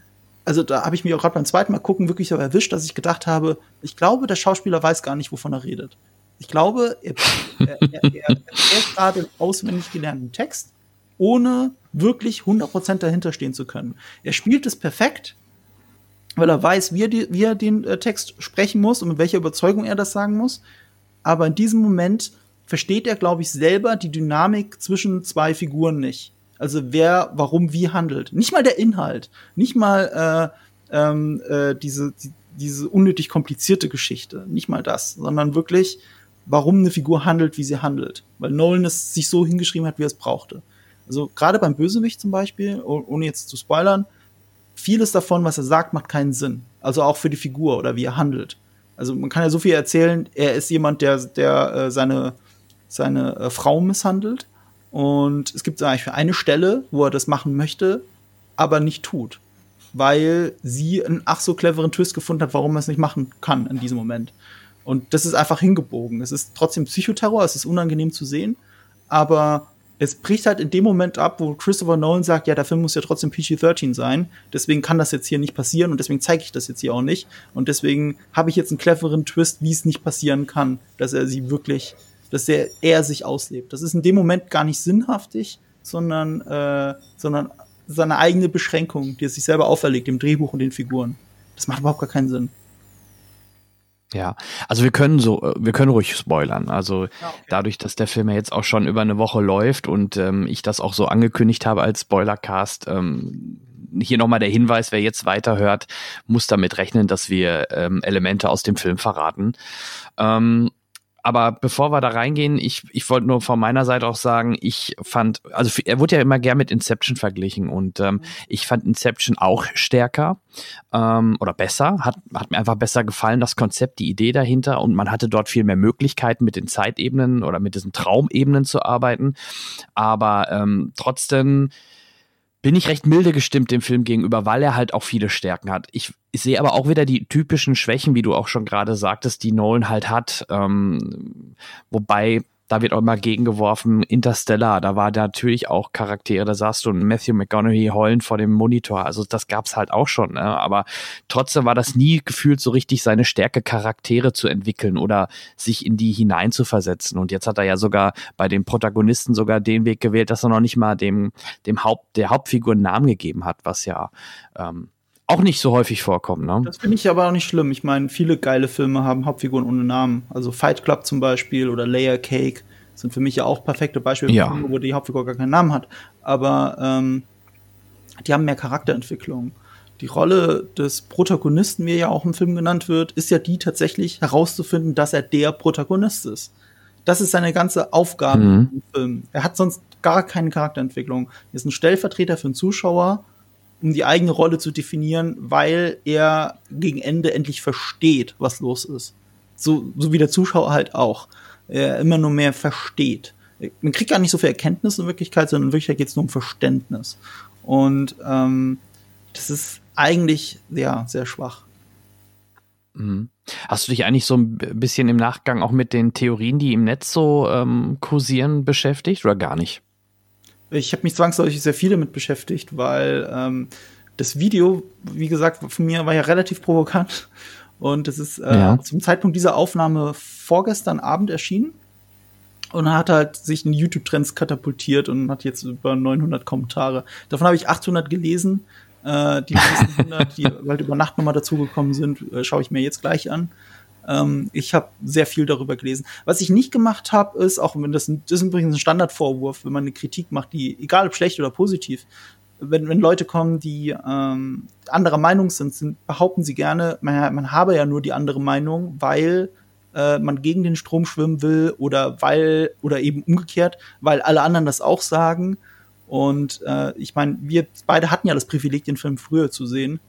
also da habe ich mich auch gerade beim zweiten Mal gucken wirklich so erwischt, dass ich gedacht habe, ich glaube, der Schauspieler weiß gar nicht, wovon er redet. Ich glaube, er, er, er, er erzählt gerade einen auswendig gelernten Text, ohne wirklich 100% dahinter stehen zu können. Er spielt es perfekt, weil er weiß, wie er, die, wie er den äh, Text sprechen muss und mit welcher Überzeugung er das sagen muss. Aber in diesem Moment versteht er, glaube ich, selber die Dynamik zwischen zwei Figuren nicht. Also wer, warum, wie handelt. Nicht mal der Inhalt, nicht mal äh, ähm, äh, diese, die, diese unnötig komplizierte Geschichte, nicht mal das, sondern wirklich, warum eine Figur handelt, wie sie handelt. Weil Nolan es sich so hingeschrieben hat, wie er es brauchte. Also gerade beim Bösewicht zum Beispiel, ohne jetzt zu spoilern, vieles davon, was er sagt, macht keinen Sinn. Also auch für die Figur oder wie er handelt. Also man kann ja so viel erzählen, er ist jemand, der, der äh, seine, seine äh, Frau misshandelt und es gibt eigentlich eine Stelle, wo er das machen möchte, aber nicht tut. Weil sie einen ach so cleveren Twist gefunden hat, warum er es nicht machen kann in diesem Moment. Und das ist einfach hingebogen. Es ist trotzdem Psychoterror, es ist unangenehm zu sehen, aber es bricht halt in dem Moment ab, wo Christopher Nolan sagt, ja, der Film muss ja trotzdem PG-13 sein, deswegen kann das jetzt hier nicht passieren und deswegen zeige ich das jetzt hier auch nicht. Und deswegen habe ich jetzt einen cleveren Twist, wie es nicht passieren kann, dass er sie wirklich dass er, er sich auslebt. Das ist in dem Moment gar nicht sinnhaftig, sondern, äh, sondern seine eigene Beschränkung, die er sich selber auferlegt, dem Drehbuch und den Figuren. Das macht überhaupt gar keinen Sinn. Ja, also wir können so, äh, wir können ruhig spoilern. Also okay. dadurch, dass der Film ja jetzt auch schon über eine Woche läuft und ähm, ich das auch so angekündigt habe als Spoilercast, ähm, hier nochmal der Hinweis, wer jetzt weiterhört, muss damit rechnen, dass wir ähm, Elemente aus dem Film verraten. Ähm, aber bevor wir da reingehen, ich, ich wollte nur von meiner Seite auch sagen, ich fand, also er wurde ja immer gern mit Inception verglichen und ähm, mhm. ich fand Inception auch stärker ähm, oder besser, hat, hat mir einfach besser gefallen, das Konzept, die Idee dahinter und man hatte dort viel mehr Möglichkeiten mit den Zeitebenen oder mit diesen Traumebenen zu arbeiten. Aber ähm, trotzdem bin ich recht milde gestimmt dem Film gegenüber, weil er halt auch viele Stärken hat. Ich, ich sehe aber auch wieder die typischen Schwächen, wie du auch schon gerade sagtest, die Nolan halt hat. Ähm, wobei da wird auch immer gegengeworfen, Interstellar, da war natürlich auch Charaktere, da saß du ein Matthew McConaughey heulend vor dem Monitor, also das gab's halt auch schon, ne? aber trotzdem war das nie gefühlt so richtig seine Stärke, Charaktere zu entwickeln oder sich in die hineinzuversetzen und jetzt hat er ja sogar bei den Protagonisten sogar den Weg gewählt, dass er noch nicht mal dem, dem Haupt, der Hauptfigur einen Namen gegeben hat, was ja ähm, auch nicht so häufig vorkommen. Ne? Das finde ich aber auch nicht schlimm. Ich meine, viele geile Filme haben Hauptfiguren ohne Namen. Also Fight Club zum Beispiel oder Layer Cake sind für mich ja auch perfekte Beispiele, ja. wo die Hauptfigur gar keinen Namen hat. Aber ähm, die haben mehr Charakterentwicklung. Die Rolle des Protagonisten, wie er ja auch im Film genannt wird, ist ja die tatsächlich herauszufinden, dass er der Protagonist ist. Das ist seine ganze Aufgabe Mhm. im Film. Er hat sonst gar keine Charakterentwicklung. Er ist ein Stellvertreter für den Zuschauer, um die eigene Rolle zu definieren, weil er gegen Ende endlich versteht, was los ist. So, so wie der Zuschauer halt auch. Er immer nur mehr versteht. Man kriegt gar nicht so viel Erkenntnis in Wirklichkeit, sondern in Wirklichkeit geht es nur um Verständnis. Und ähm, das ist eigentlich ja sehr schwach. Mhm. Hast du dich eigentlich so ein bisschen im Nachgang auch mit den Theorien, die im Netz so ähm, kursieren, beschäftigt oder gar nicht? Ich habe mich zwangsläufig sehr viel damit beschäftigt, weil ähm, das Video, wie gesagt, von mir war ja relativ provokant. Und es ist äh, Ja. zum Zeitpunkt dieser Aufnahme vorgestern Abend erschienen. Und hat halt sich in YouTube-Trends katapultiert und hat jetzt über 900 Kommentare. Davon habe ich 800 gelesen. Äh, die nächsten 100, die halt über Nacht nochmal dazugekommen sind, äh, schaue ich mir jetzt gleich an. Ähm, ich habe sehr viel darüber gelesen. Was ich nicht gemacht habe, ist, auch wenn das, das ist übrigens ein Standardvorwurf, wenn man eine Kritik macht, die, egal ob schlecht oder positiv, wenn, wenn Leute kommen, die ähm, anderer Meinung sind, sind, behaupten sie gerne, man, man habe ja nur die andere Meinung, weil äh, man gegen den Strom schwimmen will oder weil, oder eben umgekehrt, weil alle anderen das auch sagen. Und äh, ich meine, wir beide hatten ja das Privileg, den Film früher zu sehen.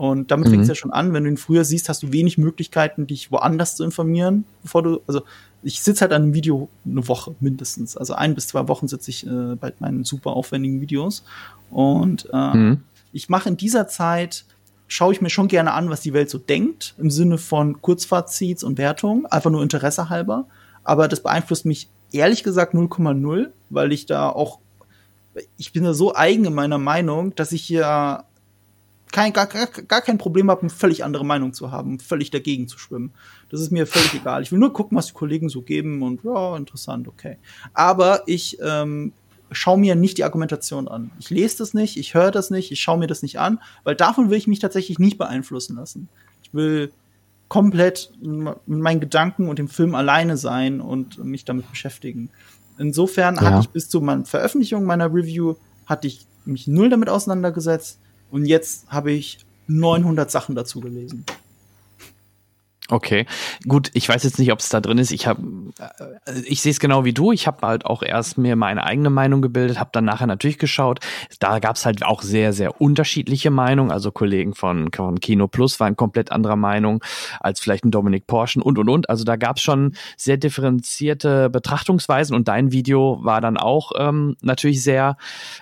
Und damit Mhm. fängt es ja schon an, wenn du ihn früher siehst, hast du wenig Möglichkeiten, dich woanders zu informieren, bevor du, also ich sitze halt an einem Video eine Woche mindestens. Also ein bis zwei Wochen sitze ich äh, bei meinen super aufwendigen Videos. Und äh, Mhm. ich mache in dieser Zeit, schaue ich mir schon gerne an, was die Welt so denkt, im Sinne von Kurzfazits und Wertung, einfach nur Interesse halber. Aber das beeinflusst mich ehrlich gesagt 0,0, weil ich da auch, ich bin da so eigen in meiner Meinung, dass ich hier kein, gar, gar, gar kein Problem habe, eine völlig andere Meinung zu haben, völlig dagegen zu schwimmen. Das ist mir völlig egal. Ich will nur gucken, was die Kollegen so geben und ja, interessant, okay. Aber ich ähm, schaue mir nicht die Argumentation an. Ich lese das nicht, ich höre das nicht, ich schaue mir das nicht an, weil davon will ich mich tatsächlich nicht beeinflussen lassen. Ich will komplett mit meinen Gedanken und dem Film alleine sein und mich damit beschäftigen. Insofern Ja. hatte ich bis zu meiner Veröffentlichung meiner Review hatte ich mich null damit auseinandergesetzt und jetzt habe ich 900 Sachen dazu gelesen. Okay, gut, ich weiß jetzt nicht, ob es da drin ist. Ich habe, äh, ich sehe es genau wie du. Ich habe halt auch erst mir meine eigene Meinung gebildet, habe dann nachher natürlich geschaut. Da gab es halt auch sehr, sehr unterschiedliche Meinungen. Also Kollegen von, von Kino Plus waren komplett anderer Meinung als vielleicht ein Dominik Porschen und und und. Also da gab es schon sehr differenzierte Betrachtungsweisen und dein Video war dann auch ähm, natürlich sehr,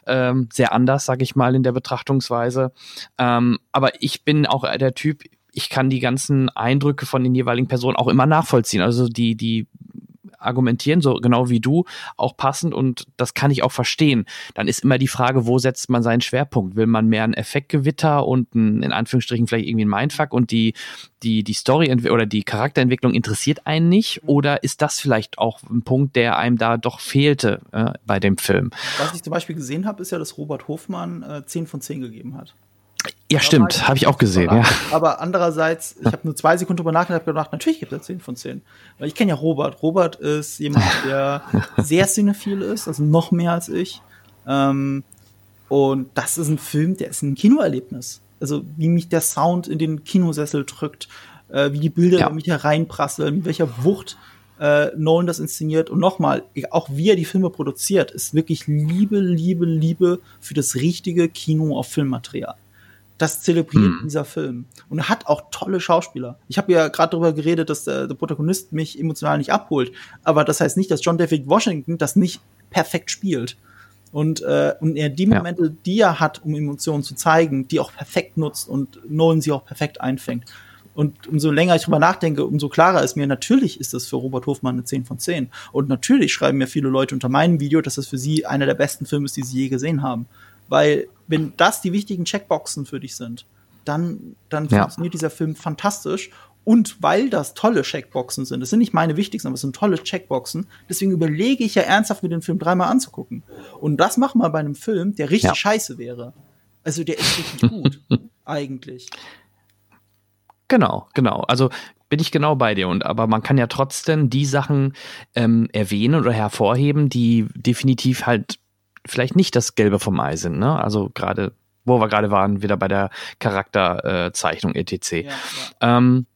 ähm, sehr anders, sage ich mal, in der Betrachtungsweise. Ähm, aber ich bin auch der Typ, ich kann die ganzen Eindrücke von den jeweiligen Personen auch immer nachvollziehen. Also die, die argumentieren so genau wie du auch passend und das kann ich auch verstehen. Dann ist immer die Frage, wo setzt man seinen Schwerpunkt? Will man mehr ein Effektgewitter und ein, in Anführungsstrichen vielleicht irgendwie ein Mindfuck und die, die, die Story oder die Charakterentwicklung interessiert einen nicht? Oder ist das vielleicht auch ein Punkt, der einem da doch fehlte äh, bei dem Film? Was ich zum Beispiel gesehen habe, ist ja, dass Robert Hofmann äh, 10 von 10 gegeben hat. Ja, stimmt, habe ich auch gesehen, ja. Aber andererseits, ich habe nur zwei Sekunden drüber nachgedacht und gedacht, natürlich gibt er 10 von 10. Weil ich kenne ja Robert. Robert ist jemand, der sehr cinephil ist, also noch mehr als ich. Ähm, und das ist ein Film, der ist ein Kinoerlebnis. Also wie mich der Sound in den Kinosessel drückt, äh, wie die Bilder Ja. über mich hereinprasseln, mit welcher Wucht äh, Nolan das inszeniert. Und nochmal, auch wie er die Filme produziert, ist wirklich Liebe, Liebe, Liebe für das richtige Kino auf Filmmaterial. Das zelebriert Hm. dieser Film. Und er hat auch tolle Schauspieler. Ich habe ja gerade darüber geredet, dass der, der Protagonist mich emotional nicht abholt. Aber das heißt nicht, dass John David Washington das nicht perfekt spielt. Und, äh, und er die Momente, ja. die er hat, um Emotionen zu zeigen, die auch perfekt nutzt und Nolan sie auch perfekt einfängt. Und umso länger ich drüber nachdenke, umso klarer ist mir, natürlich ist das für Robert Hofmann eine 10 von 10. Und natürlich schreiben mir viele Leute unter meinem Video, dass das für sie einer der besten Filme ist, die sie je gesehen haben. Weil, wenn das die wichtigen Checkboxen für dich sind, dann, dann ja. funktioniert dieser Film fantastisch. Und weil das tolle Checkboxen sind, das sind nicht meine wichtigsten, aber es sind tolle Checkboxen, deswegen überlege ich ja ernsthaft, mir den Film dreimal anzugucken. Und das machen wir bei einem Film, der richtig ja. scheiße wäre. Also der ist richtig gut, eigentlich. Genau, genau. Also bin ich genau bei dir. Und aber man kann ja trotzdem die Sachen ähm, erwähnen oder hervorheben, die definitiv halt vielleicht nicht das Gelbe vom Ei sind. Ne? Also gerade, wo wir gerade waren, wieder bei der Charakterzeichnung äh, etc. Ja, ja. Ähm,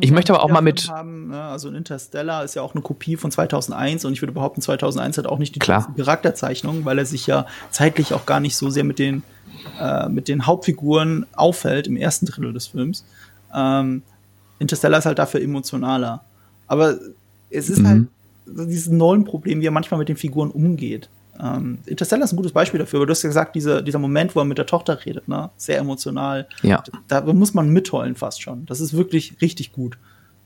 ich möchte aber auch mal mit. Haben, ne? Also ein Interstellar ist ja auch eine Kopie von 2001 und ich würde behaupten, 2001 hat auch nicht die Charakterzeichnung, weil er sich ja zeitlich auch gar nicht so sehr mit den, äh, mit den Hauptfiguren auffällt im ersten Drittel des Films. Ähm, Interstellar ist halt dafür emotionaler. Aber es ist mhm. halt dieses Nolan-Problem, wie er manchmal mit den Figuren umgeht. Ähm, Interstellar ist ein gutes Beispiel dafür, aber du hast ja gesagt, diese, dieser Moment, wo er mit der Tochter redet, ne? sehr emotional. Ja. Da, da muss man mitheulen fast schon. Das ist wirklich richtig gut.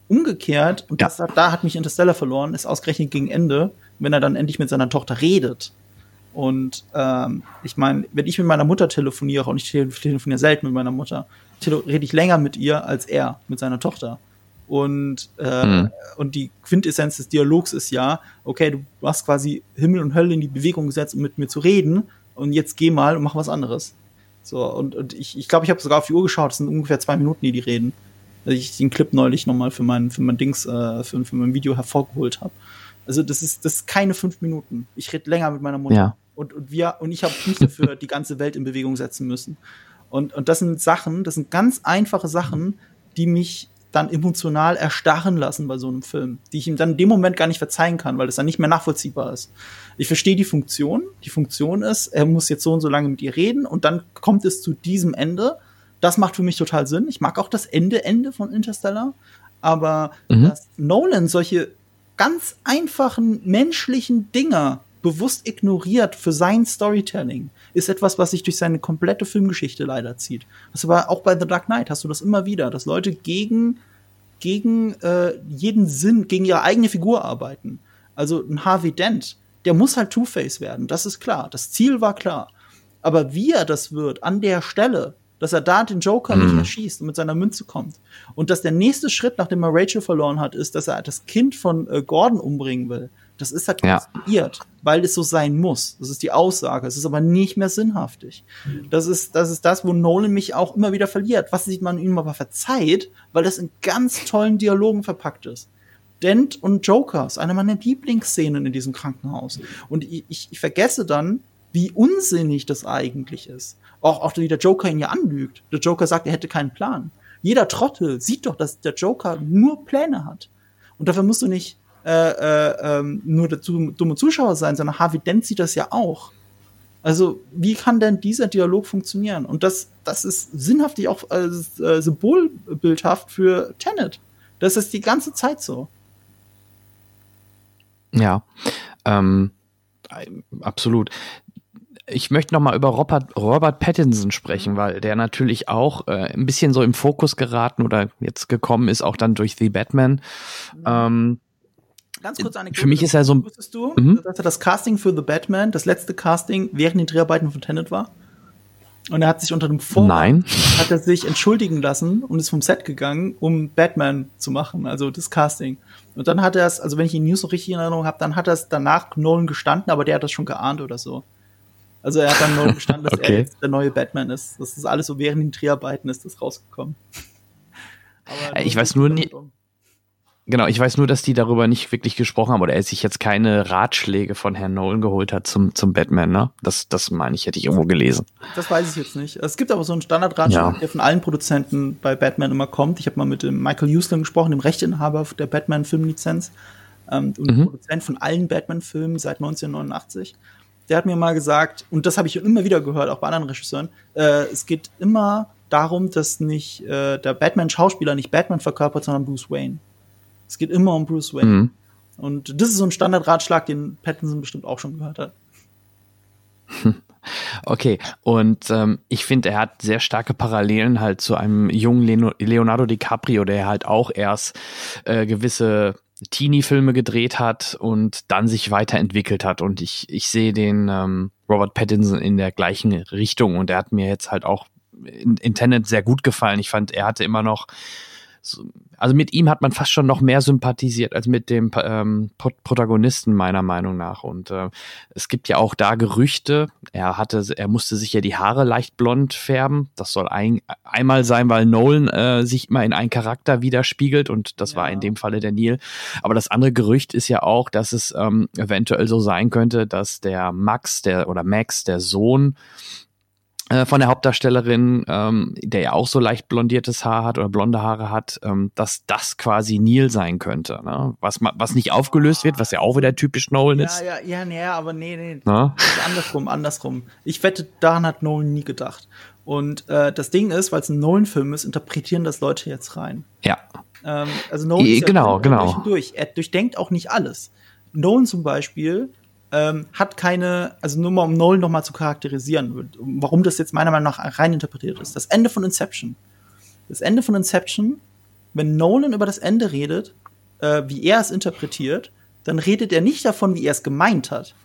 Umgekehrt, und ja. das, da hat mich Interstellar verloren, ist ausgerechnet gegen Ende, wenn er dann endlich mit seiner Tochter redet. Und ähm, ich meine, wenn ich mit meiner Mutter telefoniere, und ich telefoniere selten mit meiner Mutter, rede ich länger mit ihr als er mit seiner Tochter. Und, äh, mhm. und die Quintessenz des Dialogs ist ja, okay, du hast quasi Himmel und Hölle in die Bewegung gesetzt, um mit mir zu reden, und jetzt geh mal und mach was anderes. So, und, und ich glaube, ich, glaub, ich habe sogar auf die Uhr geschaut, es sind ungefähr zwei Minuten, die die reden. Dass ich den Clip neulich nochmal für mein, für mein Dings, äh, für, für mein Video hervorgeholt habe. Also das ist, das ist keine fünf Minuten. Ich rede länger mit meiner Mutter. Ja. Und, und wir, und ich habe nicht dafür die ganze Welt in Bewegung setzen müssen. Und, und das sind Sachen, das sind ganz einfache Sachen, die mich dann emotional erstarren lassen bei so einem Film, die ich ihm dann in dem Moment gar nicht verzeihen kann, weil das dann nicht mehr nachvollziehbar ist. Ich verstehe die Funktion. Die Funktion ist, er muss jetzt so und so lange mit ihr reden und dann kommt es zu diesem Ende. Das macht für mich total Sinn. Ich mag auch das Ende, Ende von Interstellar. Aber mhm. dass Nolan solche ganz einfachen menschlichen Dinge bewusst ignoriert für sein Storytelling, ist etwas, was sich durch seine komplette Filmgeschichte leider zieht. Das war auch bei The Dark Knight, hast du das immer wieder, dass Leute gegen, gegen äh, jeden Sinn, gegen ihre eigene Figur arbeiten. Also ein Harvey Dent, der muss halt Two-Face werden, das ist klar. Das Ziel war klar. Aber wie er das wird, an der Stelle, dass er da den Joker mhm. nicht erschießt und mit seiner Münze kommt. Und dass der nächste Schritt, nachdem er Rachel verloren hat, ist, dass er das Kind von äh, Gordon umbringen will. Das ist halt ja. konstruiert, weil es so sein muss. Das ist die Aussage. Es ist aber nicht mehr sinnhaftig. Das ist, das ist das, wo Nolan mich auch immer wieder verliert. Was sieht man ihm aber verzeiht, weil das in ganz tollen Dialogen verpackt ist. Dent und Joker ist eine meiner Lieblingsszenen in diesem Krankenhaus. Und ich, ich, ich vergesse dann, wie unsinnig das eigentlich ist. Auch, auch wie der Joker ihn ja anlügt. Der Joker sagt, er hätte keinen Plan. Jeder Trottel sieht doch, dass der Joker nur Pläne hat. Und dafür musst du nicht äh, äh, ähm, nur dazu dumme Zuschauer sein, sondern Harvey Dent sieht das ja auch. Also, wie kann denn dieser Dialog funktionieren? Und das, das ist sinnhaftig auch äh, äh, symbolbildhaft für Tenet. Das ist die ganze Zeit so. Ja, ähm, absolut. Ich möchte noch mal über Robert, Robert Pattinson sprechen, weil der natürlich auch äh, ein bisschen so im Fokus geraten oder jetzt gekommen ist, auch dann durch The Batman. Mhm. Ähm, Ganz kurz eine Für mich ist er so. Wusstest du, mhm. dass er das Casting für The Batman, das letzte Casting während den Dreharbeiten von Tenet war? Und er hat sich unter dem Vorwand, Nein. hat er sich entschuldigen lassen und ist vom Set gegangen, um Batman zu machen, also das Casting. Und dann hat er es, also wenn ich die News noch richtig in Erinnerung habe, dann hat er es danach Nolan gestanden, aber der hat das schon geahnt oder so. Also er hat dann Nolan gestanden, dass okay. er jetzt der neue Batman ist. Das ist alles so während den Dreharbeiten ist das rausgekommen. Aber ich weiß nur nicht. Genau, ich weiß nur, dass die darüber nicht wirklich gesprochen haben oder er sich jetzt keine Ratschläge von Herrn Nolan geholt hat zum, zum Batman, ne? Das, das meine ich, hätte ich irgendwo gelesen. Das weiß ich jetzt nicht. Es gibt aber so einen Standardratschlag, ja. der von allen Produzenten bei Batman immer kommt. Ich habe mal mit dem Michael Houston gesprochen, dem Rechteinhaber der Batman-Filmlizenz ähm, und mhm. Produzent von allen Batman-Filmen seit 1989. Der hat mir mal gesagt, und das habe ich immer wieder gehört, auch bei anderen Regisseuren, äh, es geht immer darum, dass nicht äh, der Batman-Schauspieler nicht Batman verkörpert, sondern Bruce Wayne. Es geht immer um Bruce Wayne. Mhm. Und das ist so ein Standardratschlag, den Pattinson bestimmt auch schon gehört hat. Okay, und ähm, ich finde, er hat sehr starke Parallelen halt zu einem jungen Leonardo DiCaprio, der halt auch erst äh, gewisse Teenie-Filme gedreht hat und dann sich weiterentwickelt hat. Und ich, ich sehe den ähm, Robert Pattinson in der gleichen Richtung und er hat mir jetzt halt auch in, in Tenet sehr gut gefallen. Ich fand, er hatte immer noch also mit ihm hat man fast schon noch mehr sympathisiert als mit dem ähm, Protagonisten meiner Meinung nach. Und äh, es gibt ja auch da Gerüchte. Er hatte, er musste sich ja die Haare leicht blond färben. Das soll ein, einmal sein, weil Nolan äh, sich immer in einen Charakter widerspiegelt und das ja. war in dem Falle der Neil. Aber das andere Gerücht ist ja auch, dass es ähm, eventuell so sein könnte, dass der Max, der oder Max, der Sohn äh, von der Hauptdarstellerin, ähm, der ja auch so leicht blondiertes Haar hat oder blonde Haare hat, ähm, dass das quasi Neil sein könnte, ne? was, was nicht aufgelöst wird, was ja auch wieder typisch Nolan ist. Ja, ja, ja, nee, aber nee, nee, Na? andersrum, andersrum. Ich wette, daran hat Nolan nie gedacht. Und äh, das Ding ist, weil es ein Nolan-Film ist, interpretieren das Leute jetzt rein. Ja. Ähm, also Nolan e, ist ja genau, genau. durch. Er durchdenkt auch nicht alles. Nolan zum Beispiel ähm, hat keine, also nur mal um Nolan noch mal zu charakterisieren, warum das jetzt meiner Meinung nach rein interpretiert ist. Das Ende von Inception. Das Ende von Inception, wenn Nolan über das Ende redet, äh, wie er es interpretiert, dann redet er nicht davon, wie er es gemeint hat.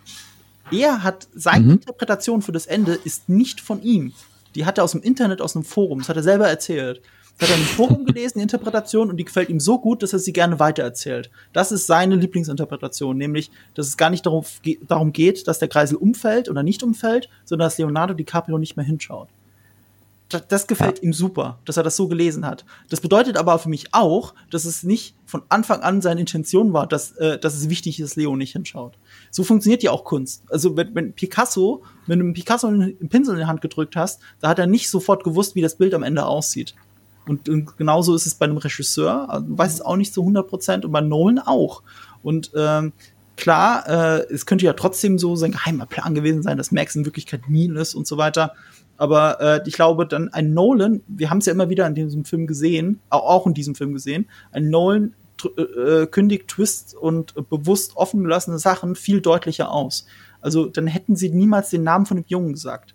Er hat seine mhm. Interpretation für das Ende ist nicht von ihm. Die hat er aus dem Internet, aus einem Forum. Das hat er selber erzählt. Das hat er im Forum gelesen, die Interpretation, und die gefällt ihm so gut, dass er sie gerne weitererzählt. Das ist seine Lieblingsinterpretation, nämlich, dass es gar nicht darum, darum geht, dass der Kreisel umfällt oder nicht umfällt, sondern dass Leonardo DiCaprio nicht mehr hinschaut. Das, das gefällt ja. ihm super, dass er das so gelesen hat. Das bedeutet aber für mich auch, dass es nicht von Anfang an seine Intention war, dass, äh, dass es wichtig ist, dass Leo nicht hinschaut. So funktioniert ja auch Kunst. Also wenn, wenn Picasso, wenn du Picasso einen Pinsel in die Hand gedrückt hast, da hat er nicht sofort gewusst, wie das Bild am Ende aussieht. Und, und genauso ist es bei einem Regisseur, also weiß es auch nicht zu 100 Prozent und bei Nolan auch. Und ähm, klar, äh, es könnte ja trotzdem so sein geheimer Plan gewesen sein, dass Max in Wirklichkeit Neil ist und so weiter. Aber äh, ich glaube, dann ein Nolan, wir haben es ja immer wieder in diesem Film gesehen, auch in diesem Film gesehen, ein Nolan äh, äh, kündigt Twists und bewusst offen gelassene Sachen viel deutlicher aus. Also dann hätten sie niemals den Namen von dem Jungen gesagt.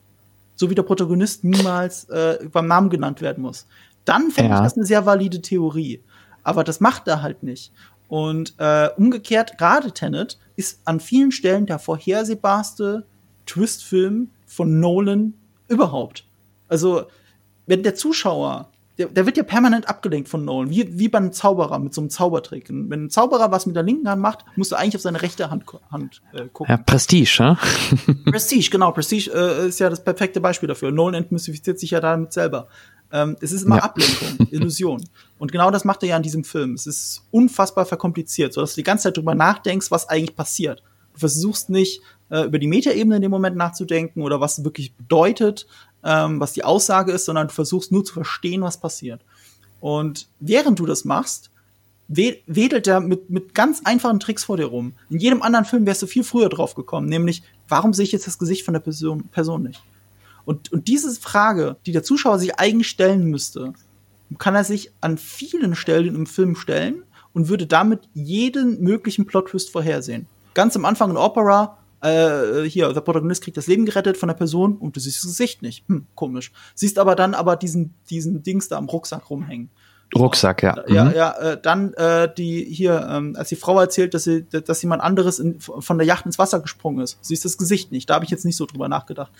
So wie der Protagonist niemals äh, beim Namen genannt werden muss dann finde ja. ich das eine sehr valide Theorie. Aber das macht er halt nicht. Und äh, umgekehrt, gerade Tenet ist an vielen Stellen der vorhersehbarste Twist-Film von Nolan überhaupt. Also, wenn der Zuschauer, der, der wird ja permanent abgelenkt von Nolan, wie, wie bei einem Zauberer mit so einem Zaubertrick. Und wenn ein Zauberer was mit der linken Hand macht, musst du eigentlich auf seine rechte Hand, Hand äh, gucken. Ja, Prestige, ne? Prestige, genau. Prestige äh, ist ja das perfekte Beispiel dafür. Nolan entmystifiziert sich ja damit selber. Ähm, es ist immer ja. Ablenkung, Illusion. Und genau das macht er ja in diesem Film. Es ist unfassbar verkompliziert, sodass du die ganze Zeit drüber nachdenkst, was eigentlich passiert. Du versuchst nicht äh, über die Metaebene in dem Moment nachzudenken oder was wirklich bedeutet, ähm, was die Aussage ist, sondern du versuchst nur zu verstehen, was passiert. Und während du das machst, wedelt er mit, mit ganz einfachen Tricks vor dir rum. In jedem anderen Film wärst du viel früher drauf gekommen, nämlich, warum sehe ich jetzt das Gesicht von der Person, Person nicht? Und, und diese Frage, die der Zuschauer sich eigentlich stellen müsste, kann er sich an vielen Stellen im Film stellen und würde damit jeden möglichen Plot-Twist vorhersehen. Ganz am Anfang in Opera, äh, hier, der Protagonist kriegt das Leben gerettet von der Person und du siehst das Gesicht nicht. Hm, komisch. Siehst aber dann aber diesen, diesen Dings da am Rucksack rumhängen. Rucksack, ja. Ja, mhm. ja, äh, dann äh, die hier, ähm, als die Frau erzählt, dass sie, dass jemand anderes in, von der Yacht ins Wasser gesprungen ist, siehst das Gesicht nicht. Da habe ich jetzt nicht so drüber nachgedacht.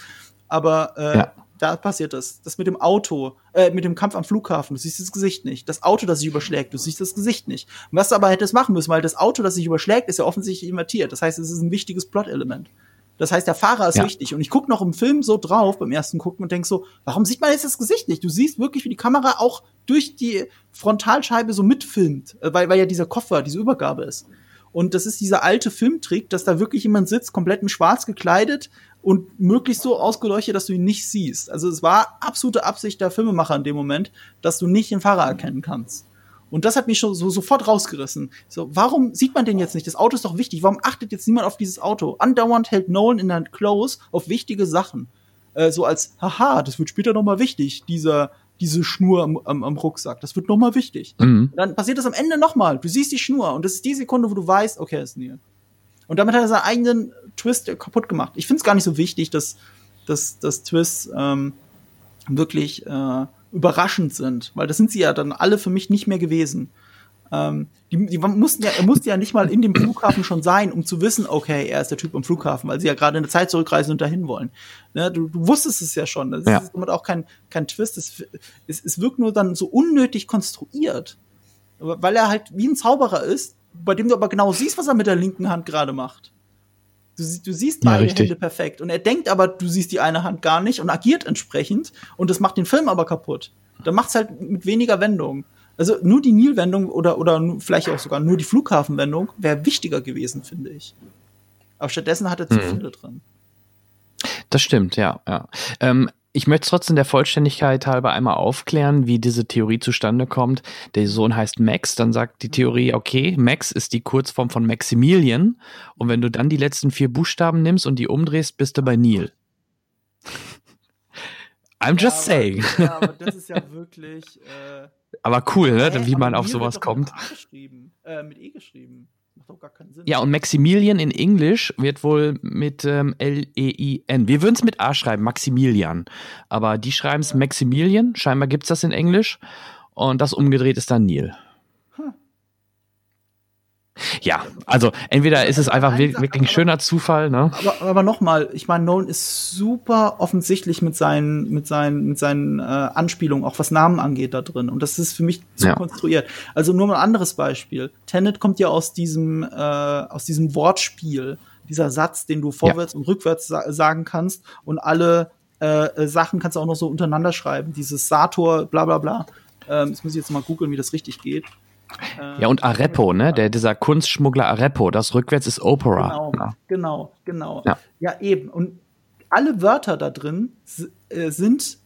Aber äh, ja. da passiert das. Das mit dem Auto, äh, mit dem Kampf am Flughafen, du siehst das Gesicht nicht. Das Auto, das sich überschlägt, du siehst das Gesicht nicht. was du aber hättest machen müssen, weil das Auto, das sich überschlägt, ist ja offensichtlich invertiert. Das heißt, es ist ein wichtiges Plot-Element. Das heißt, der Fahrer ist ja. wichtig. Und ich gucke noch im Film so drauf, beim ersten Gucken, und denk so, warum sieht man jetzt das Gesicht nicht? Du siehst wirklich, wie die Kamera auch durch die Frontalscheibe so mitfilmt, äh, weil, weil ja dieser Koffer, diese Übergabe ist. Und das ist dieser alte Filmtrick, dass da wirklich jemand sitzt, komplett in schwarz gekleidet, und möglichst so ausgeleuchtet, dass du ihn nicht siehst. Also es war absolute Absicht der Filmemacher in dem Moment, dass du nicht den Fahrer erkennen kannst. Und das hat mich schon so sofort rausgerissen. So, warum sieht man den jetzt nicht? Das Auto ist doch wichtig. Warum achtet jetzt niemand auf dieses Auto? Andauernd hält Nolan in der Close auf wichtige Sachen. Äh, so als, haha, das wird später nochmal wichtig, dieser, diese Schnur am, am, am Rucksack. Das wird nochmal wichtig. Mhm. Dann passiert das am Ende nochmal. Du siehst die Schnur und das ist die Sekunde, wo du weißt, okay, ist Neil. Und damit hat er seinen eigenen Twist kaputt gemacht. Ich finde es gar nicht so wichtig, dass, dass, dass Twists ähm, wirklich äh, überraschend sind, weil das sind sie ja dann alle für mich nicht mehr gewesen. Ähm, die, die mussten ja, er musste ja nicht mal in dem Flughafen schon sein, um zu wissen, okay, er ist der Typ am Flughafen, weil sie ja gerade in der Zeit zurückreisen und dahin wollen. Ne, du, du wusstest es ja schon. Das ja. ist damit auch kein, kein Twist. Es, es, es wirkt nur dann so unnötig konstruiert. Weil er halt wie ein Zauberer ist, bei dem du aber genau siehst, was er mit der linken Hand gerade macht. Du, du siehst beide ja, Hände perfekt. Und er denkt aber, du siehst die eine Hand gar nicht und agiert entsprechend. Und das macht den Film aber kaputt. Dann macht's halt mit weniger Wendung. Also nur die Nilwendung oder, oder vielleicht auch sogar nur die Flughafenwendung wäre wichtiger gewesen, finde ich. Aber stattdessen hat er zu mhm. viele drin. Das stimmt, ja, ja. Ähm, ich möchte trotzdem der Vollständigkeit halber einmal aufklären, wie diese Theorie zustande kommt. Der Sohn heißt Max, dann sagt die Theorie, okay, Max ist die Kurzform von Maximilian. Und wenn du dann die letzten vier Buchstaben nimmst und die umdrehst, bist du bei Neil. I'm just ja, saying. Aber, ja, aber das ist ja wirklich. Äh, aber cool, ne? Wie man auf sowas kommt. Äh, mit E geschrieben. Macht doch gar keinen Sinn. Ja, und Maximilian in Englisch wird wohl mit ähm, L-E-I-N. Wir würden es mit A schreiben, Maximilian. Aber die schreiben es. Maximilian. Scheinbar gibt es das in Englisch. Und das umgedreht ist dann Neil. Ja, also entweder ist es einfach wirklich ein schöner Zufall, ne? Aber, aber nochmal, ich meine, Nolan ist super offensichtlich mit seinen, mit seinen, mit seinen äh, Anspielungen, auch was Namen angeht, da drin. Und das ist für mich zu ja. konstruiert. Also nur mal ein anderes Beispiel. Tenet kommt ja aus diesem, äh, aus diesem Wortspiel, dieser Satz, den du vorwärts ja. und rückwärts sa sagen kannst und alle äh, äh, Sachen kannst du auch noch so untereinander schreiben. Dieses Sator, bla bla bla. Ähm, jetzt muss ich jetzt mal googeln, wie das richtig geht. Äh, ja, und Arepo, ne? Der, dieser Kunstschmuggler Arepo, das rückwärts ist Opera. Genau, ja. genau, genau. Ja. ja. eben. Und alle Wörter da drin äh, sind,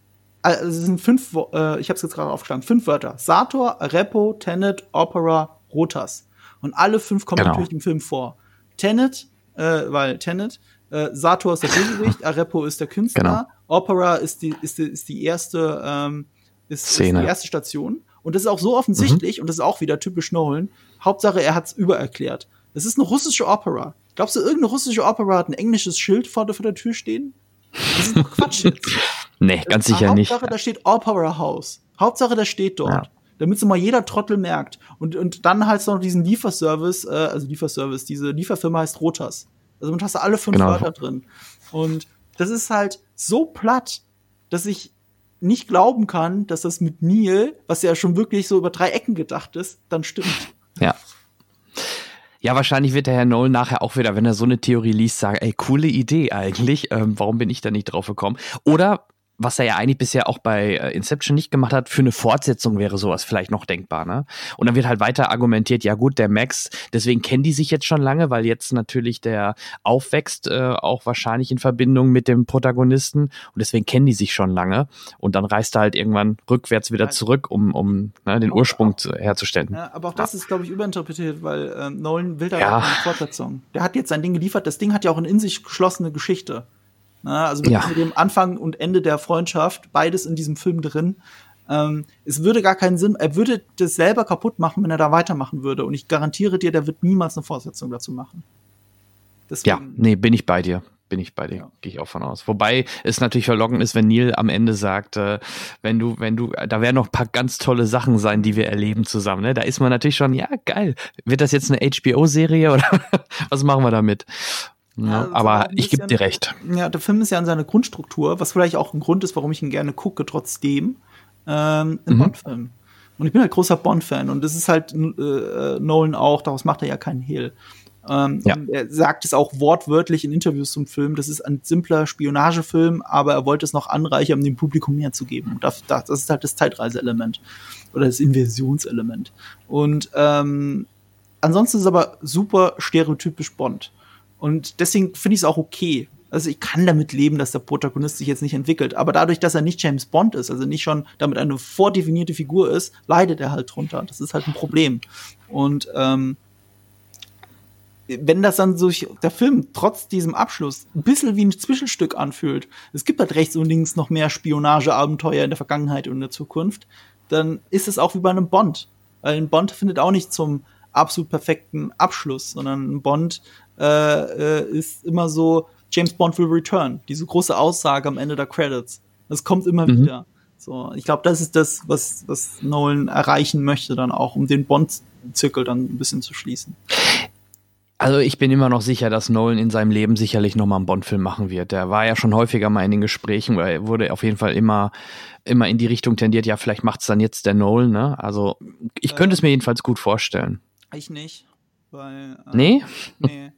also es sind fünf, äh, ich habe es jetzt gerade aufgeschlagen, fünf Wörter. Sator, Arepo, Tenet, Opera, Rotas. Und alle fünf kommen genau. natürlich im Film vor. Tenet, äh, weil Tenet, äh, Sator ist der Bösewicht, Arepo ist der Künstler, genau. Opera ist die, ist die, ist die erste, ähm, ist, ist die erste Station. Und das ist auch so offensichtlich, mhm. und das ist auch wieder typisch Nolan. Hauptsache, er hat es übererklärt. Das ist eine russische Opera. Glaubst du, irgendeine russische Opera hat ein englisches Schild vor der, vor der Tür stehen? Das ist doch Quatsch jetzt. nee, ganz sicher Hauptsache, nicht. Hauptsache, da steht Opera House. Hauptsache, das steht dort. Ja. Damit so mal jeder Trottel merkt. Und, und dann halt noch diesen Lieferservice, äh, also Lieferservice, diese Lieferfirma heißt Rotas. Also damit hast du alle fünf genau. Wörter drin. Und das ist halt so platt, dass ich nicht glauben kann, dass das mit Neil, was ja schon wirklich so über drei Ecken gedacht ist, dann stimmt. Ja. Ja, wahrscheinlich wird der Herr Nolan nachher auch wieder, wenn er so eine Theorie liest, sagen, ey, coole Idee eigentlich, ähm, warum bin ich da nicht drauf gekommen? Oder was er ja eigentlich bisher auch bei äh, Inception nicht gemacht hat, für eine Fortsetzung wäre sowas vielleicht noch denkbar, ne? Und dann wird halt weiter argumentiert, ja gut, der Max, deswegen kennen die sich jetzt schon lange, weil jetzt natürlich der aufwächst, äh, auch wahrscheinlich in Verbindung mit dem Protagonisten und deswegen kennen die sich schon lange und dann reist er halt irgendwann rückwärts wieder zurück, um, um ne, den Ursprung zu, herzustellen. Ja, aber auch das ist, glaube ich, überinterpretiert, weil äh, Nolan will da ja. eine Fortsetzung. Der hat jetzt sein Ding geliefert, das Ding hat ja auch eine in sich geschlossene Geschichte. Na, also mit, ja. mit dem Anfang und Ende der Freundschaft, beides in diesem Film drin. Ähm, es würde gar keinen Sinn, er würde das selber kaputt machen, wenn er da weitermachen würde. Und ich garantiere dir, der wird niemals eine Fortsetzung dazu machen. Deswegen, ja, nee, bin ich bei dir. Bin ich bei dir, ja. gehe ich auch von aus. Wobei es natürlich verlockend ist, wenn Neil am Ende sagt, äh, wenn du, wenn du, da werden noch ein paar ganz tolle Sachen sein, die wir erleben zusammen. Ne? Da ist man natürlich schon, ja, geil. Wird das jetzt eine HBO-Serie oder was machen wir damit? Ja, also aber ich gebe dir recht. Ja, der Film ist ja an seiner Grundstruktur, was vielleicht auch ein Grund ist, warum ich ihn gerne gucke, trotzdem, ähm, ein mhm. Bond-Film. Und ich bin halt großer Bond-Fan und das ist halt äh, Nolan auch, daraus macht er ja keinen Hehl. Ähm, ja. Er sagt es auch wortwörtlich in Interviews zum Film, das ist ein simpler Spionagefilm, aber er wollte es noch anreichern, um dem Publikum mehr zu geben. Und das, das ist halt das Zeitreiseelement oder das Inversionselement. Und ähm, ansonsten ist es aber super stereotypisch Bond. Und deswegen finde ich es auch okay. Also ich kann damit leben, dass der Protagonist sich jetzt nicht entwickelt. Aber dadurch, dass er nicht James Bond ist, also nicht schon damit eine vordefinierte Figur ist, leidet er halt drunter. Das ist halt ein Problem. Und ähm, wenn das dann so der Film trotz diesem Abschluss ein bisschen wie ein Zwischenstück anfühlt, es gibt halt rechts und links noch mehr Spionageabenteuer in der Vergangenheit und in der Zukunft, dann ist es auch wie bei einem Bond. Weil ein Bond findet auch nicht zum absolut perfekten Abschluss, sondern ein Bond äh, äh, ist immer so, James Bond will return. Diese große Aussage am Ende der Credits. Das kommt immer mhm. wieder. So, ich glaube, das ist das, was, was Nolan erreichen möchte dann auch, um den Bond-Zirkel dann ein bisschen zu schließen. Also ich bin immer noch sicher, dass Nolan in seinem Leben sicherlich nochmal einen Bond-Film machen wird. Der war ja schon häufiger mal in den Gesprächen, weil er wurde auf jeden Fall immer, immer in die Richtung tendiert, ja, vielleicht macht's dann jetzt der Nolan, ne? Also ich könnte es mir jedenfalls gut vorstellen. Ich nicht. Weil, äh, nee? Nee.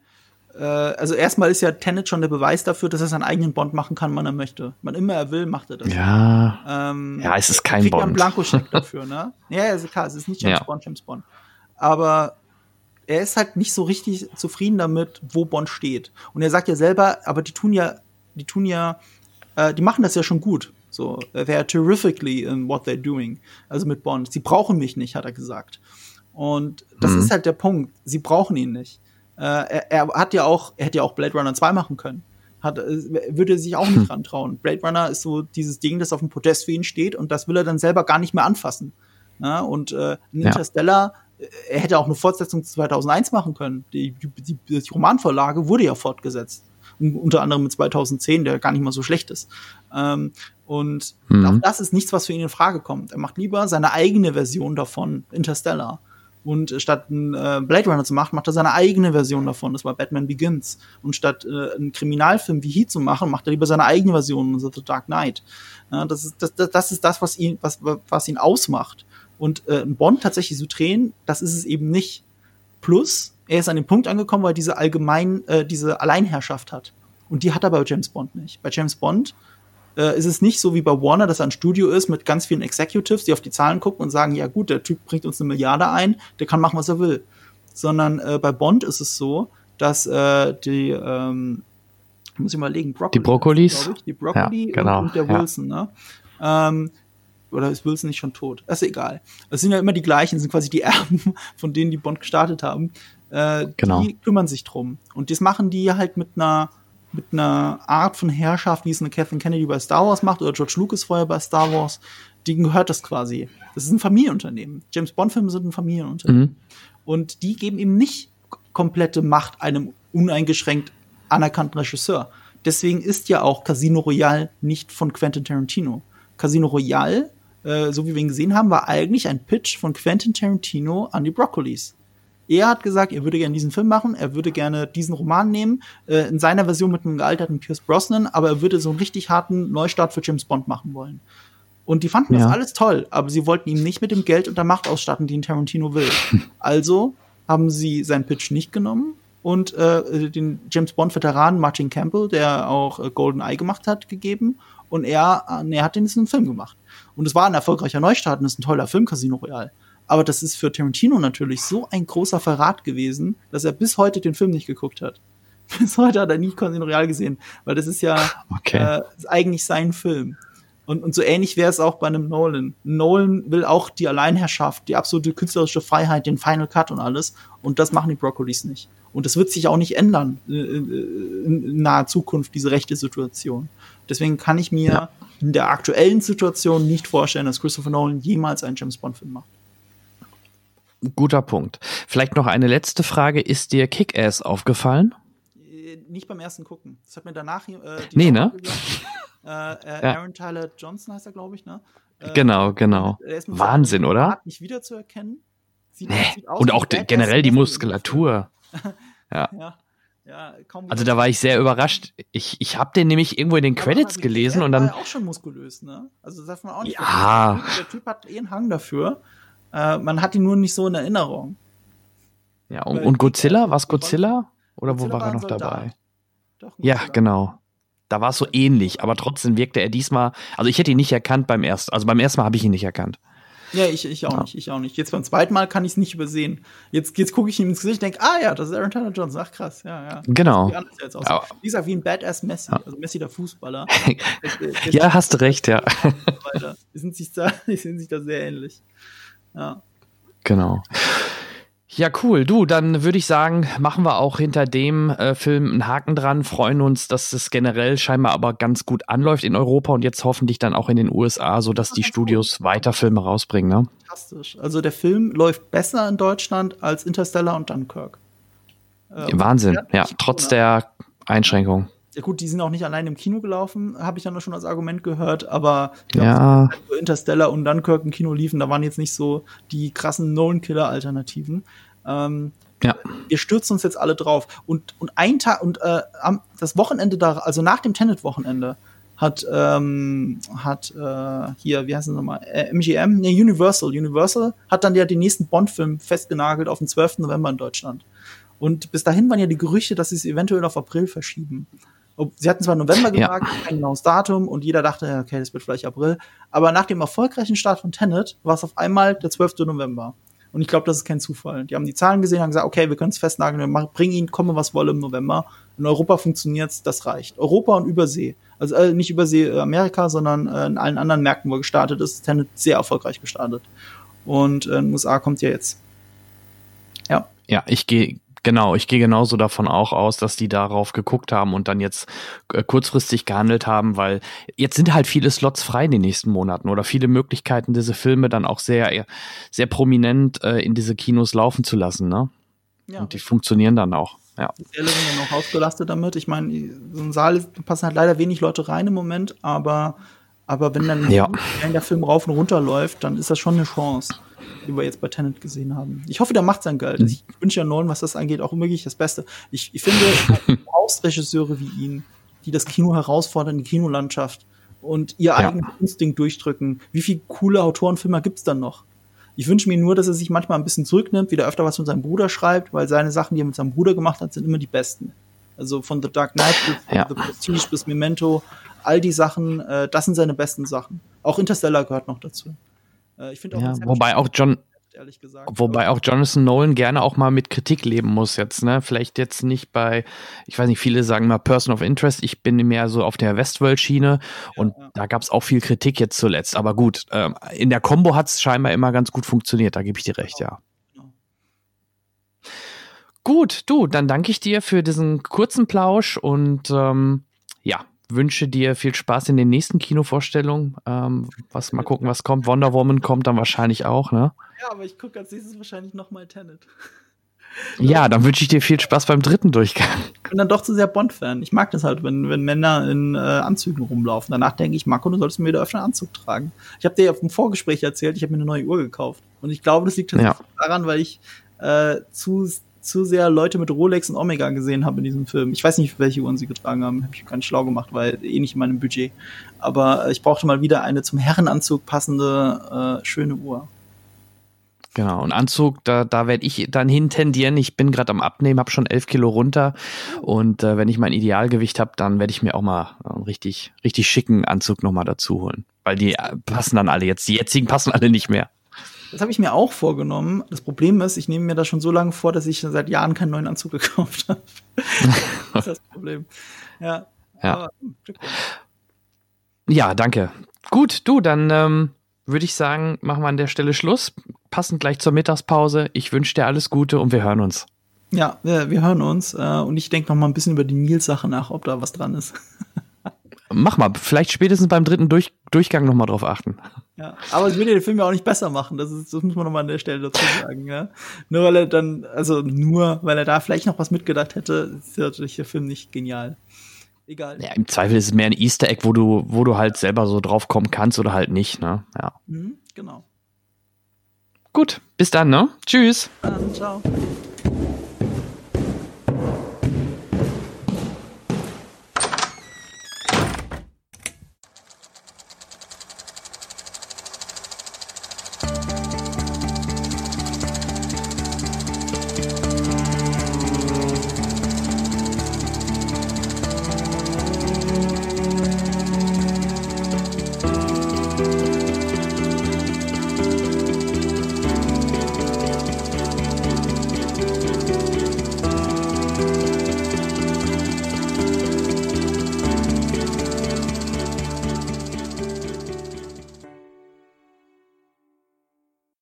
Äh, also erstmal ist ja Tenet schon der Beweis dafür, dass er seinen eigenen Bond machen kann, wann er möchte. Wann immer er will, macht er das. Ja. Ähm, ja, es ist kein Bond. Einen Blankoscheck dafür, ne? Ja, also klar, es ist nicht James ja. Bond, James Bond. Aber er ist halt nicht so richtig zufrieden damit, wo Bond steht. Und er sagt ja selber, aber die tun ja, die tun ja, äh, die machen das ja schon gut. So, they are terrifically in what they're doing. Also mit Bond. Sie brauchen mich nicht, hat er gesagt. Und das mhm. ist halt der Punkt. Sie brauchen ihn nicht. Äh, er, er, hat ja auch, er hätte ja auch Blade Runner 2 machen können. Hat, äh, würde sich auch nicht dran trauen. Blade Runner ist so dieses Ding, das auf dem Podest für ihn steht und das will er dann selber gar nicht mehr anfassen. Ja, und äh, ein ja. Interstellar er hätte auch eine Fortsetzung 2001 machen können. Die, die, die Romanvorlage wurde ja fortgesetzt. Unter anderem mit 2010, der gar nicht mal so schlecht ist. Ähm, und mhm. auch das ist nichts, was für ihn in Frage kommt. Er macht lieber seine eigene Version davon, Interstellar. Und statt einen äh, Blade Runner zu machen, macht er seine eigene Version davon. Das war Batman Begins. Und statt äh, einen Kriminalfilm wie Heat zu machen, macht er lieber seine eigene Version, The Dark Knight. Ja, das, ist, das, das ist das, was ihn, was, was ihn ausmacht. Und äh, Bond tatsächlich zu drehen, das ist es eben nicht. Plus, er ist an dem Punkt angekommen, weil er diese allgemein, äh, diese Alleinherrschaft hat. Und die hat er bei James Bond nicht. Bei James Bond äh, ist es nicht so wie bei Warner, dass er ein Studio ist mit ganz vielen Executives, die auf die Zahlen gucken und sagen, ja gut, der Typ bringt uns eine Milliarde ein, der kann machen, was er will. Sondern äh, bei Bond ist es so, dass äh, die, ähm, muss ich mal legen, Broccoli, die Brokkolis, ich, die Broccoli ja, genau, und, und, der Wilson, ja. ne? Ähm, oder ist Wilson nicht schon tot? Das ist egal. Es sind ja immer die gleichen, das sind quasi die Erben, von denen die Bond gestartet haben. Äh, genau. Die kümmern sich drum. Und das machen die halt mit einer mit einer Art von Herrschaft, wie es eine Kathleen Kennedy bei Star Wars macht oder George Lucas vorher bei Star Wars. Die gehört das quasi. Das ist ein Familienunternehmen. James Bond-Filme sind ein Familienunternehmen. Mhm. Und die geben ihm nicht komplette Macht einem uneingeschränkt anerkannten Regisseur. Deswegen ist ja auch Casino Royale nicht von Quentin Tarantino. Casino Royale äh, so wie wir ihn gesehen haben, war eigentlich ein Pitch von Quentin Tarantino an die Broccolis. Er hat gesagt, er würde gerne diesen Film machen, er würde gerne diesen Roman nehmen, äh, in seiner Version mit einem gealterten Pierce Brosnan, aber er würde so einen richtig harten Neustart für James Bond machen wollen. Und die fanden ja. das alles toll, aber sie wollten ihm nicht mit dem Geld und der Macht ausstatten, den Tarantino will. also haben sie seinen Pitch nicht genommen und äh, den James Bond Veteran Martin Campbell, der auch äh, Golden Eye gemacht hat, gegeben und er, äh, er hat den einen Film gemacht. Und es war ein erfolgreicher Neustart und es ist ein toller Film, Casino Royale. Aber das ist für Tarantino natürlich so ein großer Verrat gewesen, dass er bis heute den Film nicht geguckt hat. Bis heute hat er nie Casino Royale gesehen, weil das ist ja okay. äh, eigentlich sein Film. Und, und so ähnlich wäre es auch bei einem Nolan. Nolan will auch die Alleinherrschaft, die absolute künstlerische Freiheit, den Final Cut und alles. Und das machen die Broccolis nicht. Und das wird sich auch nicht ändern äh, äh, in naher Zukunft, diese rechte Situation. Deswegen kann ich mir ja. in der aktuellen Situation nicht vorstellen, dass Christopher Nolan jemals einen James Bond-Film macht. Guter Punkt. Vielleicht noch eine letzte Frage. Ist dir Kick-Ass aufgefallen? Äh, nicht beim ersten Gucken. Das hat mir danach. Äh, nee, ne? Äh, äh, ja. Aaron Tyler Johnson heißt er, glaube ich, ne? Äh, genau, genau. Wahnsinn, oder? Nicht wiederzuerkennen. Sieht, nee. sieht aus, Und auch generell die Muskulatur. ja. ja. Ja, also da war ich sehr überrascht. Ich, ich habe den nämlich irgendwo in den Credits gelesen und dann. War auch schon muskulös, ne? Also das darf man auch nicht. Ja. Der Typ hat eh einen Hang dafür. Äh, man hat ihn nur nicht so in Erinnerung. Ja, und, und Godzilla? War es Godzilla? Oder Godzilla wo war er noch dabei? Doch, ja, genau. Da war es so ähnlich, aber trotzdem wirkte er diesmal. Also ich hätte ihn nicht erkannt beim ersten. Also beim ersten Mal habe ich ihn nicht erkannt. Ja, ich, ich auch ja. nicht, ich auch nicht. Jetzt beim zweiten Mal kann ich es nicht übersehen. Jetzt, jetzt gucke ich ihm ins Gesicht und denke, ah ja, das ist Aaron Taylor Johnson. Ach krass, ja, ja. Genau. Wie ja. Wie gesagt, wie ein Badass Messi, ja. also Messi der Fußballer. der, der ja, hast du recht, ja. Die sind sich da, die sind sich da sehr ähnlich. Ja. Genau. Ja, cool. Du, dann würde ich sagen, machen wir auch hinter dem äh, Film einen Haken dran, freuen uns, dass es generell scheinbar aber ganz gut anläuft in Europa und jetzt hoffentlich dann auch in den USA, sodass die Studios gut. weiter Filme rausbringen. Ne? Fantastisch. Also der Film läuft besser in Deutschland als Interstellar und Dunkirk. Ähm, Wahnsinn, ja, trotz der Einschränkung. Ja gut, die sind auch nicht allein im Kino gelaufen, habe ich dann schon als Argument gehört, aber glaub, ja. Interstellar und Dunkirk im Kino liefen, da waren jetzt nicht so die krassen Nolan-Killer-Alternativen. Ähm, ja. Wir stürzen uns jetzt alle drauf. Und, und ein Tag, und äh, das Wochenende da, also nach dem Tenet-Wochenende, hat, ähm, hat äh, hier, wie heißt es nochmal, äh, MGM, nee, Universal. Universal hat dann ja den nächsten Bond-Film festgenagelt auf den 12. November in Deutschland. Und bis dahin waren ja die Gerüchte, dass sie es eventuell auf April verschieben. Sie hatten zwar November gesagt, ja. kein genaues Datum und jeder dachte, okay, das wird vielleicht April. Aber nach dem erfolgreichen Start von Tenet war es auf einmal der 12. November. Und ich glaube, das ist kein Zufall. Die haben die Zahlen gesehen, haben gesagt, okay, wir können es festnageln, wir bringen ihn, komme was wolle im November. In Europa funktioniert's, das reicht. Europa und Übersee. Also äh, nicht Übersee äh, Amerika, sondern äh, in allen anderen Märkten, wo er gestartet ist, Tenet sehr erfolgreich gestartet. Und äh, in den USA kommt ja jetzt. Ja. Ja, ich gehe Genau, ich gehe genauso davon auch aus, dass die darauf geguckt haben und dann jetzt äh, kurzfristig gehandelt haben, weil jetzt sind halt viele Slots frei in den nächsten Monaten oder viele Möglichkeiten, diese Filme dann auch sehr, sehr prominent äh, in diese Kinos laufen zu lassen, ne? Ja. Und die funktionieren dann auch. Ja. Die Säle sind dann auch ausgelastet damit. Ich meine, so ein Saal passen halt leider wenig Leute rein im Moment, aber, aber wenn dann ja. der Film rauf und runter läuft, dann ist das schon eine Chance wie wir jetzt bei Tenet gesehen haben. Ich hoffe, der macht sein Geld. Ich wünsche ja Nolan, was das angeht, auch wirklich das Beste. Ich, ich finde, du brauchst Regisseure wie ihn, die das Kino herausfordern, die Kinolandschaft und ihr ja. eigenes Instinkt durchdrücken. Wie viele coole Autorenfilme gibt's dann noch? Ich wünsche mir nur, dass er sich manchmal ein bisschen zurücknimmt, wieder öfter was mit seinem Bruder schreibt, weil seine Sachen, die er mit seinem Bruder gemacht hat, sind immer die besten. Also von The Dark Knight bis ja. The Prestige bis Memento, all die Sachen, äh, das sind seine besten Sachen. Auch Interstellar gehört noch dazu. Äh, ich finde auch, ja, wobei auch John, Wobei auch Jonathan Nolan gerne auch mal mit Kritik leben muss jetzt, ne? Vielleicht jetzt nicht bei, ich weiß nicht, viele sagen mal Person of Interest, ich bin mehr so auf der Westworld-Schiene und ja, ja. da gab es auch viel Kritik jetzt zuletzt. Aber gut, ähm, in der Combo hat es scheinbar immer ganz gut funktioniert, da gebe ich dir recht, genau. ja. Genau. Gut, du, dann danke ich dir für diesen kurzen Plausch und ähm, wünsche dir viel Spaß in den nächsten Kinovorstellungen. Ähm, was mal gucken, was kommt. Wonder Woman kommt dann wahrscheinlich auch, ne? Ja, aber ich gucke als nächstes wahrscheinlich nochmal Tenet. Ja, dann wünsche ich dir viel Spaß beim dritten Durchgang. Ich bin dann doch zu sehr Bond-Fan. Ich mag das halt, wenn, wenn Männer in äh, Anzügen rumlaufen. Danach denke ich, Marco, du solltest mir wieder öfter einen Anzug tragen. Ich habe dir ja im Vorgespräch erzählt, ich habe mir eine neue Uhr gekauft. Und ich glaube, das liegt tatsächlich ja. daran, weil ich äh, zu zu sehr Leute mit Rolex und Omega gesehen habe in diesem Film. Ich weiß nicht, welche Uhren sie getragen haben. Habe ich nicht schlau gemacht, weil eh nicht in meinem Budget. Aber ich brauchte mal wieder eine zum Herrenanzug passende, äh, schöne Uhr. Genau, und Anzug, da, da werde ich dann hin tendieren. Ich bin gerade am Abnehmen, habe schon elf Kilo runter. Und äh, wenn ich mein Idealgewicht habe, dann werde ich mir auch mal einen richtig, richtig schicken Anzug nochmal dazu holen. Weil die äh, passen dann alle jetzt. Die jetzigen passen alle nicht mehr. Das habe ich mir auch vorgenommen. Das Problem ist, ich nehme mir das schon so lange vor, dass ich seit Jahren keinen neuen Anzug gekauft habe. das ist das Problem. Ja. Ja, ja danke. Gut, du, dann ähm, würde ich sagen, machen wir an der Stelle Schluss. Passend gleich zur Mittagspause. Ich wünsche dir alles Gute und wir hören uns. Ja, wir, wir hören uns. Äh, und ich denke noch mal ein bisschen über die Nils-Sache nach, ob da was dran ist. Mach mal, vielleicht spätestens beim dritten Durch Durchgang noch mal drauf achten. Ja, aber es würde den Film ja auch nicht besser machen. Das, ist, das muss man noch mal an der Stelle dazu sagen. Ja? Nur weil er dann, also nur weil er da vielleicht noch was mitgedacht hätte, ist natürlich der Film nicht genial. Egal. Ja, im Zweifel ist es mehr ein Easter Egg, wo du, wo du halt selber so drauf kommen kannst oder halt nicht. Ne? Ja. Mhm, genau. Gut, bis dann, ne? Tschüss. Dann, ciao.